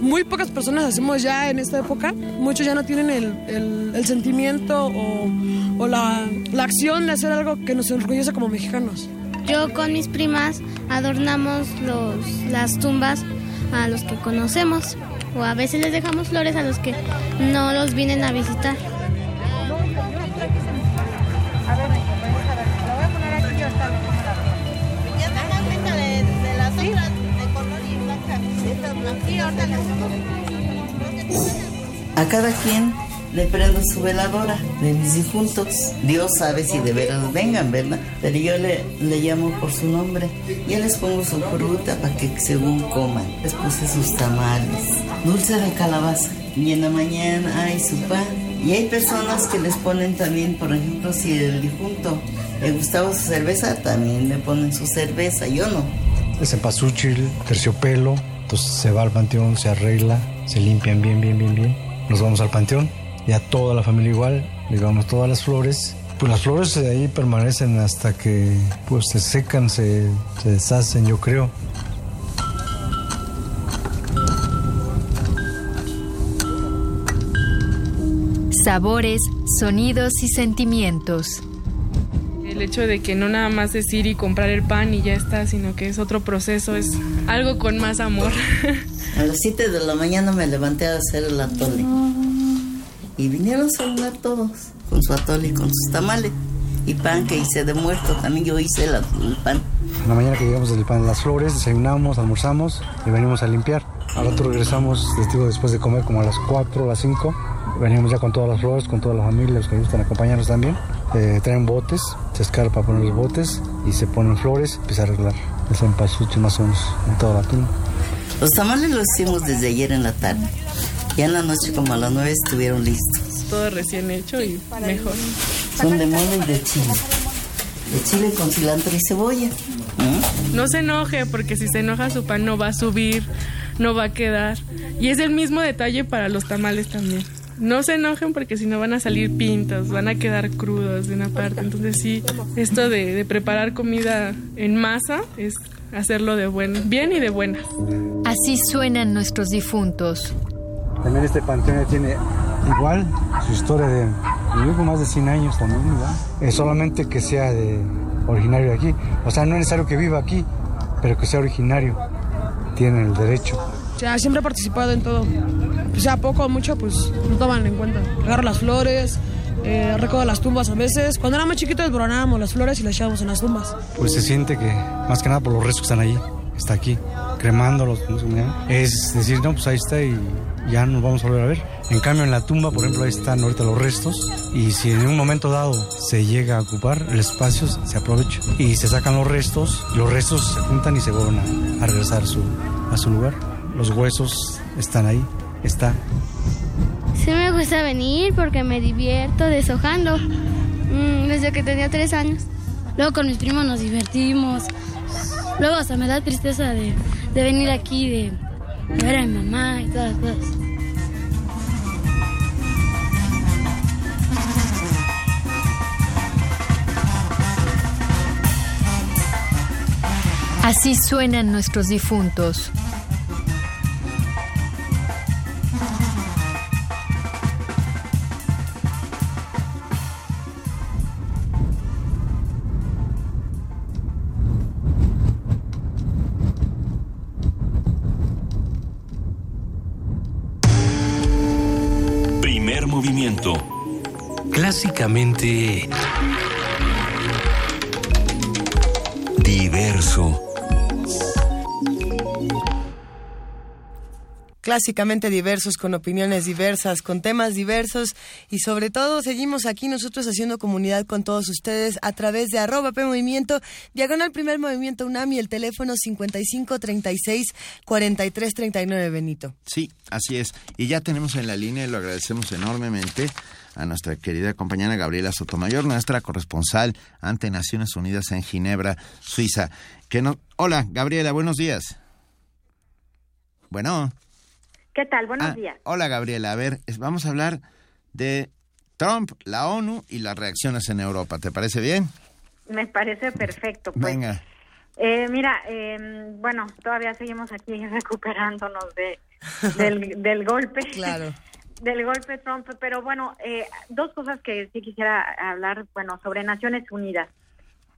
muy pocas personas hacemos ya en esta época. Muchos ya no tienen el, el, sentimiento o, o la, la, acción de hacer algo que nos orgullece como mexicanos. Yo con mis primas adornamos los, las tumbas a los que conocemos o a veces les dejamos flores a los que no los vienen a visitar. A cada quien le prendo su veladora de mis difuntos. Dios sabe si de veras vengan, ¿verdad? Pero yo le, le llamo por su nombre. Y les pongo su fruta para que según coman. Les puse sus tamales, dulce de calabaza. Y en la mañana hay su pan. Y hay personas que les ponen también, por ejemplo, si el difunto le gustaba su cerveza, también le ponen su cerveza. Yo no. Es pasuchil, terciopelo. Entonces se va al panteón, se arregla, se limpian bien, bien, bien, bien. Nos vamos al panteón ya toda la familia igual, le llevamos todas las flores. Pues las flores de ahí permanecen hasta que pues se secan, se, se deshacen, yo creo. Sabores, sonidos y sentimientos. El hecho de que no nada más es ir y comprar el pan y ya está, sino que es otro proceso, es algo con más amor. A las 7 de la mañana me levanté a hacer el atole y vinieron a saludar todos con su atole y con sus tamales y pan que hice de muerto. También yo hice el pan. En la mañana que llegamos del pan de las flores, desayunamos, almorzamos y venimos a limpiar. Al otro regresamos, después de comer como a las 4 o las 5. Venimos ya con todas las flores, con toda la familia, los que gustan acompañarnos también. Eh, traen botes, se escarpa para poner los botes y se ponen flores, empieza a arreglar el cempasúchil más o menos en toda la tumba. Los tamales los hicimos desde ayer en la tarde. Ya en la noche como a las nueve estuvieron listos. Todo recién hecho y mejor. Son de mole y de chile. De chile con cilantro y cebolla. ¿Mm? No se enoje porque si se enoja su pan no va a subir, no va a quedar. Y es el mismo detalle para los tamales también. No se enojen porque si no van a salir pintos, van a quedar crudos de una parte. Entonces sí, esto de, de preparar comida en masa es hacerlo de buen, bien y de buenas. Así suenan nuestros difuntos. También este panteón tiene igual su historia de, yo más de 100 años también, ¿verdad? Es solamente que sea de, originario de aquí. O sea, no es necesario que viva aquí, pero que sea originario. Tiene el derecho. O sea, siempre he participado en todo. O sea, poco o mucho, pues no toman en cuenta. Agarro las flores, eh, recojo las tumbas a veces. Cuando éramos chiquitos desboronábamos las flores y las echábamos en las tumbas. Pues se siente que, más que nada por los restos que están allí, está aquí, cremándolos. Es decir, no, pues ahí está y ya nos vamos a volver a ver. En cambio, en la tumba, por ejemplo, ahí están ahorita los restos y si en un momento dado se llega a ocupar el espacio, se aprovecha y se sacan los restos, los restos se juntan y se vuelven a, regresar a su, a su lugar. Los huesos están ahí, está. Sí me gusta venir porque me divierto deshojando mm, desde que tenía tres años. Luego con mis primos nos divertimos. Luego hasta me da tristeza de, de venir aquí, de, de ver a mi mamá y todas las cosas. Así suenan nuestros difuntos. Clásicamente... Diverso. clásicamente diversos, con opiniones diversas, con temas diversos y sobre todo seguimos aquí nosotros haciendo comunidad con todos ustedes a través de arroba P Movimiento, diagonal primer movimiento UNAMI, el teléfono 5536 4339 Benito. Sí, así es. Y ya tenemos en la línea y lo agradecemos enormemente a nuestra querida compañera Gabriela Sotomayor, nuestra corresponsal ante Naciones Unidas en Ginebra, Suiza. Que no... Hola, Gabriela, buenos días. Bueno. ¿Qué tal? Buenos ah, días. Hola Gabriela, a ver, vamos a hablar de Trump, la ONU y las reacciones en Europa. ¿Te parece bien? Me parece perfecto. Pues. Venga. Eh, mira, em, bueno, todavía seguimos aquí recuperándonos de, del, golpe. Claro. Del golpe Trump, pero bueno, eh, dos cosas que sí quisiera hablar, bueno, sobre Naciones Unidas.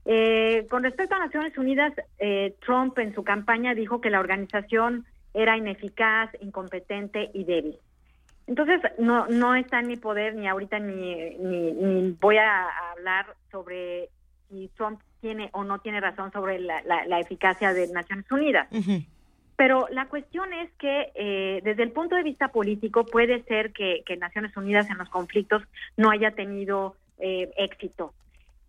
Eh, con respecto a Naciones Unidas, Trump en su campaña dijo que la organización era ineficaz, incompetente y débil. Entonces, no, no está en mi poder ni ahorita ni, ni, voy a hablar sobre si Trump tiene o no tiene razón sobre la, la, eficacia de Naciones Unidas. Pero la cuestión es que eh, desde el punto de vista político puede ser que, Naciones Unidas en los conflictos no haya tenido eh, éxito.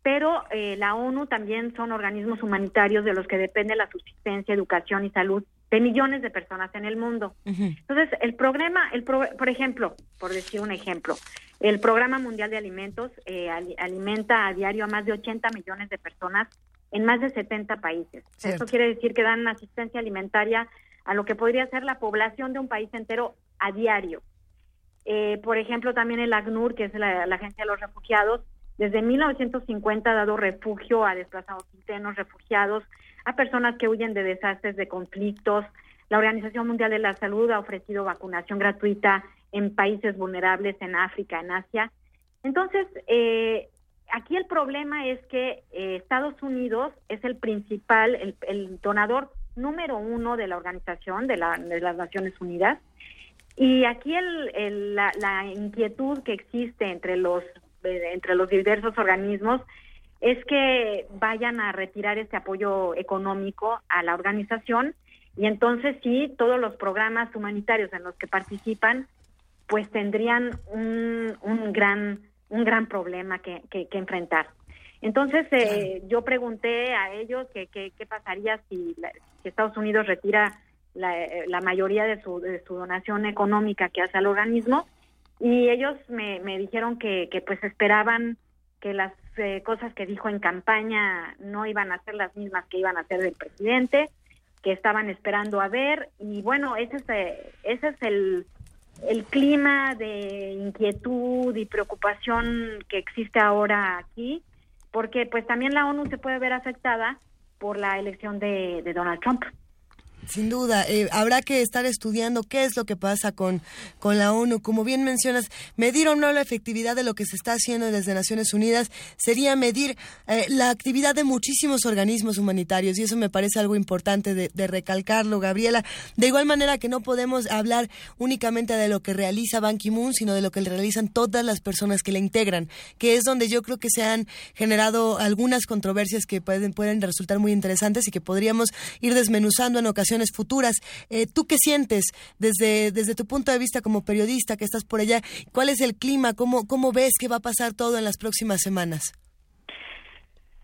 Pero eh, la ONU también son organismos humanitarios de los que depende la subsistencia, educación y salud de millones de personas en el mundo. Entonces, el programa, el por ejemplo, por decir un ejemplo, el Programa Mundial de Alimentos eh, alimenta a diario a más de 80 millones de personas en más de 70 países. Eso quiere decir que dan asistencia alimentaria a lo que podría ser la población de un país entero a diario. Eh, por ejemplo, también el ACNUR, que es la, la, Agencia de los Refugiados, desde 1950 ha dado refugio a desplazados internos, refugiados, a personas que huyen de desastres, de conflictos. La Organización Mundial de la Salud ha ofrecido vacunación gratuita en países vulnerables, en África, en Asia. Entonces, eh, aquí el problema es que eh, Estados Unidos es el principal, el, donador número uno de la organización, de, las Naciones Unidas. Y aquí la, inquietud que existe entre los, eh, entre los diversos organismos es que vayan a retirar este apoyo económico a la organización y entonces sí, todos los programas humanitarios en los que participan pues tendrían un, un gran un gran problema que, que, enfrentar. Entonces eh, yo pregunté a ellos que qué pasaría si, Estados Unidos retira la, la mayoría de su, de su donación económica que hace al organismo y ellos me, me dijeron que, que pues esperaban que las eh, cosas que dijo en campaña no iban a ser las mismas que iban a ser del presidente, que estaban esperando a ver y bueno, ese es, eh, ese es el, el clima de inquietud y preocupación que existe ahora aquí, porque pues también la ONU se puede ver afectada por la elección de, Donald Trump. Sin duda, eh, habrá que estar estudiando qué es lo que pasa con, con la ONU. Como bien mencionas, medir o no la efectividad de lo que se está haciendo desde Naciones Unidas sería medir eh, la actividad de muchísimos organismos humanitarios y eso me parece algo importante de, recalcarlo, Gabriela. De igual manera que no podemos hablar únicamente de lo que realiza Ban Ki-moon, sino de lo que realizan todas las personas que le integran, que es donde yo creo que se han generado algunas controversias que pueden, pueden resultar muy interesantes y que podríamos ir desmenuzando en ocasiones futuras. Eh, ¿Tú qué sientes desde, desde tu punto de vista como periodista que estás por allá? ¿Cuál es el clima? ¿Cómo, cómo ves que va a pasar todo en las próximas semanas?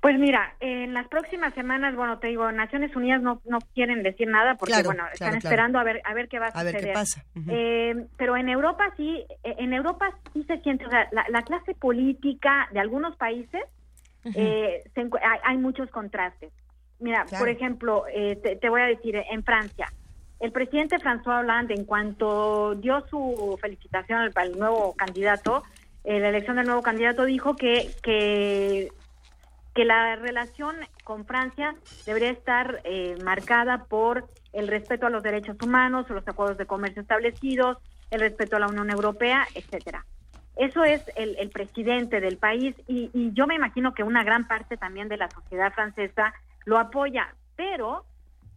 Pues mira, en las próximas semanas, bueno, te digo, Naciones Unidas no, no quieren decir nada porque, bueno, están esperando a ver a ver qué va a, suceder. A ver qué pasa. eh, pero en Europa sí, eh, en Europa sí se siente, o sea, la, la clase política de algunos países eh, se, hay, hay, muchos contrastes. Mira, claro. por ejemplo, eh, te, te, voy a decir, en Francia, el presidente François Hollande, en cuanto dio su felicitación al, al nuevo candidato, eh, la elección del nuevo candidato, dijo que, que que la relación con Francia debería estar eh, marcada por el respeto a los derechos humanos, los acuerdos de comercio establecidos, el respeto a la Unión Europea, etcétera. Eso es el, el presidente del país y, y, yo me imagino que una gran parte también de la sociedad francesa lo apoya, pero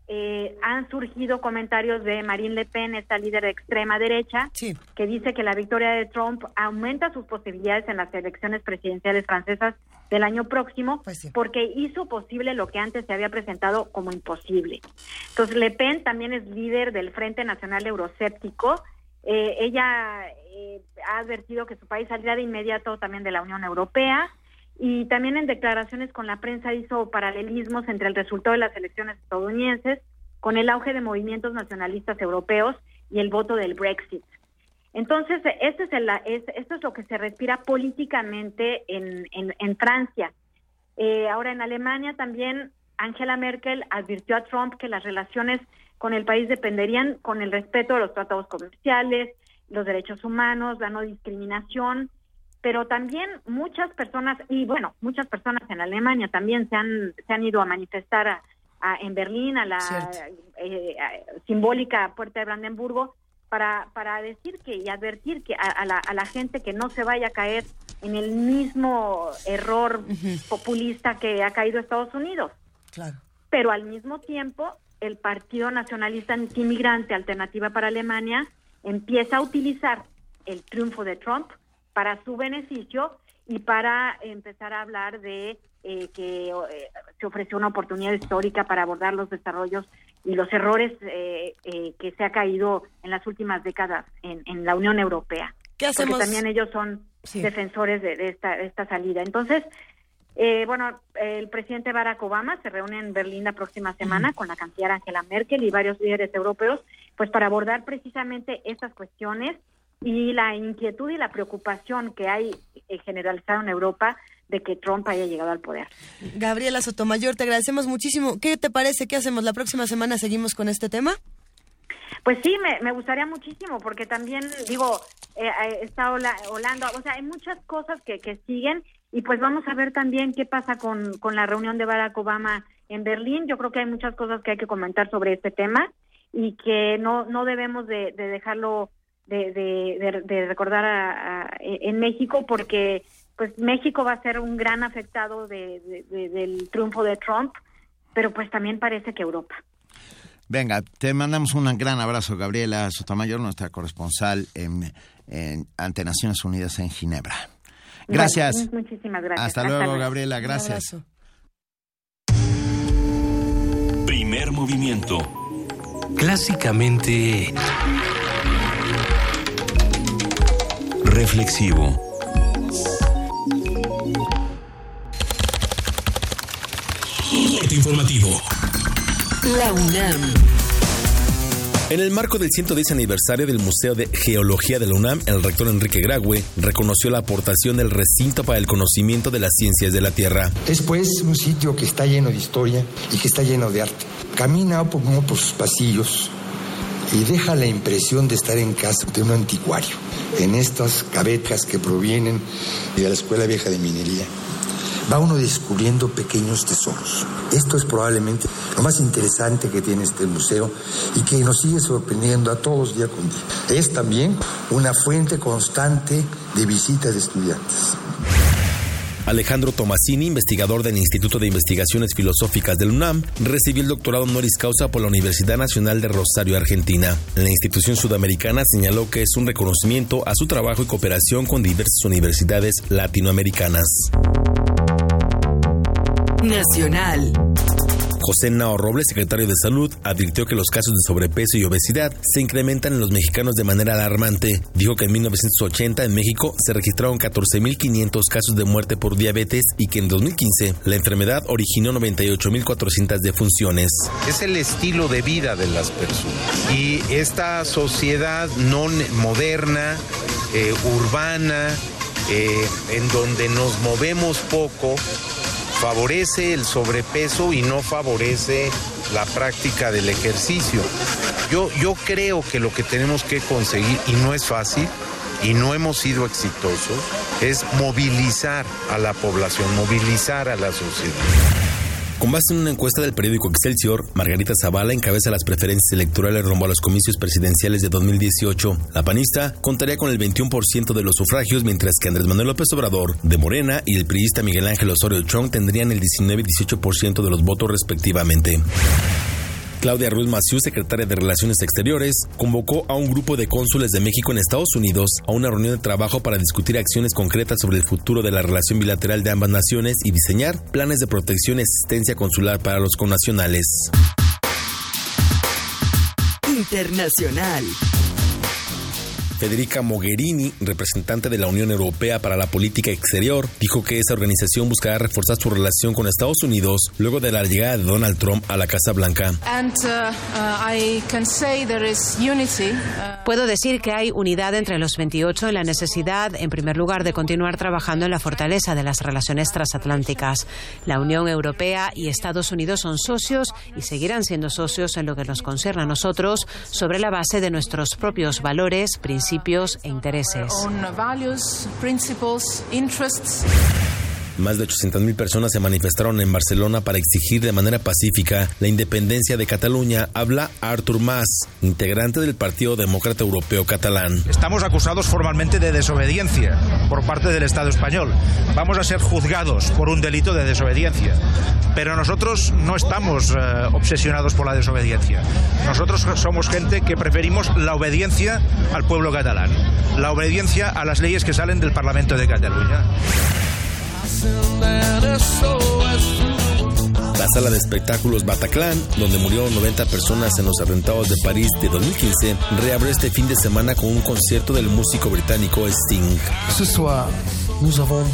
eh, han surgido comentarios de Marine Le Pen, esta líder de extrema derecha, sí. que dice que la victoria de Trump aumenta sus posibilidades en las elecciones presidenciales francesas del año próximo, pues sí. porque hizo posible lo que antes se había presentado como imposible. Entonces, Le Pen también es líder del Frente Nacional Euroscéptico. Eh, ella eh, ha advertido que su país saldrá de inmediato también de la Unión Europea y también en declaraciones con la prensa hizo paralelismos entre el resultado de las elecciones estadounidenses con el auge de movimientos nacionalistas europeos y el voto del Brexit. Entonces, este es el, es, esto es lo que se respira políticamente en, en, en Francia. Eh, ahora, en Alemania también Angela Merkel advirtió a Trump que las relaciones con el país dependerían con el respeto a los tratados comerciales, los derechos humanos, la no discriminación, pero también muchas personas, y bueno, muchas personas en Alemania también se han, se han ido a manifestar a, a, en Berlín, a la eh, a, simbólica Puerta de Brandenburgo, para, para decir que y advertir que a, la, a la gente que no se vaya a caer en el mismo error uh -huh. populista que ha caído Estados Unidos. Claro. Pero al mismo tiempo, el Partido Nacionalista Antimigrante Alternativa para Alemania empieza a utilizar el triunfo de Trump para su beneficio y para empezar a hablar de eh, que eh, se ofreció una oportunidad histórica para abordar los desarrollos y los errores eh, que se ha caído en las últimas décadas en, en la Unión Europea. ¿Qué hacemos? Porque también ellos son sí. defensores de, de, esta, de, esta, salida. Entonces, eh, bueno, el presidente Barack Obama se reúne en Berlín la próxima semana con la canciller Angela Merkel y varios líderes europeos, pues para abordar precisamente estas cuestiones y la inquietud y la preocupación que hay eh, generalizada en Europa de que Trump haya llegado al poder. Gabriela Sotomayor, te agradecemos muchísimo. ¿Qué te parece? ¿Qué hacemos? ¿La próxima semana seguimos con este tema? Pues sí, me, me gustaría muchísimo, porque también, digo, eh, está Holanda, o sea, hay muchas cosas que, que siguen y pues vamos a ver también qué pasa con, con la reunión de Barack Obama en Berlín. Yo creo que hay muchas cosas que hay que comentar sobre este tema y que no, no debemos de, de dejarlo de, de, de recordar a, a, en México porque pues México va a ser un gran afectado del triunfo de Trump, pero pues también parece que Europa. Venga, te mandamos un gran abrazo, Gabriela Sotomayor, nuestra corresponsal en, en, ante Naciones Unidas en Ginebra. Gracias. Bueno, muchísimas gracias. Hasta, Hasta luego, luego, Gabriela. Gracias. Primer movimiento. Clásicamente... Reflexivo. informativo. La UNAM. En el marco del 110 aniversario del Museo de Geología de la UNAM, el rector Enrique Graue reconoció la aportación del recinto para el conocimiento de las ciencias de la Tierra. Es pues un sitio que está lleno de historia y que está lleno de arte. Camina por, por sus pasillos y deja la impresión de estar en casa de un anticuario, en estas cabetas que provienen de la Escuela Vieja de Minería. va uno descubriendo pequeños tesoros. Esto es probablemente lo más interesante que tiene este museo y que nos sigue sorprendiendo a todos día con día. Es también una fuente constante de visitas de estudiantes. Alejandro Tomasini, investigador del Instituto de Investigaciones Filosóficas del UNAM, recibió el doctorado honoris causa por la Universidad Nacional de Rosario, Argentina. La institución sudamericana señaló que es un reconocimiento a su trabajo y cooperación con diversas universidades latinoamericanas. Nacional. José Nao Robles, secretario de Salud, advirtió que los casos de sobrepeso y obesidad se incrementan en los mexicanos de manera alarmante. Dijo que en 1980 en México se registraron 14.500 casos de muerte por diabetes y que en 2015 la enfermedad originó 98.400 defunciones. Es el estilo de vida de las personas y esta sociedad no moderna, eh, urbana, eh, en donde nos movemos poco, favorece el sobrepeso y no favorece la práctica del ejercicio. Yo, yo creo que lo que tenemos que conseguir, y no es fácil, y no hemos sido exitosos, es movilizar a la población, movilizar a la sociedad. Con base en una encuesta del periódico Excelsior, Margarita Zavala encabeza las preferencias electorales rumbo a los comicios presidenciales de 2018. La panista contaría con el 21% de los sufragios, mientras que Andrés Manuel López Obrador, de Morena, y el priista Miguel Ángel Osorio Chong tendrían el 19 y 18% de los votos respectivamente. Claudia Ruiz Maciú, secretaria de Relaciones Exteriores, convocó a un grupo de cónsules de México en Estados Unidos a una reunión de trabajo para discutir acciones concretas sobre el futuro de la relación bilateral de ambas naciones y diseñar planes de protección y asistencia consular para los connacionales. Internacional. Federica Mogherini, representante de la Unión Europea para la Política Exterior, dijo que esa organización buscará reforzar su relación con Estados Unidos luego de la llegada de Donald Trump a la Casa Blanca. Puedo decir que hay unidad entre los 28 en la necesidad, en primer lugar, de continuar trabajando en la fortaleza de las relaciones transatlánticas. La Unión Europea y Estados Unidos son socios y seguirán siendo socios en lo que nos concierne a nosotros sobre la base de nuestros propios valores, principios principios e intereses. Más de 800.000 personas se manifestaron en Barcelona para exigir de manera pacífica la independencia de Cataluña. Habla Artur Mas, integrante del Partido Demócrata Europeo Catalán. Estamos acusados formalmente de desobediencia por parte del Estado español. Vamos a ser juzgados por un delito de desobediencia. Pero nosotros no estamos eh, obsesionados por la desobediencia. Nosotros somos gente que preferimos la obediencia al pueblo catalán, la obediencia a las leyes que salen del Parlamento de Cataluña. La sala de espectáculos Bataclan, donde murieron 90 personas en los atentados de París de 2015, reabre este fin de semana con un concierto del músico británico Sting. Ce soir, nous avons.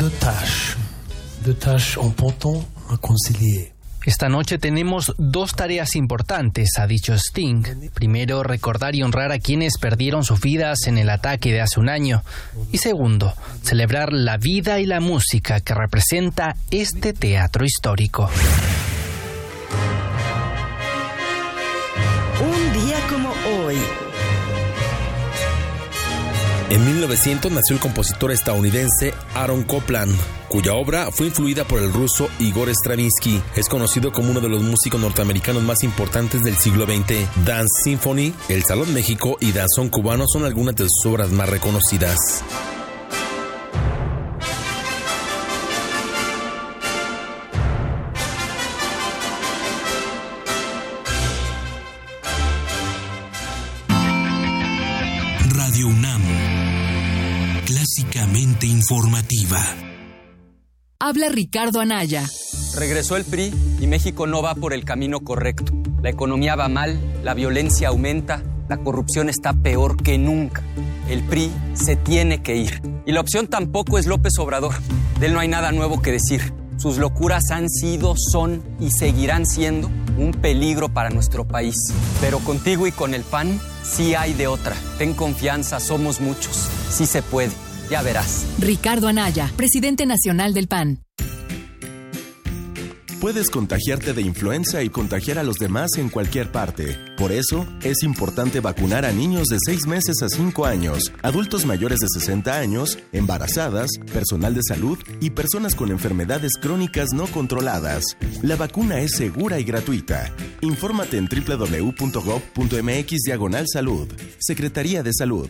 Esta noche tenemos dos tareas importantes, ha dicho Sting. Primero, recordar y honrar a quienes perdieron sus vidas en el ataque de hace un año. Y segundo, celebrar la vida y la música que representa este teatro histórico. En 1900 nació el compositor estadounidense Aaron Copland, cuya obra fue influida por el ruso Igor Stravinsky. Es conocido como uno de los músicos norteamericanos más importantes del siglo XX. Dance Symphony, El Salón México y Danzón Cubano son algunas de sus obras más reconocidas. Informativa. Habla Ricardo Anaya. Regresó el PRI y México no va por el camino correcto. La economía va mal, la violencia aumenta, la corrupción está peor que nunca. El PRI se tiene que ir. Y la opción tampoco es López Obrador. De él no hay nada nuevo que decir. Sus locuras han sido, son y seguirán siendo un peligro para nuestro país. Pero contigo y con el PAN sí hay de otra. Ten confianza, somos muchos. Sí se puede. Ya verás. Ricardo Anaya, presidente nacional del PAN. Puedes contagiarte de influenza y contagiar a los demás en cualquier parte. Por eso, es importante vacunar a niños de 6 meses a 5 años, adultos mayores de 60 años, embarazadas, personal de salud y personas con enfermedades crónicas no controladas. La vacuna es segura y gratuita. Infórmate en www.gov.mx diagonal salud. Secretaría de Salud.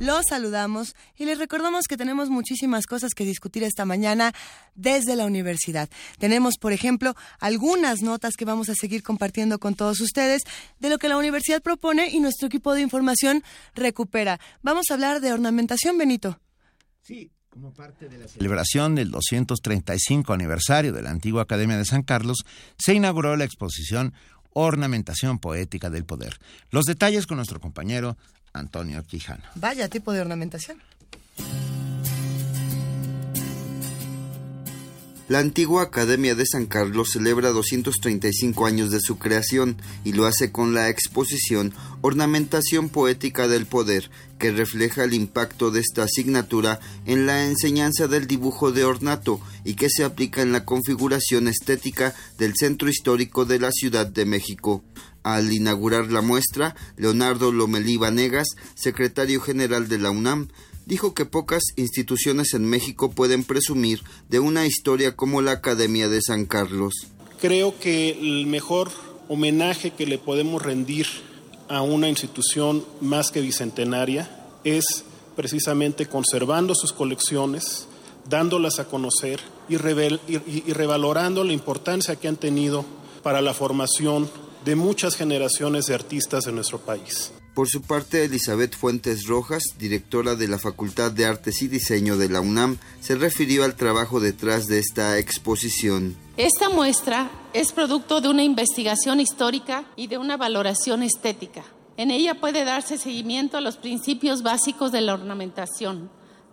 Los saludamos y les recordamos que tenemos muchísimas cosas que discutir esta mañana desde la universidad. Tenemos, por ejemplo, algunas notas que vamos a seguir compartiendo con todos ustedes de lo que la universidad propone y nuestro equipo de información recupera. Vamos a hablar de ornamentación, Benito. Sí, como parte de la celebración del 235 aniversario de la antigua Academia de San Carlos, se inauguró la exposición Ornamentación Poética del Poder. Los detalles con nuestro compañero Antonio Quijano. Vaya tipo de ornamentación. La antigua Academia de San Carlos celebra 235 años de su creación y lo hace con la exposición Ornamentación Poética del Poder, que refleja el impacto de esta asignatura en la enseñanza del dibujo de ornato y que se aplica en la configuración estética del centro histórico de la Ciudad de México. Al inaugurar la muestra, Leonardo Lomelí Vanegas, secretario general de la UNAM, dijo que pocas instituciones en México pueden presumir de una historia como la Academia de San Carlos. Creo que el mejor homenaje que le podemos rendir a una institución más que bicentenaria es precisamente conservando sus colecciones, dándolas a conocer y, y revalorando la importancia que han tenido para la formación de muchas generaciones de artistas en nuestro país. Por su parte, Elizabeth Fuentes Rojas, directora de la Facultad de Artes y Diseño de la UNAM, se refirió al trabajo detrás de esta exposición. Esta muestra es producto de una investigación histórica y de una valoración estética. En ella puede darse seguimiento a los principios básicos de la ornamentación,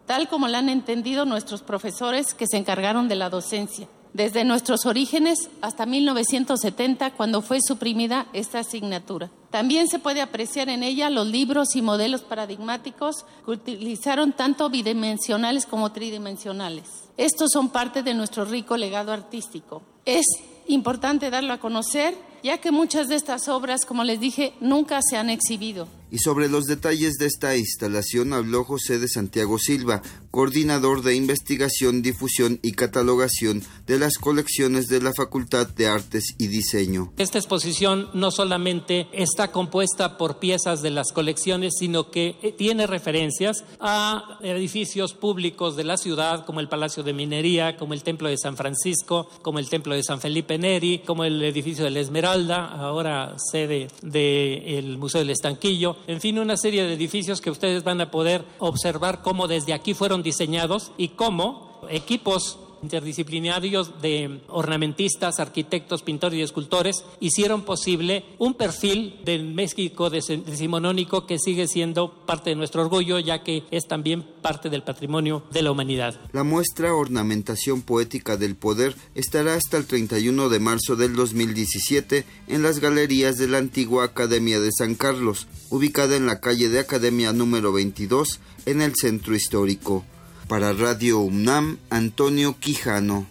tal como la han entendido nuestros profesores que se encargaron de la docencia desde nuestros orígenes hasta 1970, cuando fue suprimida esta asignatura. También se puede apreciar en ella los libros y modelos paradigmáticos que utilizaron tanto bidimensionales como tridimensionales. Estos son parte de nuestro rico legado artístico. Es importante darlo a conocer ya que muchas de estas obras, como les dije, nunca se han exhibido. Y sobre los detalles de esta instalación habló José de Santiago Silva, coordinador de investigación, difusión y catalogación de las colecciones de la Facultad de Artes y Diseño. Esta exposición no solamente está compuesta por piezas de las colecciones, sino que eh, tiene referencias a edificios públicos de la ciudad, como el Palacio de Minería, como el Templo de San Francisco, como el Templo de San Felipe Neri, como el edificio de la Esmeralda, ahora sede del Museo del Estanquillo, en fin, una serie de edificios que ustedes van a poder observar cómo desde aquí fueron diseñados y cómo equipos interdisciplinarios de ornamentistas, arquitectos, pintores y escultores hicieron posible un perfil del México decimonónico que sigue siendo parte de nuestro orgullo, ya que es también parte del patrimonio de la humanidad. La muestra Ornamentación Poética del Poder estará hasta el 31 de marzo del 2017 en las galerías de la antigua Academia de San Carlos, ubicada en la calle de Academia número 22 en el centro histórico. Para Radio UNAM, Antonio Quijano.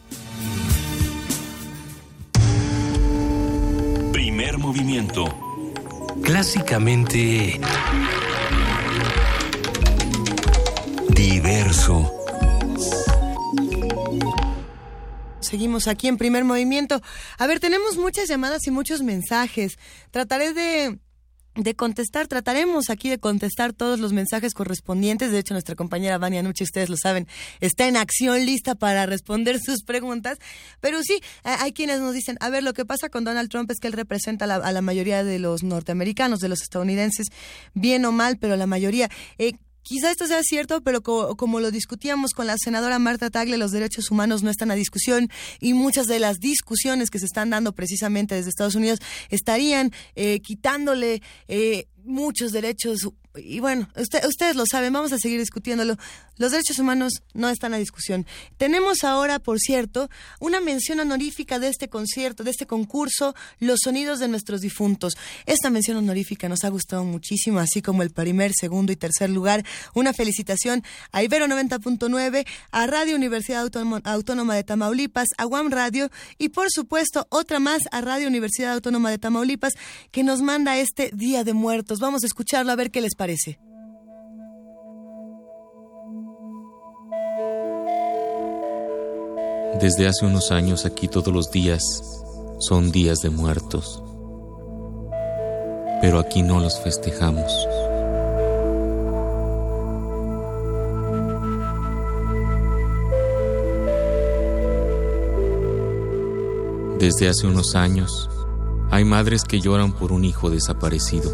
Primer movimiento. Clásicamente... Diverso. Seguimos aquí en primer movimiento. A ver, tenemos muchas llamadas y muchos mensajes. Trataré de de contestar, trataremos aquí de contestar todos los mensajes correspondientes. De hecho, nuestra compañera Vania Nuche, ustedes lo saben, está en acción lista para responder sus preguntas. Pero sí, hay quienes nos dicen, a ver, lo que pasa con Donald Trump es que él representa a la, mayoría de los norteamericanos, de los estadounidenses, bien o mal, pero la mayoría. Eh, Quizá esto sea cierto, pero como, lo discutíamos con la senadora Marta Tagle, los derechos humanos no están a discusión y muchas de las discusiones que se están dando precisamente desde Estados Unidos estarían eh, quitándole eh, muchos derechos y bueno, ustedes lo saben, vamos a seguir discutiéndolo. Los derechos humanos no están a discusión. Tenemos ahora, por cierto, una mención honorífica de este concierto, de este concurso, Los Sonidos de Nuestros Difuntos. Esta mención honorífica nos ha gustado muchísimo, así como el primer, segundo y tercer lugar. Una felicitación a Ibero 90.9, a Radio Universidad Autónoma de Tamaulipas, a Guam Radio y, por supuesto, otra más a Radio Universidad Autónoma de Tamaulipas que nos manda este Día de Muertos. Vamos a escucharlo a ver qué les parece. Desde hace unos años aquí todos los días son días de muertos, pero aquí no los festejamos. Desde hace unos años hay madres que lloran por un hijo desaparecido,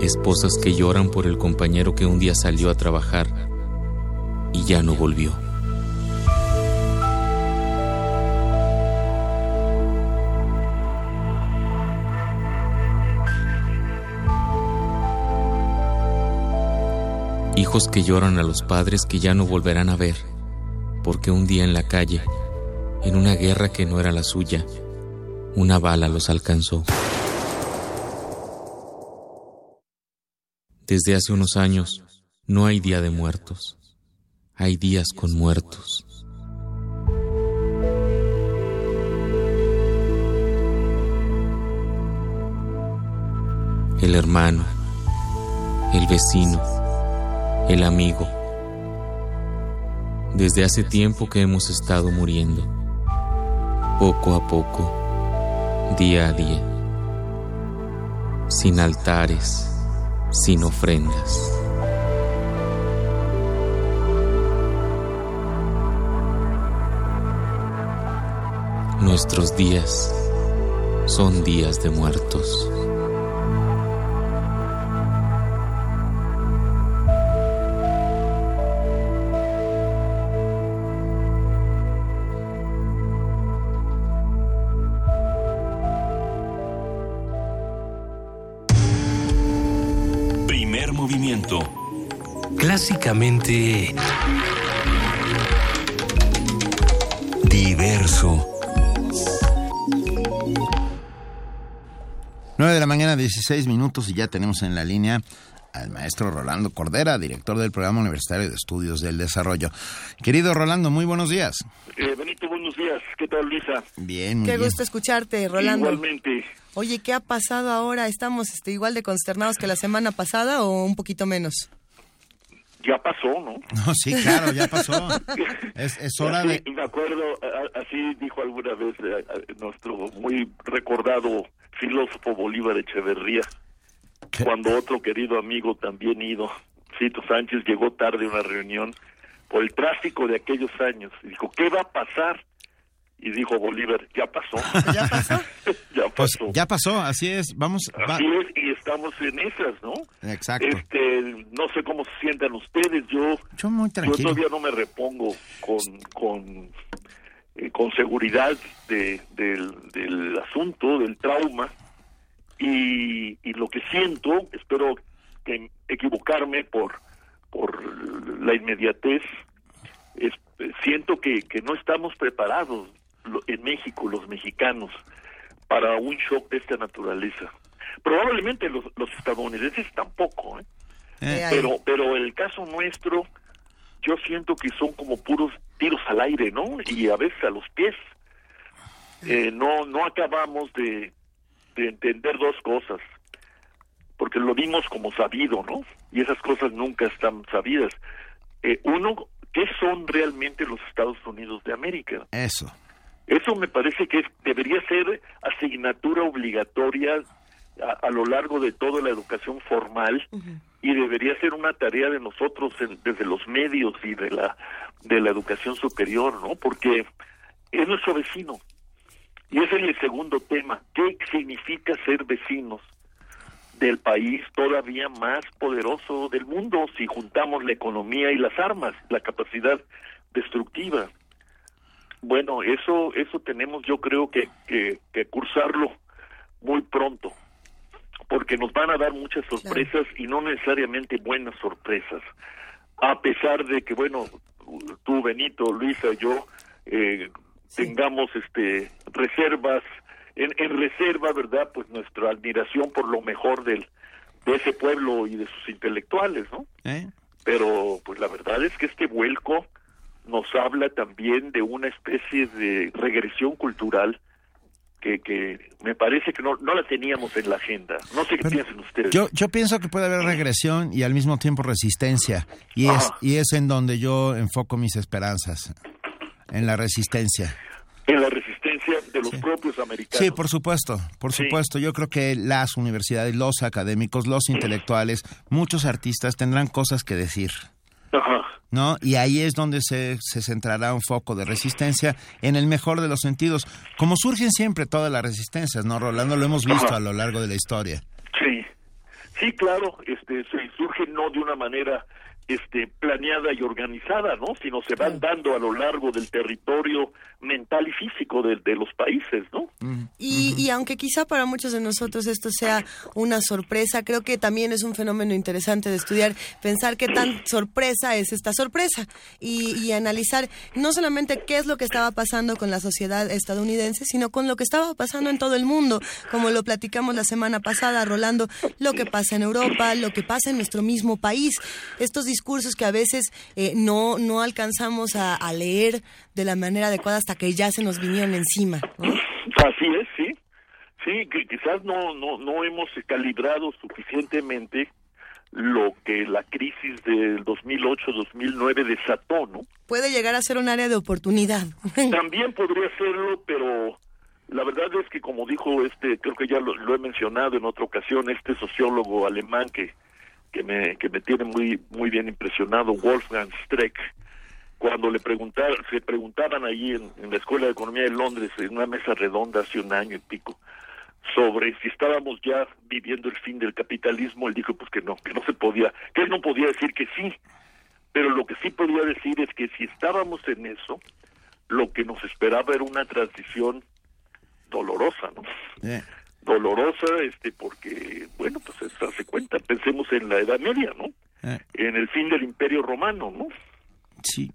esposas que lloran por el compañero que un día salió a trabajar y ya no volvió. Hijos que lloran a los padres que ya no volverán a ver, porque un día en la calle, en una guerra que no era la suya, una bala los alcanzó. Desde hace unos años no hay día de muertos, hay días con muertos. El hermano, el vecino, el amigo. Desde hace tiempo que hemos estado muriendo, poco a poco, día a día, sin altares, sin ofrendas. Nuestros días son días de muertos. Diverso. 9 de la mañana, 16 minutos y ya tenemos en la línea al maestro Rolando Cordera, director del Programa Universitario de Estudios del Desarrollo. Querido Rolando, muy buenos días. Eh, Benito, buenos días. ¿Qué tal, Luisa? Bien, Qué gusto escucharte, Rolando. Igualmente. Oye, ¿qué ha pasado ahora? ¿Estamos este, igual de consternados que la semana pasada o un poquito menos? Ya pasó, ¿no? No, sí, claro, ya pasó. es, hora de... Me acuerdo, así dijo alguna vez eh, nuestro muy recordado filósofo Bolívar Echeverría, cuando otro querido amigo también ido, Cito Sánchez, llegó tarde a una reunión por el tráfico de aquellos años. Y dijo, ¿qué va a pasar? Y dijo Bolívar, ya pasó. ¿Ya pasó? ya pues, pasó. ya pasó, así es, vamos. Así es, y estamos en esas, ¿no? Exacto. Este, no sé cómo se sientan ustedes, yo, yo, muy tranquilo. yo todavía no me repongo con, con, eh, con seguridad de, del, del asunto, del trauma, y, y lo que siento, espero que equivocarme por, por la inmediatez, es, siento que, que no estamos preparados en México, los mexicanos, para un shock de esta naturaleza. Probablemente los, los estadounidenses tampoco, ¿eh? Eh. pero pero el caso nuestro, yo siento que son como puros tiros al aire, ¿no? Y a veces a los pies. Eh, no no acabamos de, de entender dos cosas, porque lo vimos como sabido, ¿no? Y esas cosas nunca están sabidas. uno, ¿qué son realmente los Estados Unidos de América? Eso. Eso me parece que debería ser asignatura obligatoria a, lo largo de toda la educación formal y debería ser una tarea de nosotros desde los medios y de la de la educación superior, ¿no? Porque es nuestro vecino. Y ese es el segundo tema. ¿Qué significa ser vecinos del país todavía más poderoso del mundo si juntamos la economía y las armas, la capacidad destructiva? Bueno, eso, eso tenemos yo creo que, que, cursarlo muy pronto, porque nos van a dar muchas sorpresas y no necesariamente buenas sorpresas. A pesar de que, bueno, tú, Benito, Luisa, yo, eh, tengamos este reservas, en, en reserva, ¿verdad? Pues nuestra admiración por lo mejor del, de ese pueblo y de sus intelectuales, ¿no? ¿Eh? Pero, pues la verdad es que este vuelco nos habla también de una especie de regresión cultural que, que me parece que no, no la teníamos en la agenda. No sé qué piensan ustedes. Yo, yo pienso que puede haber regresión y al mismo tiempo resistencia. Y es, y es en donde yo enfoco mis esperanzas, en la resistencia. En la resistencia de los propios americanos. Sí, por supuesto, por supuesto. Yo creo que las universidades, los académicos, los intelectuales, muchos artistas tendrán cosas que decir. Ajá. ¿No? Y ahí es donde se, se centrará un foco de resistencia en el mejor de los sentidos, como surgen siempre todas las resistencias, ¿no, Rolando? Lo hemos visto a lo largo de la historia. Sí, sí, claro, este, surge no de una manera este, planeada y organizada, ¿no? Sino se van dando a lo largo del territorio mental y físico de, de los países, ¿no? Y, y, aunque quizá para muchos de nosotros esto sea una sorpresa, creo que también es un fenómeno interesante de estudiar, pensar qué tan sorpresa es esta sorpresa y, y analizar no solamente qué es lo que estaba pasando con la sociedad estadounidense, sino con lo que estaba pasando en todo el mundo, como lo platicamos la semana pasada, Rolando, lo que pasa en Europa, lo que pasa en nuestro mismo país, estos discursos que a veces eh, no, no alcanzamos a, leer de la manera adecuada hasta que ya se nos vinieron encima. Así es, sí. Sí, que quizás no, no, no hemos calibrado suficientemente lo que la crisis del 2008-2009 desató, ¿no? Puede llegar a ser un área de oportunidad. También podría serlo, pero la verdad es que como dijo este, creo que ya lo he mencionado en otra ocasión, este sociólogo alemán que que me, que me tiene muy, muy bien impresionado, Wolfgang Streck, cuando le preguntaron, se preguntaban allí en, la Escuela de Economía de Londres, en una mesa redonda hace un año y pico, sobre si estábamos ya viviendo el fin del capitalismo, él dijo pues que no, que no se podía, que él no podía decir que sí, pero lo que sí podía decir es que si estábamos en eso, lo que nos esperaba era una transición dolorosa, ¿no? Eh dolorosa, este, porque, bueno, pues se hace cuenta, pensemos en la Edad Media, ¿no? Eh. En el fin del Imperio Romano, ¿no? Sí.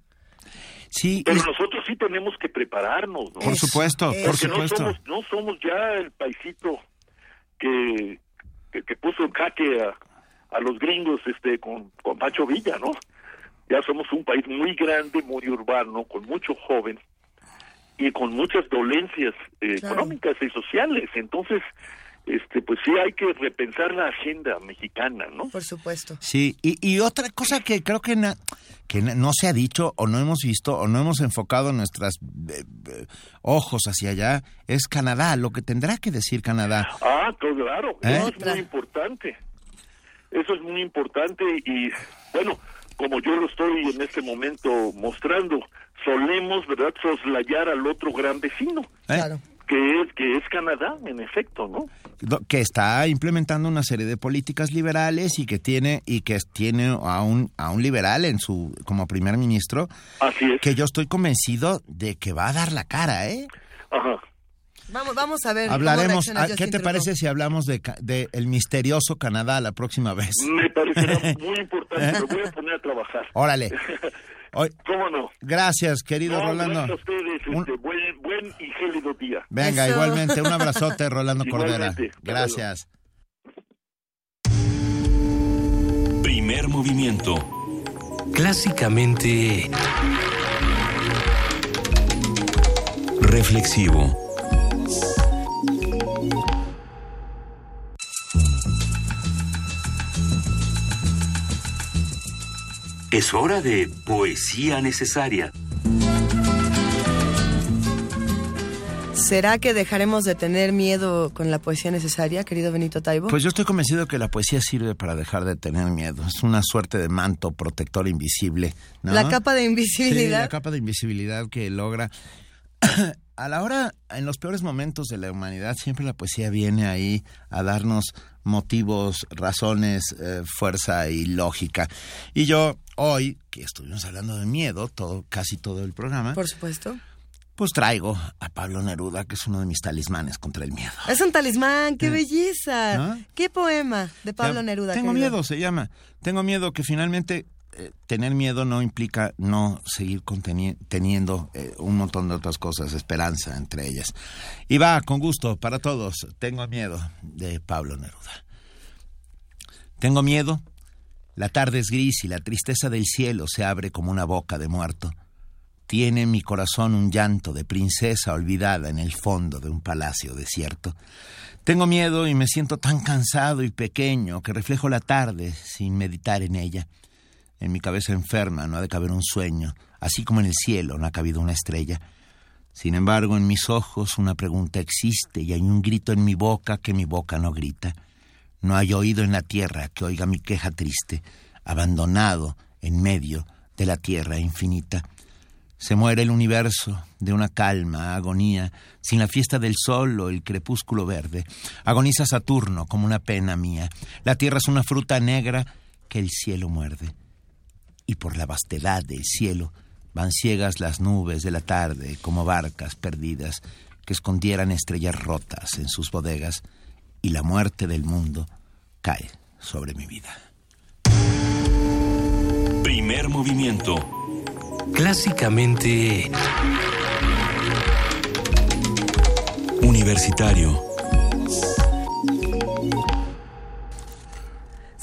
Sí, pero nosotros sí tenemos que prepararnos, ¿no? Por supuesto, por supuesto. No somos, no somos ya el paisito que, que, puso en jaque a, a, los gringos este con, con Pancho Villa, ¿no? Ya somos un país muy grande, muy urbano, con mucho joven, y con muchas dolencias eh, económicas y sociales. Entonces, este, pues sí hay que repensar la agenda mexicana, ¿no? Por supuesto. Sí, y, y otra cosa que creo que, que no se ha dicho o no hemos visto o no hemos enfocado nuestros eh, eh, ojos hacia allá es Canadá, lo que tendrá que decir Canadá. Ah, claro, eso es muy importante. Eso es muy importante y, bueno, como yo lo estoy en este momento mostrando, solemos, ¿verdad?, soslayar al otro gran vecino. ¿Eh? Claro. Que es, que es Canadá, en efecto, ¿no? Que está implementando una serie de políticas liberales y que tiene y que tiene a un a un liberal en su como primer ministro. Así es. Que yo estoy convencido de que va a dar la cara, ¿eh? Ajá. Vamos, vamos a ver. Hablaremos. Ah, ¿Qué te parece si hablamos de, de, el misterioso Canadá la próxima vez? Me parecerá muy importante. Lo voy a poner a trabajar. Órale. ¿Cómo no? Gracias, querido Rolando. Gracias a ustedes. Este, buen, buen, y gélido día. Venga, igualmente. Un abrazote, Rolando Cordera. Gracias. Primer movimiento. Clásicamente... Reflexivo. Es hora de poesía necesaria. ¿Será que dejaremos de tener miedo con la poesía necesaria, querido Benito Taibo? Pues yo estoy convencido que la poesía sirve para dejar de tener miedo. Es una suerte de manto protector invisible. La capa de invisibilidad. la capa de invisibilidad que logra. a la hora, en los peores momentos de la humanidad, siempre la poesía viene ahí a darnos motivos, razones, eh, fuerza y lógica. Y yo hoy, que estuvimos hablando de miedo, todo, casi todo el programa. Por supuesto. Pues traigo a Pablo Neruda, que es uno de mis talismanes contra el miedo. Es un talismán, qué belleza. ¿Qué poema de Pablo Neruda? Tengo miedo, se llama. Tengo miedo que finalmente eh, tener miedo no implica no seguir teniendo eh, un montón de otras cosas, esperanza entre ellas. Y va, con gusto, para todos. Tengo miedo de Pablo Neruda. Tengo miedo. La tarde es gris y la tristeza del cielo se abre como una boca de muerto. Tiene mi corazón un llanto de princesa olvidada en el fondo de un palacio desierto. Tengo miedo y me siento tan cansado y pequeño que reflejo la tarde sin meditar en ella. En mi cabeza enferma no ha de caber un sueño, así como en el cielo no ha cabido una estrella. Sin embargo, en mis ojos una pregunta existe y hay un grito en mi boca que mi boca no grita. No hay oído en la tierra que oiga mi queja triste, abandonado en medio de la tierra infinita. Se muere el universo de una calma, agonía, sin la fiesta del sol o el crepúsculo verde. Agoniza Saturno como una pena mía. La tierra es una fruta negra que el cielo muerde. Y por la vastedad del cielo van ciegas las nubes de la tarde como barcas perdidas que escondieran estrellas rotas en sus bodegas y la muerte del mundo cae sobre mi vida. Primer movimiento clásicamente universitario.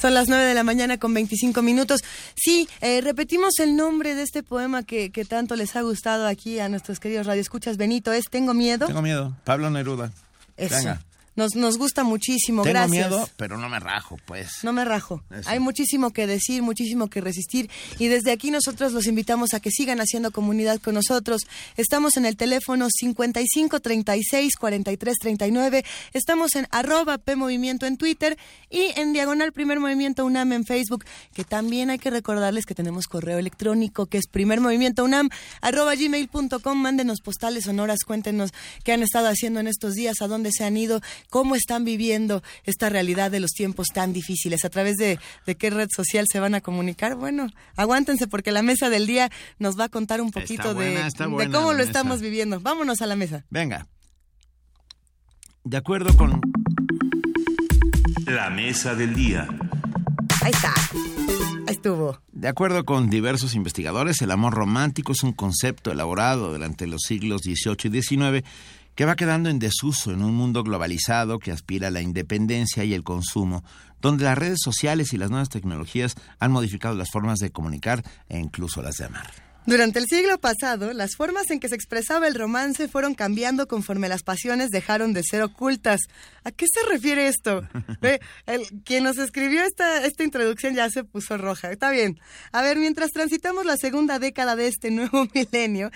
Son las 9 de la mañana con 25 minutos. Sí, eh, repetimos el nombre de este poema que, tanto les ha gustado aquí a nuestros queridos radioescuchas. Benito, es Tengo miedo. Tengo miedo. Pablo Neruda. Venga. Nos, nos gusta muchísimo, Tengo gracias. miedo, pero no me rajo, pues. No me rajo. Hay muchísimo que decir, muchísimo que resistir. Y desde aquí nosotros los invitamos a que sigan haciendo comunidad con nosotros. Estamos en el teléfono 55 36 43 39. Estamos en arroba P Movimiento en Twitter y en Diagonal Primer Movimiento UNAM en Facebook. Que también hay que recordarles que tenemos correo electrónico que es primer movimiento UNAM arroba gmail.com. Mándenos postales sonoras, cuéntenos qué han estado haciendo en estos días, a dónde se han ido cómo están viviendo esta realidad de los tiempos tan difíciles, a través de, qué red social se van a comunicar. Bueno, aguántense porque la mesa del día nos va a contar un poquito de, cómo lo estamos viviendo. Vámonos a la mesa. Venga. De acuerdo con... La mesa del día. Ahí está. Ahí estuvo. De acuerdo con diversos investigadores, el amor romántico es un concepto elaborado durante los siglos XVIII y XIX que va quedando en desuso en un mundo globalizado que aspira a la independencia y el consumo, donde las redes sociales y las nuevas tecnologías han modificado las formas de comunicar e incluso las de amar. Durante el siglo pasado, las formas en que se expresaba el romance fueron cambiando conforme las pasiones dejaron de ser ocultas. ¿A qué se refiere esto? El, quien nos escribió esta, esta introducción ya se puso roja. Está bien. A ver, mientras transitamos la segunda década de este nuevo milenio,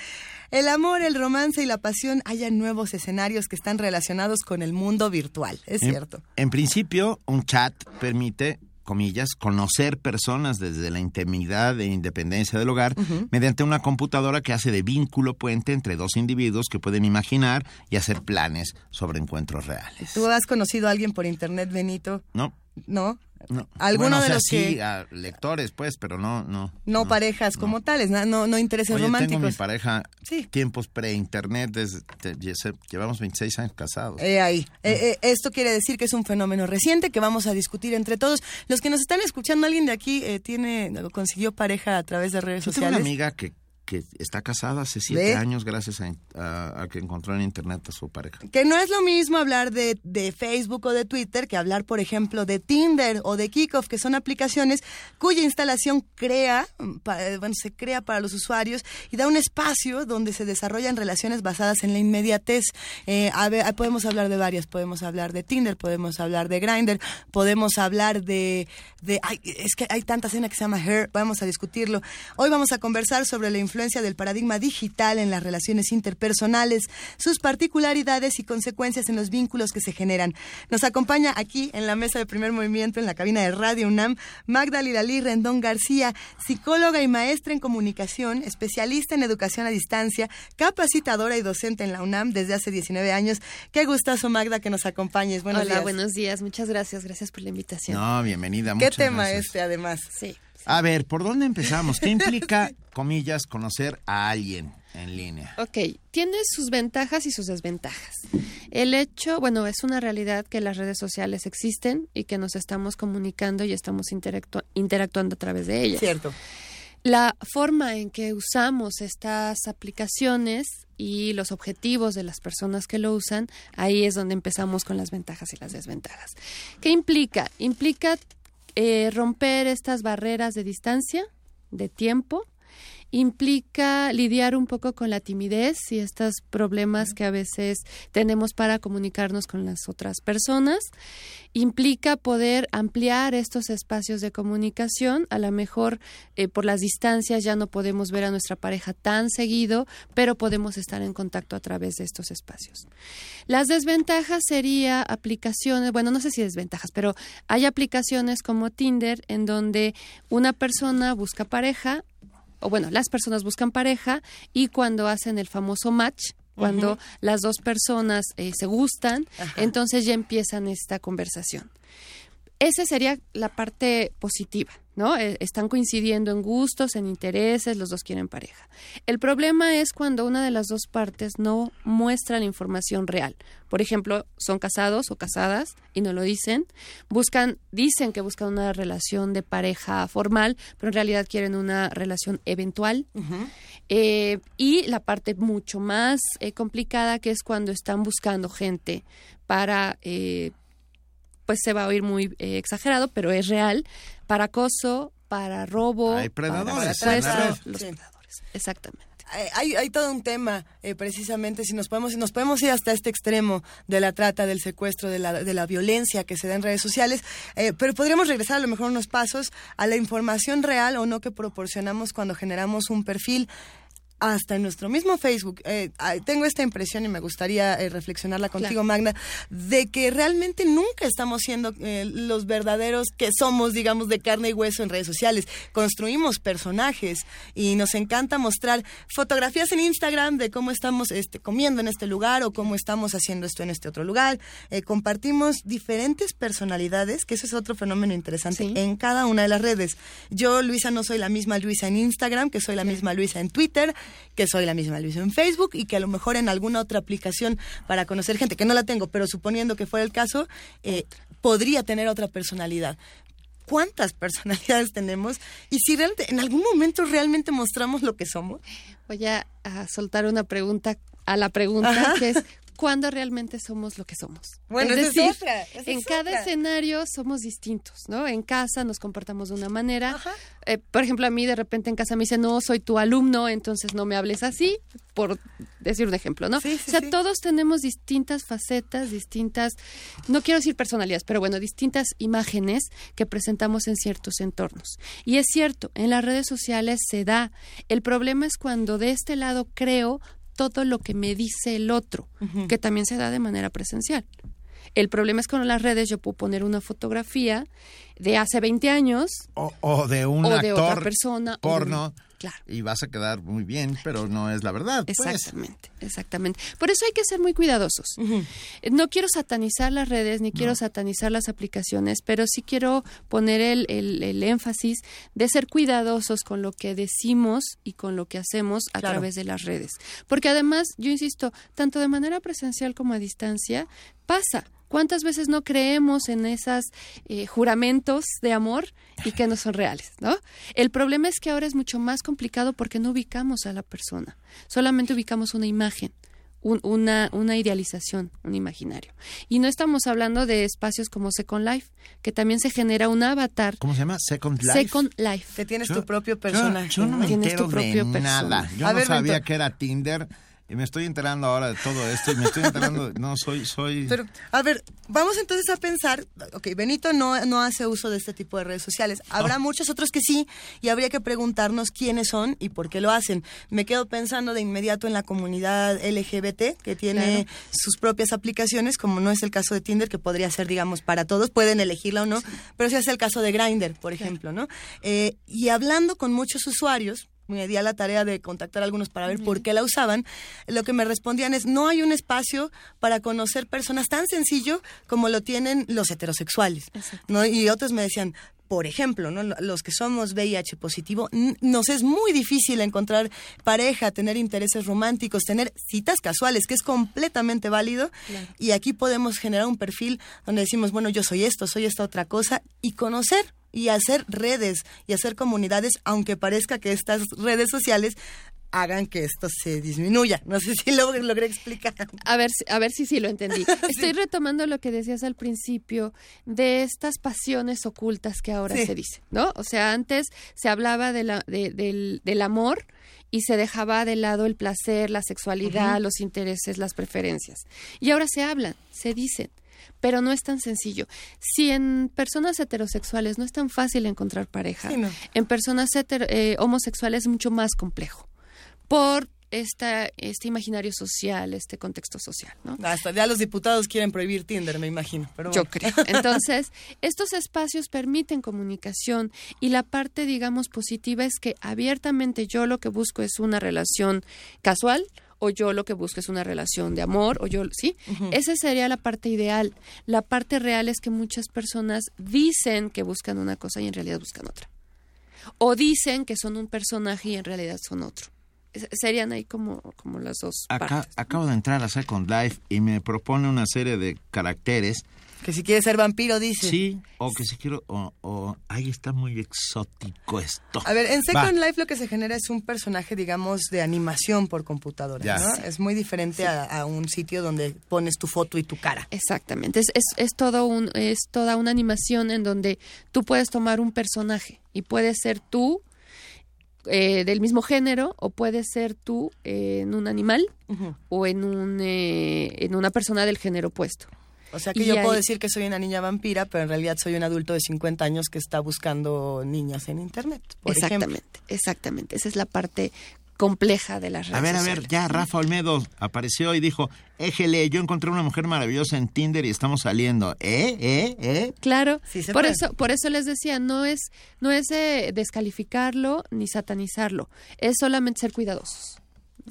el amor, el romance y la pasión hayan nuevos escenarios que están relacionados con el mundo virtual. Es cierto. En principio, un chat permite comillas, conocer personas desde la intimidad e independencia del hogar mediante una computadora que hace de vínculo puente entre dos individuos que pueden imaginar y hacer planes sobre encuentros reales. ¿Tú has conocido a alguien por internet, Benito? No. ¿No? No. ¿Alguno de los sí, a lectores, pues, pero no, no. No, parejas como tales, no, no, intereses Oye, románticos. tengo mi pareja tiempos pre-internet, desde, llevamos 26 años casados. Eh, ahí. Eh, eh, esto quiere decir que es un fenómeno reciente que vamos a discutir entre todos. Los que nos están escuchando, alguien de aquí eh, tiene consiguió pareja a través de redes sociales. Tengo una amiga que que está casada hace siete años gracias a, que encontró en internet a su pareja. Que no es lo mismo hablar de, de, Facebook o de Twitter que hablar, por ejemplo, de Tinder o de Kickoff, que son aplicaciones cuya instalación crea, bueno, se crea para los usuarios y da un espacio donde se desarrollan relaciones basadas en la inmediatez. Eh, podemos hablar de varias, podemos hablar de Tinder, podemos hablar de Grindr, podemos hablar de, de es que hay tanta escena que se llama Her, vamos a discutirlo. Hoy vamos a conversar sobre la influencia influencia del paradigma digital en las relaciones interpersonales, sus particularidades y consecuencias en los vínculos que se generan. Nos acompaña aquí en la mesa de primer movimiento, en la cabina de Radio UNAM, Magda Liralí Rendón García, psicóloga y maestra en comunicación, especialista en educación a distancia, capacitadora y docente en la UNAM desde hace 19 años. Qué gustazo, Magda, que nos acompañes. Buenos Hola, buenos días. Muchas gracias. Gracias por la invitación. No, bienvenida. ¿Qué tema este, además? Sí. A ver, ¿por dónde empezamos? ¿Qué implica, comillas, conocer a alguien en línea. Ok, tiene sus ventajas y sus desventajas. El hecho, bueno, es una realidad que las redes sociales existen y que nos estamos comunicando y estamos interactuando a través de ellas. Cierto. La forma en que usamos estas aplicaciones y los objetivos de las personas que lo usan, ahí es donde empezamos con las ventajas y las desventajas. ¿Qué implica? Implica eh, romper estas barreras de distancia, de tiempo, implica lidiar un poco con la timidez y estos problemas que a veces tenemos para comunicarnos con las otras personas. Implica poder ampliar estos espacios de comunicación. A lo mejor eh, por las distancias ya no podemos ver a nuestra pareja tan seguido, pero podemos estar en contacto a través de estos espacios. Las desventajas sería aplicaciones, bueno, no sé si desventajas, pero hay aplicaciones como Tinder en donde una persona busca pareja, o bueno, las personas buscan pareja y cuando hacen el famoso match, cuando las dos personas eh, se gustan, entonces ya empiezan esta conversación. Esa sería la parte positiva. ¿no? Eh, están coincidiendo en gustos, en intereses, los dos quieren pareja. El problema es cuando una de las dos partes no muestra la información real. Por ejemplo, son casados o casadas y no lo dicen. Buscan, dicen que buscan una relación de pareja formal, pero en realidad quieren una relación eventual. Eh, y la parte mucho más eh, complicada que es cuando están buscando gente para pues se va a oír muy eh, exagerado, pero es real, para acoso, para robo, Hay predadores, para los predadores, exactamente. Hay, hay, todo un tema, eh, precisamente, si nos podemos, si nos podemos ir hasta este extremo de la trata, del secuestro, de la, de la violencia que se da en redes sociales, eh, pero podríamos regresar a lo mejor unos pasos a la información real o no que proporcionamos cuando generamos un perfil hasta en nuestro mismo Facebook, eh, tengo esta impresión y me gustaría eh, reflexionarla contigo, Magna, de que realmente nunca estamos siendo eh, los verdaderos que somos, digamos, de carne y hueso en redes sociales. Construimos personajes y nos encanta mostrar fotografías en Instagram de cómo estamos este, comiendo en este lugar o cómo estamos haciendo esto en este otro lugar. compartimos diferentes personalidades, que eso es otro fenómeno interesante, en cada una de las redes. Yo, Luisa, no soy la misma Luisa en Instagram, que soy la misma Luisa en Twitter que soy la misma Luisa en Facebook y que a lo mejor en alguna otra aplicación para conocer gente, que no la tengo, pero suponiendo que fuera el caso, eh, podría tener otra personalidad. Cuántas personalidades tenemos y si realmente, en algún momento realmente mostramos lo que somos. Voy a, soltar una pregunta a la pregunta que es cuándo realmente somos lo que somos. Bueno, es decir, en cada escenario somos distintos, ¿no? En casa nos comportamos de una manera. Eh, por ejemplo, a mí de repente en casa me dice, no, soy tu alumno, entonces no me hables así, por decir un ejemplo, ¿no? o sea, todos tenemos distintas facetas, distintas, no quiero decir personalidades, pero bueno, distintas imágenes que presentamos en ciertos entornos. Y es cierto, en las redes sociales se da. El problema es cuando de este lado creo todo lo que me dice el otro, que también se da de manera presencial. El problema es que con las redes yo puedo poner una fotografía de hace 20 años o, de un o de otra persona porno y vas a quedar muy bien, pero no es la verdad. Pues. Exactamente, exactamente. Por eso hay que ser muy cuidadosos. No quiero satanizar las redes ni quiero satanizar las aplicaciones, pero sí quiero poner el, el, énfasis de ser cuidadosos con lo que decimos y con lo que hacemos a través de las redes. Porque además, yo insisto, tanto de manera presencial como a distancia, pasa ¿Cuántas veces no creemos en esos eh, juramentos de amor y que no son reales? ¿no? El problema es que ahora es mucho más complicado porque no ubicamos a la persona, solamente ubicamos una imagen. una, una idealización, un imaginario. Y no estamos hablando de espacios como Second Life, que también se genera un avatar. ¿Cómo se llama? Second Life. Second Life. Que tienes tu propio personaje. Yo, no me entero de nada. Yo no sabía que era Tinder me estoy enterando ahora de todo esto y me estoy enterando, no, soy, soy... Pero, a ver, vamos entonces a pensar, ok, Benito no, no hace uso de este tipo de redes sociales. Habrá muchos otros que sí y habría que preguntarnos quiénes son y por qué lo hacen. Me quedo pensando de inmediato en la comunidad LGBT que tiene sus propias aplicaciones, como no es el caso de Tinder, que podría ser, digamos, para todos, pueden elegirla o no, pero sí es el caso de Grindr, por ejemplo, ¿no? Eh, y hablando con muchos usuarios, me di a la tarea de contactar a algunos para ver por qué la usaban, lo que me respondían es, no hay un espacio para conocer personas tan sencillo como lo tienen los heterosexuales. ¿no? Y otros me decían, por ejemplo, ¿no? los que somos VIH positivo, nos es muy difícil encontrar pareja, tener intereses románticos, tener citas casuales, que es completamente válido. Y aquí podemos generar un perfil donde decimos, bueno, yo soy esto, soy esta otra cosa, y conocer y hacer redes y hacer comunidades, aunque parezca que estas redes sociales hagan que esto se disminuya. No sé si lo logré explicar. A ver, a ver si sí lo entendí. Estoy retomando lo que decías al principio de estas pasiones ocultas que ahora se dicen, ¿no? O sea, antes se hablaba de la, del, del, amor y se dejaba de lado el placer, la sexualidad, los intereses, las preferencias. Y ahora se hablan, se dicen pero no es tan sencillo. Si en personas heterosexuales no es tan fácil encontrar pareja, en personas eh, homosexuales es mucho más complejo por esta, este imaginario social, este contexto social, ¿no? Hasta ya los diputados quieren prohibir Tinder, me imagino. Pero Yo creo. Entonces, estos espacios permiten comunicación y la parte, digamos, positiva es que abiertamente yo lo que busco es una relación casual o yo lo que busco es una relación de amor o yo, ¿sí? Esa sería la parte ideal. La parte real es que muchas personas dicen que buscan una cosa y en realidad buscan otra. O dicen que son un personaje y en realidad son otro serían ahí como, como las dos Acá, Acabo de entrar a Second Life y me propone una serie de caracteres. Que si quiere ser vampiro, dice. Sí, o que si quiero, o, ahí está muy exótico esto. A ver, en Second Life lo que se genera es un personaje, digamos, de animación por computadora, ¿no? Es muy diferente a, un sitio donde pones tu foto y tu cara. Exactamente, es, es, es, todo un, es toda una animación en donde tú puedes tomar un personaje y puedes ser tú eh, del mismo género o puede ser tú eh, en un animal o en, un, eh, en una persona del género opuesto. O sea que yo puedo decir que soy una niña vampira, pero en realidad soy un adulto de 50 años que está buscando niñas en Internet. exactamente, exactamente. Esa es la parte compleja de las redes A ver, a ver, ya Rafa Olmedo apareció y dijo, éjele, yo encontré una mujer maravillosa en Tinder y estamos saliendo. ¿Eh? ¿Eh? ¿Eh? Claro, por eso, por eso les decía, no es, no es descalificarlo ni satanizarlo, es solamente ser cuidadosos.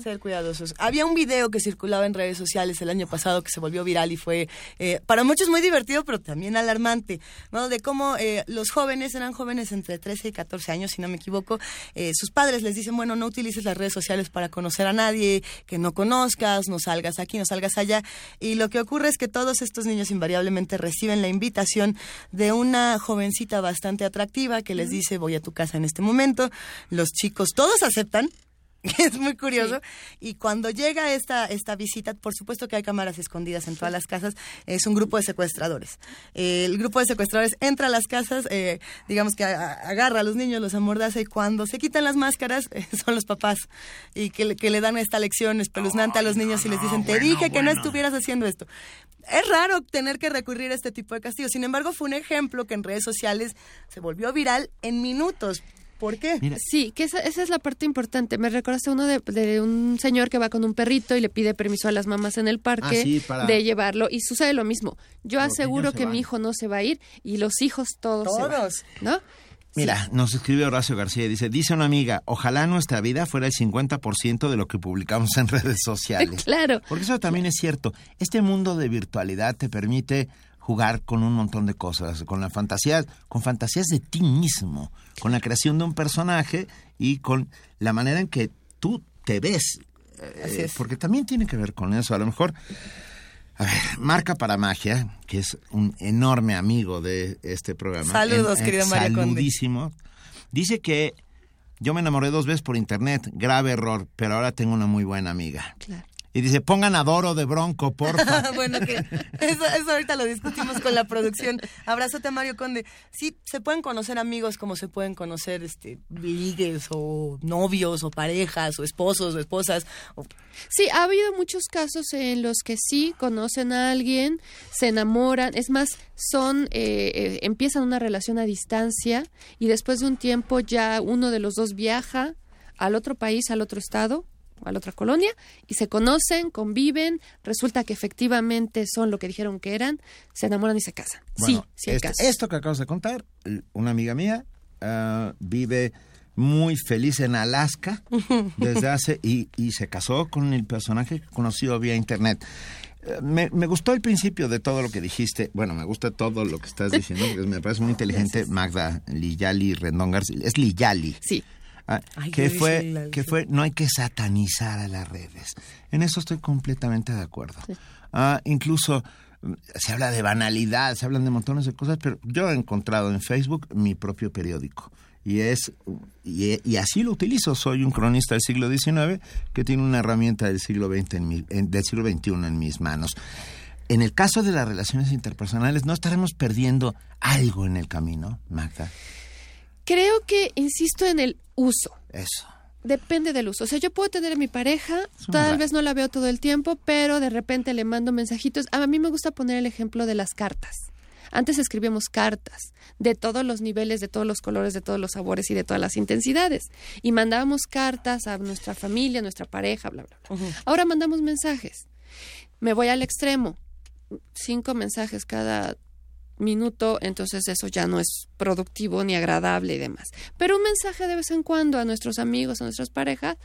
Ser cuidadosos. Había un video que circulaba en redes sociales el año pasado que se volvió viral y fue eh, para muchos muy divertido, pero también alarmante, ¿no? De cómo eh, los jóvenes, eran jóvenes entre 13 y 14 años, si no me equivoco, eh, sus padres les dicen, bueno, no utilices las redes sociales para conocer a nadie, que no conozcas, no salgas aquí, no salgas allá. Y lo que ocurre es que todos estos niños invariablemente reciben la invitación de una jovencita bastante atractiva que les dice, voy a tu casa en este momento. Los chicos todos aceptan, es muy curioso. Y cuando llega esta, esta visita, por supuesto que hay cámaras escondidas en todas las casas, es un grupo de secuestradores. el grupo de secuestradores entra a las casas, eh, digamos que agarra a los niños, los amordaza y cuando se quitan las máscaras son los papás y que, que, le dan esta lección espeluznante a los niños y les dicen, te dije que no estuvieras haciendo esto. Es raro tener que recurrir a este tipo de castigos. Sin embargo, fue un ejemplo que en redes sociales se volvió viral en minutos ¿Por qué? Sí, que esa, es la parte importante. Me recordaste uno de, un señor que va con un perrito y le pide permiso a las mamás en el parque ah, de llevarlo y sucede lo mismo. Yo aseguro que mi hijo no se va a ir y los hijos todos. Todos. ¿No? Mira, nos escribe Horacio García y dice, dice una amiga, ojalá nuestra vida fuera el 50% de lo que publicamos en redes sociales. claro. Porque eso también es cierto. Este mundo de virtualidad te permite jugar con un montón de cosas, con la fantasía, con fantasías de ti mismo, con la creación de un personaje y con la manera en que tú te ves. Eh, porque también tiene que ver con eso. A lo mejor, a ver, Marca para Magia, que es un enorme amigo de este programa. Saludos, querido Mario Saludísimo. Dice que yo me enamoré dos veces por internet, grave error, pero ahora tengo una muy buena amiga. Claro. Y dice, pongan Adoro de Bronco, porfa. bueno, que eso, ahorita lo discutimos con la producción. Abrazote a Mario Conde. Sí, se pueden conocer amigos como se pueden conocer este ligues o novios o parejas o esposos o esposas. Sí, ha habido muchos casos en los que sí conocen a alguien, se enamoran, es más, son eh, eh, empiezan una relación a distancia y después de un tiempo ya uno de los dos viaja al otro país, al otro estado a la otra colonia y se conocen, conviven, resulta que efectivamente son lo que dijeron que eran, se enamoran y se casan. sí, sí hay este, Esto que acabas de contar, una amiga mía ah, vive muy feliz en Alaska desde hace y, y se casó con el personaje conocido vía internet. Eh, me, gustó el principio de todo lo que dijiste. Bueno, me gusta todo lo que estás diciendo, porque me parece muy inteligente. Magda Liyali Rendón García. Es Liyali. Sí. Ah, que fue que fue no hay que satanizar a las redes. En eso estoy completamente de acuerdo. Ah, incluso mm, se habla de banalidad se hablan de montones de cosas pero yo he encontrado en Facebook mi propio periódico. Y es y, así lo utilizo. Soy un cronista del siglo XIX que tiene una herramienta del siglo XX en del siglo XXI en mis manos. En el caso de las relaciones interpersonales no estaremos perdiendo algo en el camino Magda Creo que insisto en el uso. Eso. Depende del uso. O sea, yo puedo tener a mi pareja, tal vez no la veo todo el tiempo, pero de repente le mando mensajitos. A mí me gusta poner el ejemplo de las cartas. Antes escribíamos cartas de todos los niveles, de todos los colores, de todos los sabores y de todas las intensidades. Y mandábamos cartas a nuestra familia, a nuestra pareja, bla, bla, bla. Ahora mandamos mensajes. Me voy al extremo. Cinco mensajes cada minuto, entonces eso ya no es productivo ni agradable y demás. Pero un mensaje de vez en cuando a nuestros amigos, a nuestras parejas,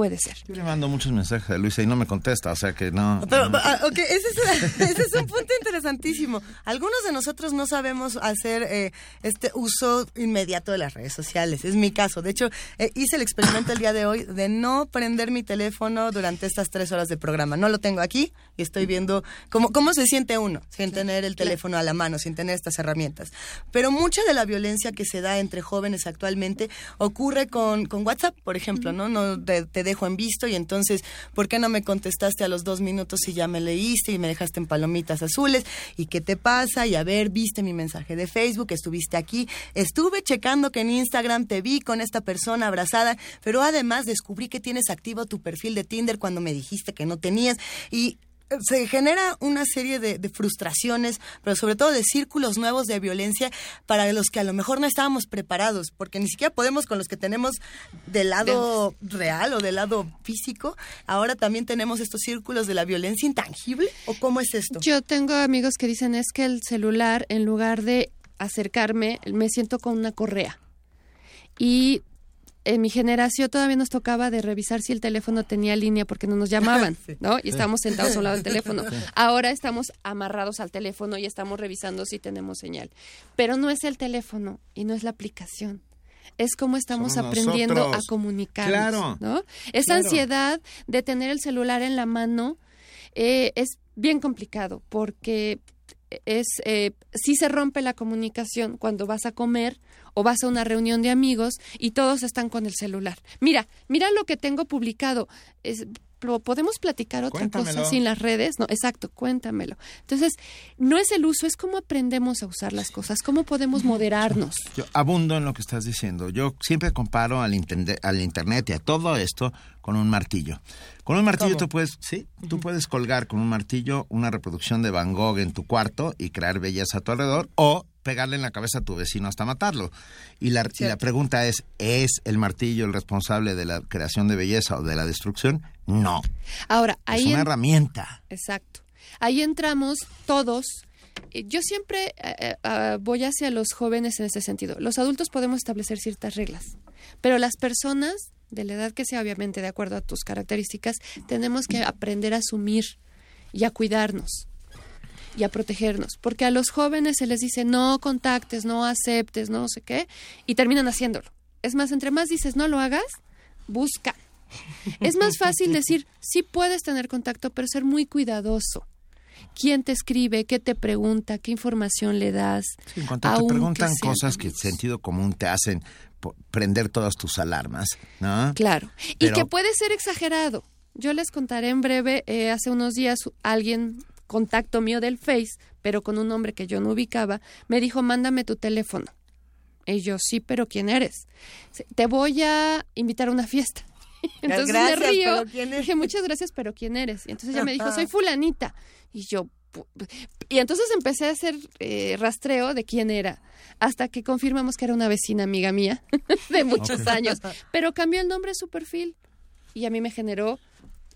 puede ser. Yo le mando muchos mensajes a Luisa y no me contesta, o sea que no. Pero, ah, ese, es, un punto interesantísimo. Algunos de nosotros no sabemos hacer eh, este uso inmediato de las redes sociales. Es mi caso. De hecho, eh, hice el experimento el día de hoy de no prender mi teléfono durante estas tres horas de programa. No lo tengo aquí y estoy viendo cómo, cómo se siente uno sin tener el teléfono a la mano, sin tener estas herramientas. Pero mucha de la violencia que se da entre jóvenes actualmente ocurre con, con WhatsApp, por ejemplo, ¿no? No te, te dejo en visto y entonces, ¿por qué no me contestaste a los dos minutos si ya me leíste y me dejaste en palomitas azules? ¿Y qué te pasa? Y a ver, viste mi mensaje de Facebook, estuviste aquí, estuve checando que en Instagram te vi con esta persona abrazada, pero además descubrí que tienes activo tu perfil de Tinder cuando me dijiste que no tenías y se genera una serie de, frustraciones, pero sobre todo de círculos nuevos de violencia para los que a lo mejor no estábamos preparados, porque ni siquiera podemos con los que tenemos del lado real o del lado físico. Ahora también tenemos estos círculos de la violencia intangible, ¿o cómo es esto? Yo tengo amigos que dicen es que el celular, en lugar de acercarme, me siento con una correa. Y en mi generación todavía nos tocaba de revisar si el teléfono tenía línea porque no nos llamaban, ¿no? Y estábamos sentados a un lado del teléfono. Ahora estamos amarrados al teléfono y estamos revisando si tenemos señal. Pero no es el teléfono y no es la aplicación. Es como estamos aprendiendo a comunicarnos, ¿no? Esa ansiedad de tener el celular en la mano eh, es bien complicado porque es eh, si se rompe la comunicación cuando vas a comer o vas a una reunión de amigos y todos están con el celular. Mira, mira lo que tengo publicado. Podemos platicar otra cosa sin las redes, no, exacto, cuéntamelo. Entonces, no es el uso, es cómo aprendemos a usar las cosas, cómo podemos moderarnos. Yo abundo en lo que estás diciendo. Yo siempre comparo al, al internet y a todo esto con un martillo. Con un martillo tú puedes, sí, tú puedes colgar con un martillo una reproducción de Van Gogh en tu cuarto y crear belleza a tu alrededor o pegarle en la cabeza a tu vecino hasta matarlo. Y la, y la, pregunta es, ¿es el martillo el responsable de la creación de belleza o de la destrucción? No. Ahora, ahí... Es una herramienta. Exacto. Ahí entramos todos. Yo siempre eh, eh, ah, voy hacia los jóvenes en ese sentido. Los adultos podemos establecer ciertas reglas, pero las personas, de la edad que sea, obviamente, de acuerdo a tus características, tenemos que aprender a asumir y a cuidarnos y a protegernos, porque a los jóvenes se les dice no contactes, no aceptes, no sé qué, y terminan haciéndolo. Es más, entre más dices no lo hagas, busca. Es más fácil decir sí puedes tener contacto, pero ser muy cuidadoso. ¿Quién te escribe? ¿Qué te pregunta? ¿Qué información le das? en cuanto te preguntan cosas que sentido común te hacen prender todas tus alarmas, ¿no? Claro. Y que puede ser exagerado. Yo les contaré en breve, eh, hace unos días alguien contacto mío del Face, pero con un nombre que yo no ubicaba, me dijo, mándame tu teléfono. Y yo, sí, pero ¿quién eres? Te voy a invitar a una fiesta. Entonces me río. Dije, muchas gracias, pero ¿quién eres? Y entonces ella me dijo, soy fulanita. Y yo, y entonces empecé a hacer eh, rastreo de quién era, hasta que confirmamos que era una vecina amiga mía de muchos años. Pero cambió el nombre de su perfil y a mí me generó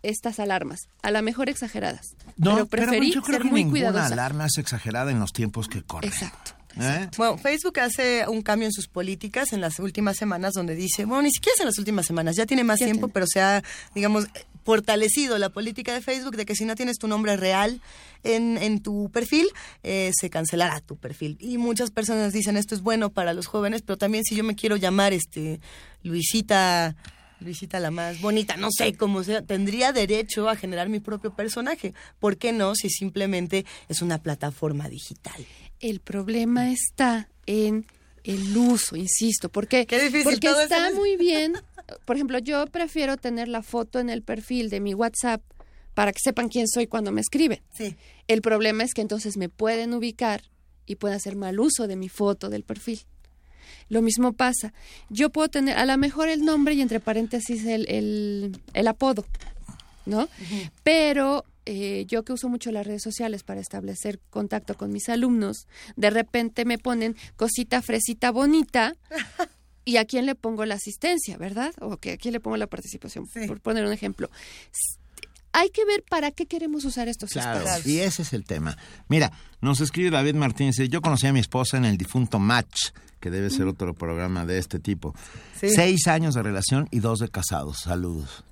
estas alarmas, a lo mejor exageradas. No, pero preferí yo creo ser que muy ninguna alarma es exagerada en los tiempos que corren. Exacto. ¿Eh? Bueno, Facebook hace un cambio en sus políticas en las últimas semanas donde dice, bueno, ni siquiera es en las últimas semanas, ya tiene más tiempo, pero se ha, digamos, fortalecido la política de Facebook de que si no tienes tu nombre real en, en tu perfil, eh, se cancelará tu perfil. Y muchas personas dicen esto es bueno para los jóvenes, pero también si yo me quiero llamar este Luisita Luisita la más bonita, no sé cómo sea, tendría derecho a generar mi propio personaje. ¿Por qué no si simplemente es una plataforma digital? El problema está en el uso, insisto, porque, porque está muy bien. Por ejemplo, yo prefiero tener la foto en el perfil de mi WhatsApp para que sepan quién soy cuando me escriben. Sí. El problema es que entonces me pueden ubicar y pueden hacer mal uso de mi foto del perfil. Lo mismo pasa. Yo puedo tener a lo mejor el nombre y entre paréntesis el, el, el apodo, ¿no? Pero eh, yo que uso mucho las redes sociales para establecer contacto con mis alumnos, de repente me ponen cosita fresita bonita. ¿Y a quién le pongo la asistencia, verdad? O que a quién le pongo la participación, por poner un ejemplo hay que ver para qué queremos usar estos claro, Y ese es el tema. Mira, nos escribe David Martínez, yo conocí a mi esposa en el difunto Match, que debe ser otro programa de este tipo. Seis años de relación y dos de casados. Saludos.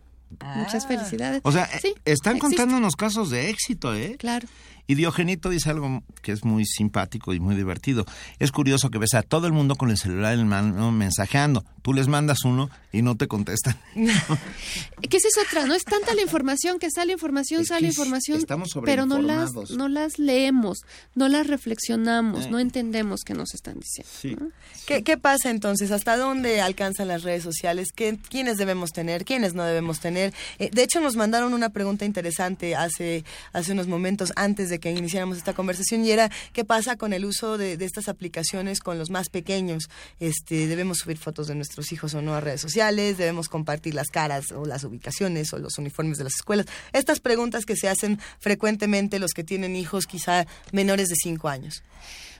Muchas felicidades. O sea, están contándonos casos de éxito, ¿eh? Claro. Y Diogenito dice algo que es muy simpático y muy divertido. Es curioso que ves a todo el mundo con el celular en mano mensajeando. Tú les mandas uno y no te contestan. ¿Qué es otra? No es tanta la información que sale información, sale información, pero no las, no las leemos, no las reflexionamos, no entendemos qué nos están diciendo. ¿Qué, pasa entonces? ¿Hasta dónde alcanzan las redes sociales? ¿Qué, ¿Quiénes debemos tener? ¿Quiénes no debemos tener? Eh, de hecho, nos mandaron una pregunta interesante hace, hace unos momentos antes de que iniciáramos esta conversación y era qué pasa con el uso de, estas aplicaciones con los más pequeños. Este, debemos subir fotos de nuestros hijos o no a redes sociales, debemos compartir las caras o las ubicaciones o los uniformes de las escuelas. Estas preguntas que se hacen frecuentemente los que tienen hijos quizá menores de cinco años.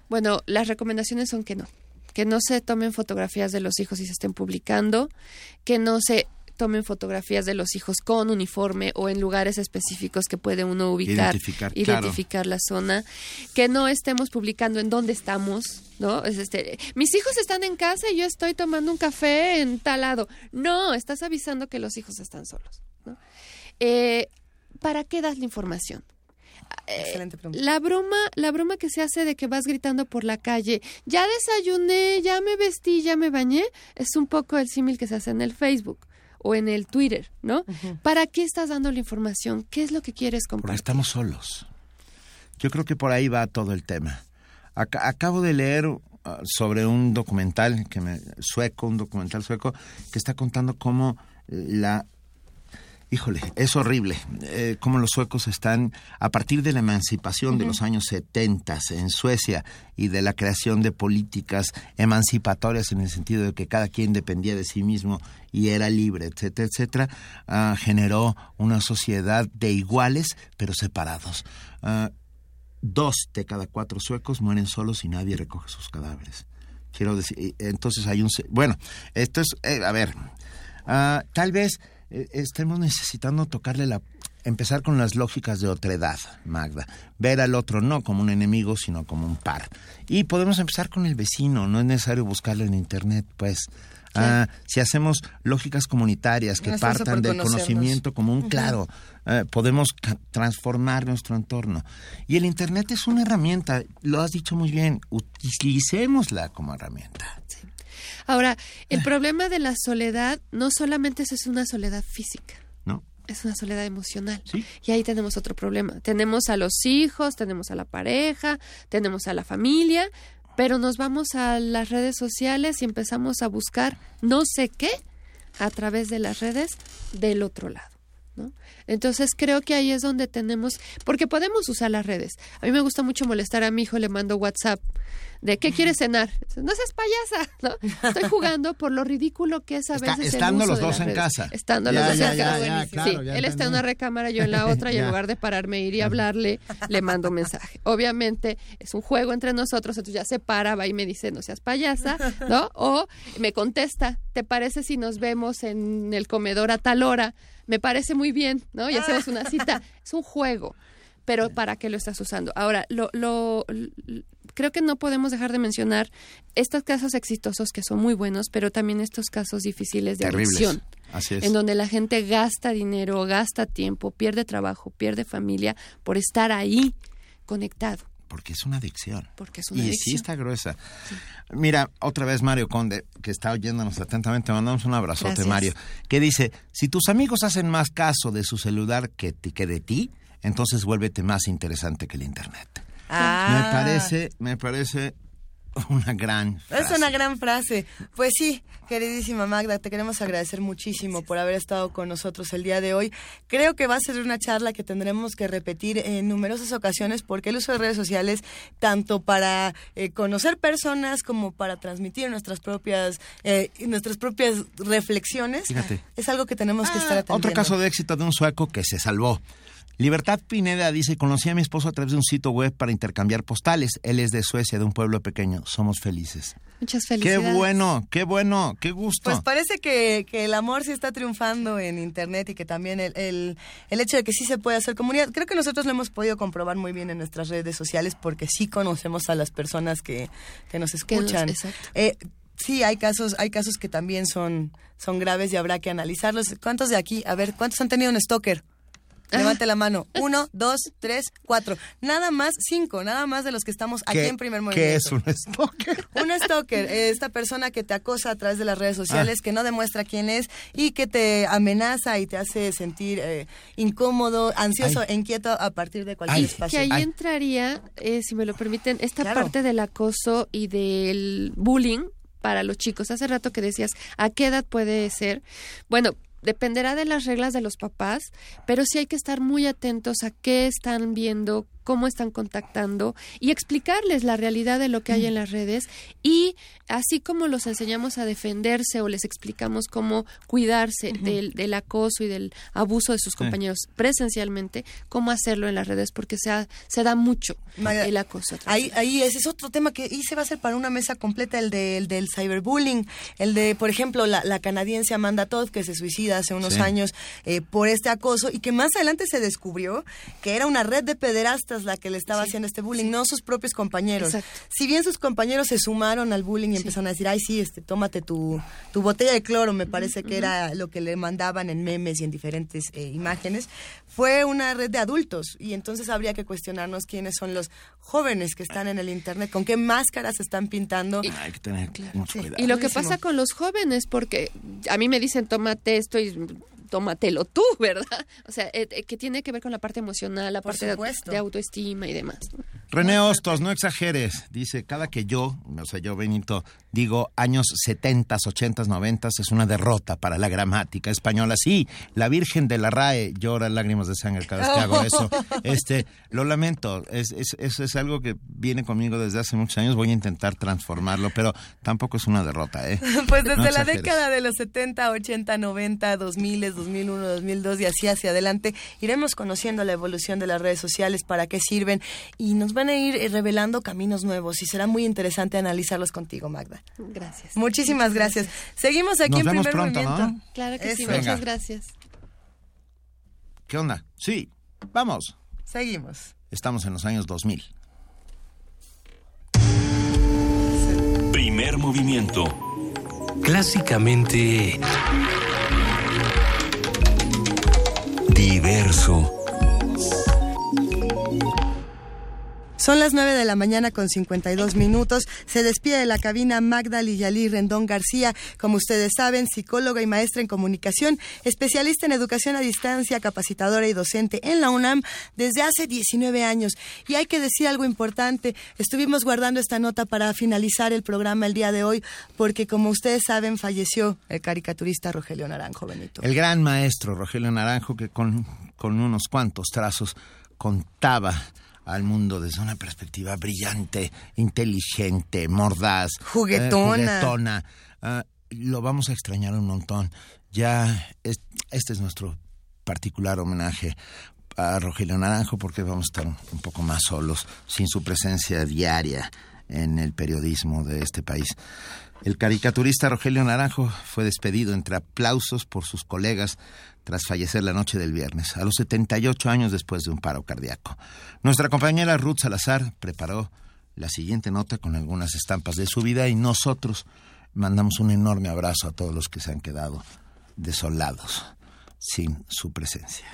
Bueno, las recomendaciones son que no que no se tomen fotografías de los hijos y se estén publicando, que no se tomen fotografías de los hijos con uniforme o en lugares específicos que puede uno ubicar, identificar, la zona, que no estemos publicando en dónde estamos, ¿no? Es este, mis hijos están en casa y yo estoy tomando un café en tal lado. No, estás avisando que los hijos están solos. Eh, ¿Para qué das la información? Excelente pregunta. La broma, la broma que se hace de que vas gritando por la calle, ya desayuné, ya me vestí, ya me bañé, es un poco el símil que se hace en el Facebook o en el Twitter, ¿no? ¿Para qué estás dando la información? ¿Qué es lo que quieres compartir? estamos solos. Yo creo que por ahí va todo el tema. acabo de leer uh, sobre un documental que me, sueco, un documental sueco que está contando cómo la Híjole, es horrible eh, cómo los suecos están, a partir de la emancipación de los años 70 en Suecia y de la creación de políticas emancipatorias en el sentido de que cada quien dependía de sí mismo y era libre, etcétera, etcétera, ah, generó una sociedad de iguales pero separados. Ah, dos de cada cuatro suecos mueren solos y nadie recoge sus cadáveres. Quiero decir, entonces hay un... Bueno, esto es, eh, a ver, ah, tal vez eh, estemos necesitando tocarle la empezar con las lógicas de otredad, Magda. Ver al otro no como un enemigo, sino como un par. Y podemos empezar con el vecino, no es necesario buscarlo en internet, pues. Ah, si hacemos lógicas comunitarias que partan del conocimiento común, claro, eh, podemos transformar nuestro entorno. Y el Internet es una herramienta, lo has dicho muy bien, utilicémosla como herramienta. Ahora, el ah. problema de la soledad no solamente es una soledad física. No. Es una soledad emocional. Y ahí tenemos otro problema. Tenemos a los hijos, tenemos a la pareja, tenemos a la familia, pero nos vamos a las redes sociales y empezamos a buscar no sé qué a través de las redes del otro lado. ¿no? Entonces creo que ahí es donde tenemos, porque podemos usar las redes. A mí me gusta mucho molestar a mi hijo, le mando WhatsApp de ¿qué quieres cenar? No seas payasa, ¿no? Estoy jugando por lo ridículo que es a veces Estando los dos en casa. Estando los dos en casa. sí, él está en una recámara, yo en la otra, y en lugar de pararme e ir y hablarle, le mando un mensaje. Obviamente es un juego entre nosotros, entonces ya se para, va y me dice, no seas payasa, ¿no? O me contesta, ¿te parece si nos vemos en el comedor a tal hora? Me parece muy bien, ¿no? Y hacemos una cita. Es un juego pero ¿para qué lo estás usando? Ahora, lo, lo, creo que no podemos dejar de mencionar estos casos exitosos que son muy buenos, pero también estos casos difíciles de adicción. en donde la gente gasta dinero, gasta tiempo, pierde trabajo, pierde familia por estar ahí conectado. Porque es una adicción. Porque es una y adicción. sí está gruesa. Mira, otra vez Mario Conde, que está oyéndonos atentamente, mandamos un abrazote, Mario, que dice, si tus amigos hacen más caso de su celular que, que de ti, entonces vuélvete más interesante que el Internet. Ah. Me parece, me parece una gran frase. Es una gran frase. Pues sí, queridísima Magda, te queremos agradecer muchísimo por haber estado con nosotros el día de hoy. Creo que va a ser una charla que tendremos que repetir en numerosas ocasiones porque el uso de redes sociales, tanto para eh, conocer personas como para transmitir nuestras propias, eh, nuestras propias reflexiones, es algo que tenemos que estar atendiendo. Otro caso de éxito de un sueco que se salvó. Libertad Pineda dice, conocí a mi esposo a través de un sitio web para intercambiar postales. Él es de Suecia, de un pueblo pequeño. Somos felices. Muchas felicidades. Qué bueno, qué bueno, qué gusto. Pues parece que, que el amor sí está triunfando en Internet y que también el, el, el, hecho de que sí se puede hacer comunidad. Creo que nosotros lo hemos podido comprobar muy bien en nuestras redes sociales porque sí conocemos a las personas que, que nos escuchan. eh, sí, hay casos, hay casos que también son, son graves y habrá que analizarlos. ¿Cuántos de aquí? A ver, ¿cuántos han tenido un stalker? Levante la mano. Uno, dos, tres, cuatro. Nada más, cinco, nada más de los que estamos aquí en primer movimiento. ¿Qué es un stalker? Un stalker, esta persona que te acosa a través de las redes sociales, Ah. que no demuestra quién es y que te amenaza y te hace sentir eh, incómodo, ansioso Ay. e inquieto a partir de cualquier espacio. Que ahí entraría, eh, si me lo permiten, esta Claro. parte del acoso y del bullying para los chicos. Hace rato que decías, ¿a qué edad puede ser? Bueno, dependerá de las reglas de los papás, pero sí hay que estar muy atentos a qué están viendo, cómo están contactando y explicarles la realidad de lo que hay en las redes y así como los enseñamos a defenderse o les explicamos cómo cuidarse del, del acoso y del abuso de sus Sí. compañeros presencialmente, cómo hacerlo en las redes porque se, ha- se da mucho el acoso. Ahí, ahí ese es otro tema que y se va a hacer para una mesa completa, el, de, el del cyberbullying, el de, por ejemplo, la, la canadiense Amanda Todd, que se suicida hace unos Sí. años eh, por este acoso y que más adelante se descubrió que era una red de pederastas la que le estaba haciendo este bullying, no sus propios compañeros. Exacto. Si bien sus compañeros se sumaron al bullying y empezaron a decir, ay, sí, este, tómate tu, tu botella de cloro, me parece que era lo que le mandaban en memes y en diferentes eh, imágenes, fue una red de adultos y entonces habría que cuestionarnos quiénes son los jóvenes que están en el Internet, con qué máscaras se están pintando. Hay que tener mucho cuidado. Y lo que pasa con los jóvenes, porque a mí me dicen tómate esto y tómatelo tú, ¿verdad? O sea, eh, eh, que tiene que ver con la parte emocional, la Por parte de autoestima y demás. René Hostos, no exageres. Dice, cada que yo, o sea, yo, Benito, digo años 70, 80, 90, es una derrota para la gramática española. Sí, la Virgen de la RAE llora lágrimas de sangre cada vez que hago eso. Este, lo lamento, es, es, es, es algo que viene conmigo desde hace muchos años. Voy a intentar transformarlo, pero tampoco es una derrota, ¿eh? Pues desde No la década de los 70, 80, 90, 2000, 2001, 2002 y así hacia adelante, iremos conociendo la evolución de las redes sociales, para qué sirven y nos van a ir eh, revelando caminos nuevos y será muy interesante analizarlos contigo, Magda. Gracias. Muchísimas gracias. Seguimos aquí Nos en vemos primer pronto, movimiento. ¿no? Claro que sí. Venga. muchas gracias. ¿Qué onda? Sí, vamos. Seguimos. Estamos en los años 2000. Primer movimiento. Clásicamente Diverso. Son las 9 de la mañana con 52 minutos. Se despide de la cabina Magda Liyalí Rendón García, como ustedes saben, psicóloga y maestra en comunicación, especialista en educación a distancia, capacitadora y docente en la UNAM desde hace 19 años. Y hay que decir algo importante, estuvimos guardando esta nota para finalizar el programa el día de hoy, porque como ustedes saben, falleció el caricaturista Rogelio Naranjo Benito. El gran maestro Rogelio Naranjo que con, con unos cuantos trazos contaba al mundo desde una perspectiva brillante, inteligente, mordaz, Juguetona. eh, juguetona. Ah, lo vamos a extrañar un montón. Ya es- este es nuestro particular homenaje a Rogelio Naranjo porque vamos a estar un poco más solos sin su presencia diaria en el periodismo de este país. El caricaturista Rogelio Naranjo fue despedido entre aplausos por sus colegas tras fallecer la noche del viernes, a los 78 años después de un paro cardíaco. Nuestra compañera Ruth Salazar preparó la siguiente nota con algunas estampas de su vida y nosotros mandamos un enorme abrazo a todos los que se han quedado desolados sin su presencia.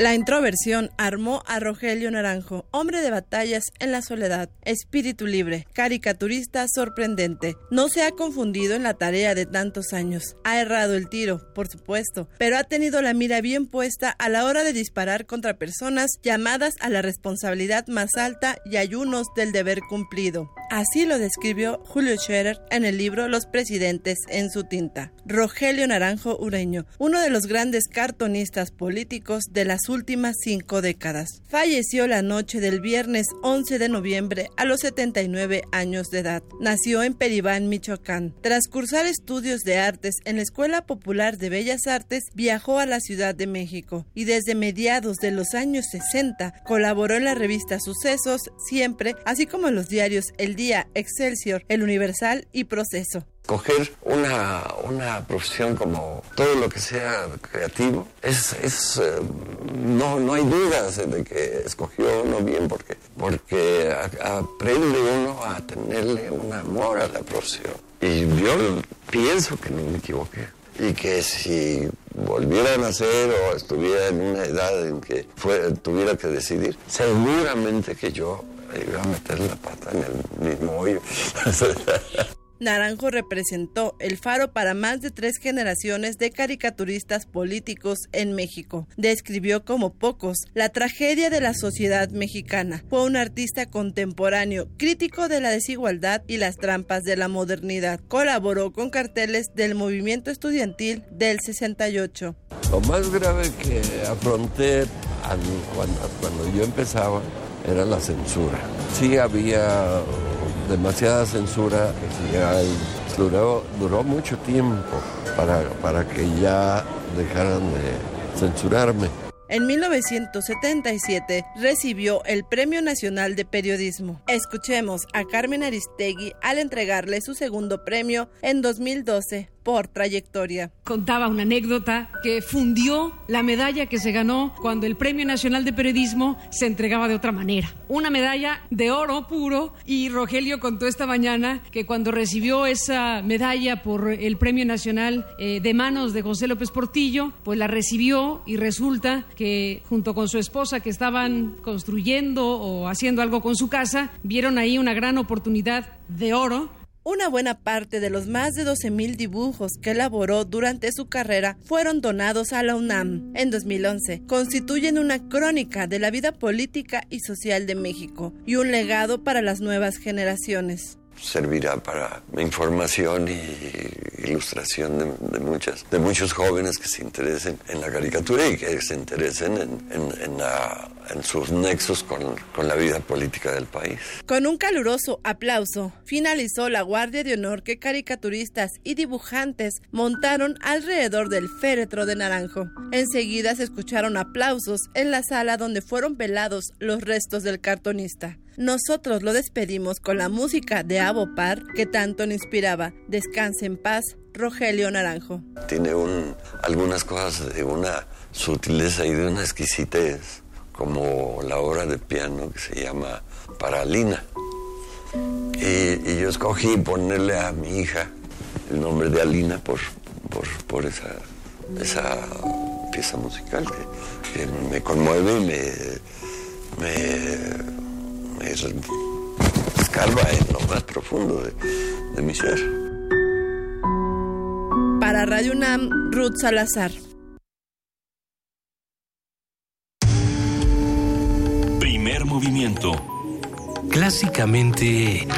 La introversión armó a Rogelio Naranjo, hombre de batallas en la soledad, espíritu libre, caricaturista sorprendente. No se ha confundido en la tarea de tantos años. Ha errado el tiro, por supuesto, pero ha tenido la mira bien puesta a la hora de disparar contra personas llamadas a la responsabilidad más alta y ayunos del deber cumplido. Así lo describió Julio Scherer en el libro Los presidentes en su tinta. Rogelio Naranjo Ureño, uno de los grandes cartonistas políticos de las últimas cinco décadas. Falleció la noche del viernes 11 de noviembre a los 79 años de edad. Nació en Peribán, Michoacán. Tras cursar estudios de artes en la Escuela Popular de Bellas Artes, viajó a la Ciudad de México y desde mediados de los años 60 colaboró en la revista Sucesos, siempre, así como en los diarios El Día, Excelsior, El Universal y Proceso. Coger una, una profesión como todo lo que sea creativo, es, es eh, no, no hay dudas de que escogió uno bien porque, porque aprende uno a tenerle un amor a la profesión. Y yo pienso que no me equivoqué y que si volviera a nacer o estuviera en una edad en que tuviera que decidir, seguramente que yo iba a meter la pata en el mismo hoyo. Naranjo representó el faro para más de tres generaciones de caricaturistas políticos en México. Describió como pocos la tragedia de la sociedad mexicana. Fue un artista contemporáneo, crítico de la desigualdad y las trampas de la modernidad. Colaboró con carteles del movimiento estudiantil del 68. Lo más grave que afronté cuando, yo empezaba era la censura. Sí había demasiada censura duró, duró mucho tiempo para, para que ya dejaran de censurarme. En 1977 recibió el Premio Nacional de Periodismo. Escuchemos a Carmen Aristegui al entregarle su segundo premio en 2012 por trayectoria. Contaba una anécdota que fundió la medalla que se ganó cuando el Premio Nacional de Periodismo se entregaba de otra manera. Una medalla de oro puro y Rogelio contó esta mañana que cuando recibió esa medalla por el Premio Nacional eh, de manos de José López Portillo, pues la recibió y resulta que junto con su esposa que estaban construyendo o haciendo algo con su casa, vieron ahí una gran oportunidad de oro una buena parte de los más de 12.000 dibujos que elaboró durante su carrera fueron donados a la UNAM. En 2011, constituyen una crónica de la vida política y social de México y un legado para las nuevas generaciones servirá para información y ilustración de, muchas, de muchos jóvenes que se interesen en la caricatura y que se interesen en, sus nexos con, con, la vida política del país. Con un caluroso aplauso, finalizó la Guardia de Honor que caricaturistas y dibujantes montaron alrededor del féretro de Naranjo. Enseguida se escucharon aplausos en la sala donde fueron velados los restos del cartonista. Nosotros lo despedimos con la música de Abo Par que tanto nos inspiraba. Descanse en paz, Rogelio Naranjo. Tiene un, algunas cosas de una sutileza y de una exquisitez, como la obra de piano que se llama Paralina. Y, y yo escogí ponerle a mi hija el nombre de Alina por, por, esa, esa pieza musical que, me conmueve y me, me escarba en lo más profundo de, mi ser. Para Radio UNAM, Ruth Salazar. Movimiento. Clásicamente...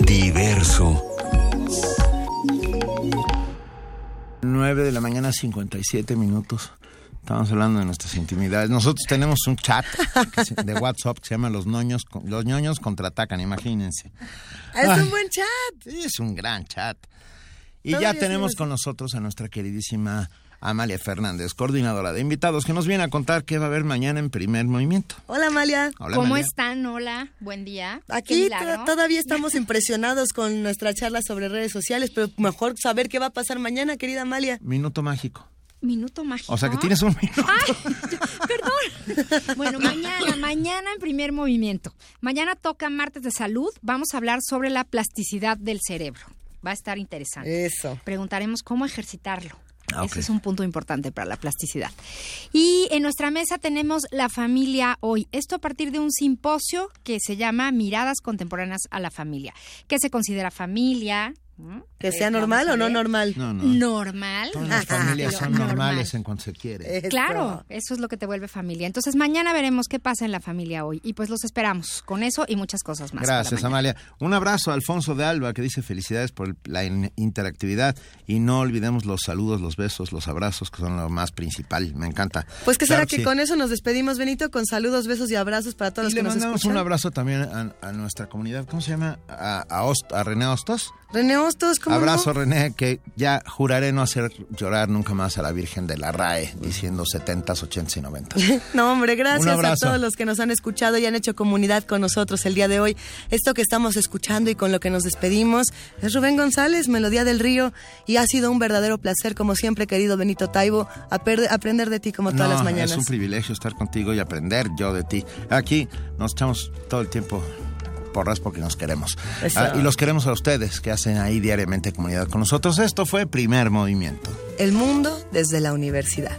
Diverso. 9 de la mañana, 57 minutos. Estamos hablando de nuestras intimidades. Nosotros tenemos un chat de WhatsApp que se llama Los Ñoños, Los Ñoños contraatacan, imagínense. Es un buen chat. Sí, es un gran chat. Y ya tenemos con nosotros a nuestra queridísima Amalia Fernández, coordinadora de invitados, que nos viene a contar qué va a haber mañana en Primer Movimiento. Hola Amalia. ¿Cómo están? Hola, buen día. Aquí todavía estamos impresionados con nuestra charla sobre redes sociales, pero mejor saber qué va a pasar mañana, querida Amalia. Minuto mágico. minuto mágico. O sea que tienes un minuto. perdón. bueno, mañana, mañana en primer movimiento. Mañana toca martes de salud. Vamos a hablar sobre la plasticidad del cerebro. Va a estar interesante. Eso. Preguntaremos cómo ejercitarlo. Ah, Ese es un punto importante para la plasticidad. Y en nuestra mesa tenemos la familia hoy. Esto a partir de un simposio que se llama Miradas Contemporáneas a la Familia. ¿Qué se considera familia? ¿Que sea normal o no normal? Normal. Todas las familias son normales en cuanto se quiere. Claro, eso es lo que te vuelve familia. Entonces mañana veremos qué pasa en la familia hoy. Y pues los esperamos con eso y muchas cosas más. Gracias, Amalia. Un abrazo a Alfonso de Alba que dice felicidades por la interactividad y no olvidemos los saludos, los besos, los abrazos que son lo más principal. Me encanta. Pues que será que con eso nos despedimos, Benito, con saludos, besos y abrazos para todos los que nos escuchan. le mandamos un abrazo también a, nuestra comunidad. ¿Cómo se llama? A, a, a René Hostos. René Hostos, ¿cómo Abrazo, René, que ya juraré no hacer llorar nunca más a la Virgen de la RAE, diciendo 70, 80 y 90. no, hombre, gracias a todos los que nos han escuchado y han hecho comunidad con nosotros el día de hoy. Esto que estamos escuchando y con lo que nos despedimos es Rubén González, Melodía del Río, y ha sido un verdadero placer, como siempre, querido Benito Taibo, aprender de ti como todas las mañanas. Es un privilegio estar contigo y aprender yo de ti. Aquí nos echamos todo el tiempo porras porque nos queremos. Ah, y los queremos a ustedes que hacen ahí diariamente comunidad con nosotros. Esto fue Primer Movimiento. El mundo desde la universidad.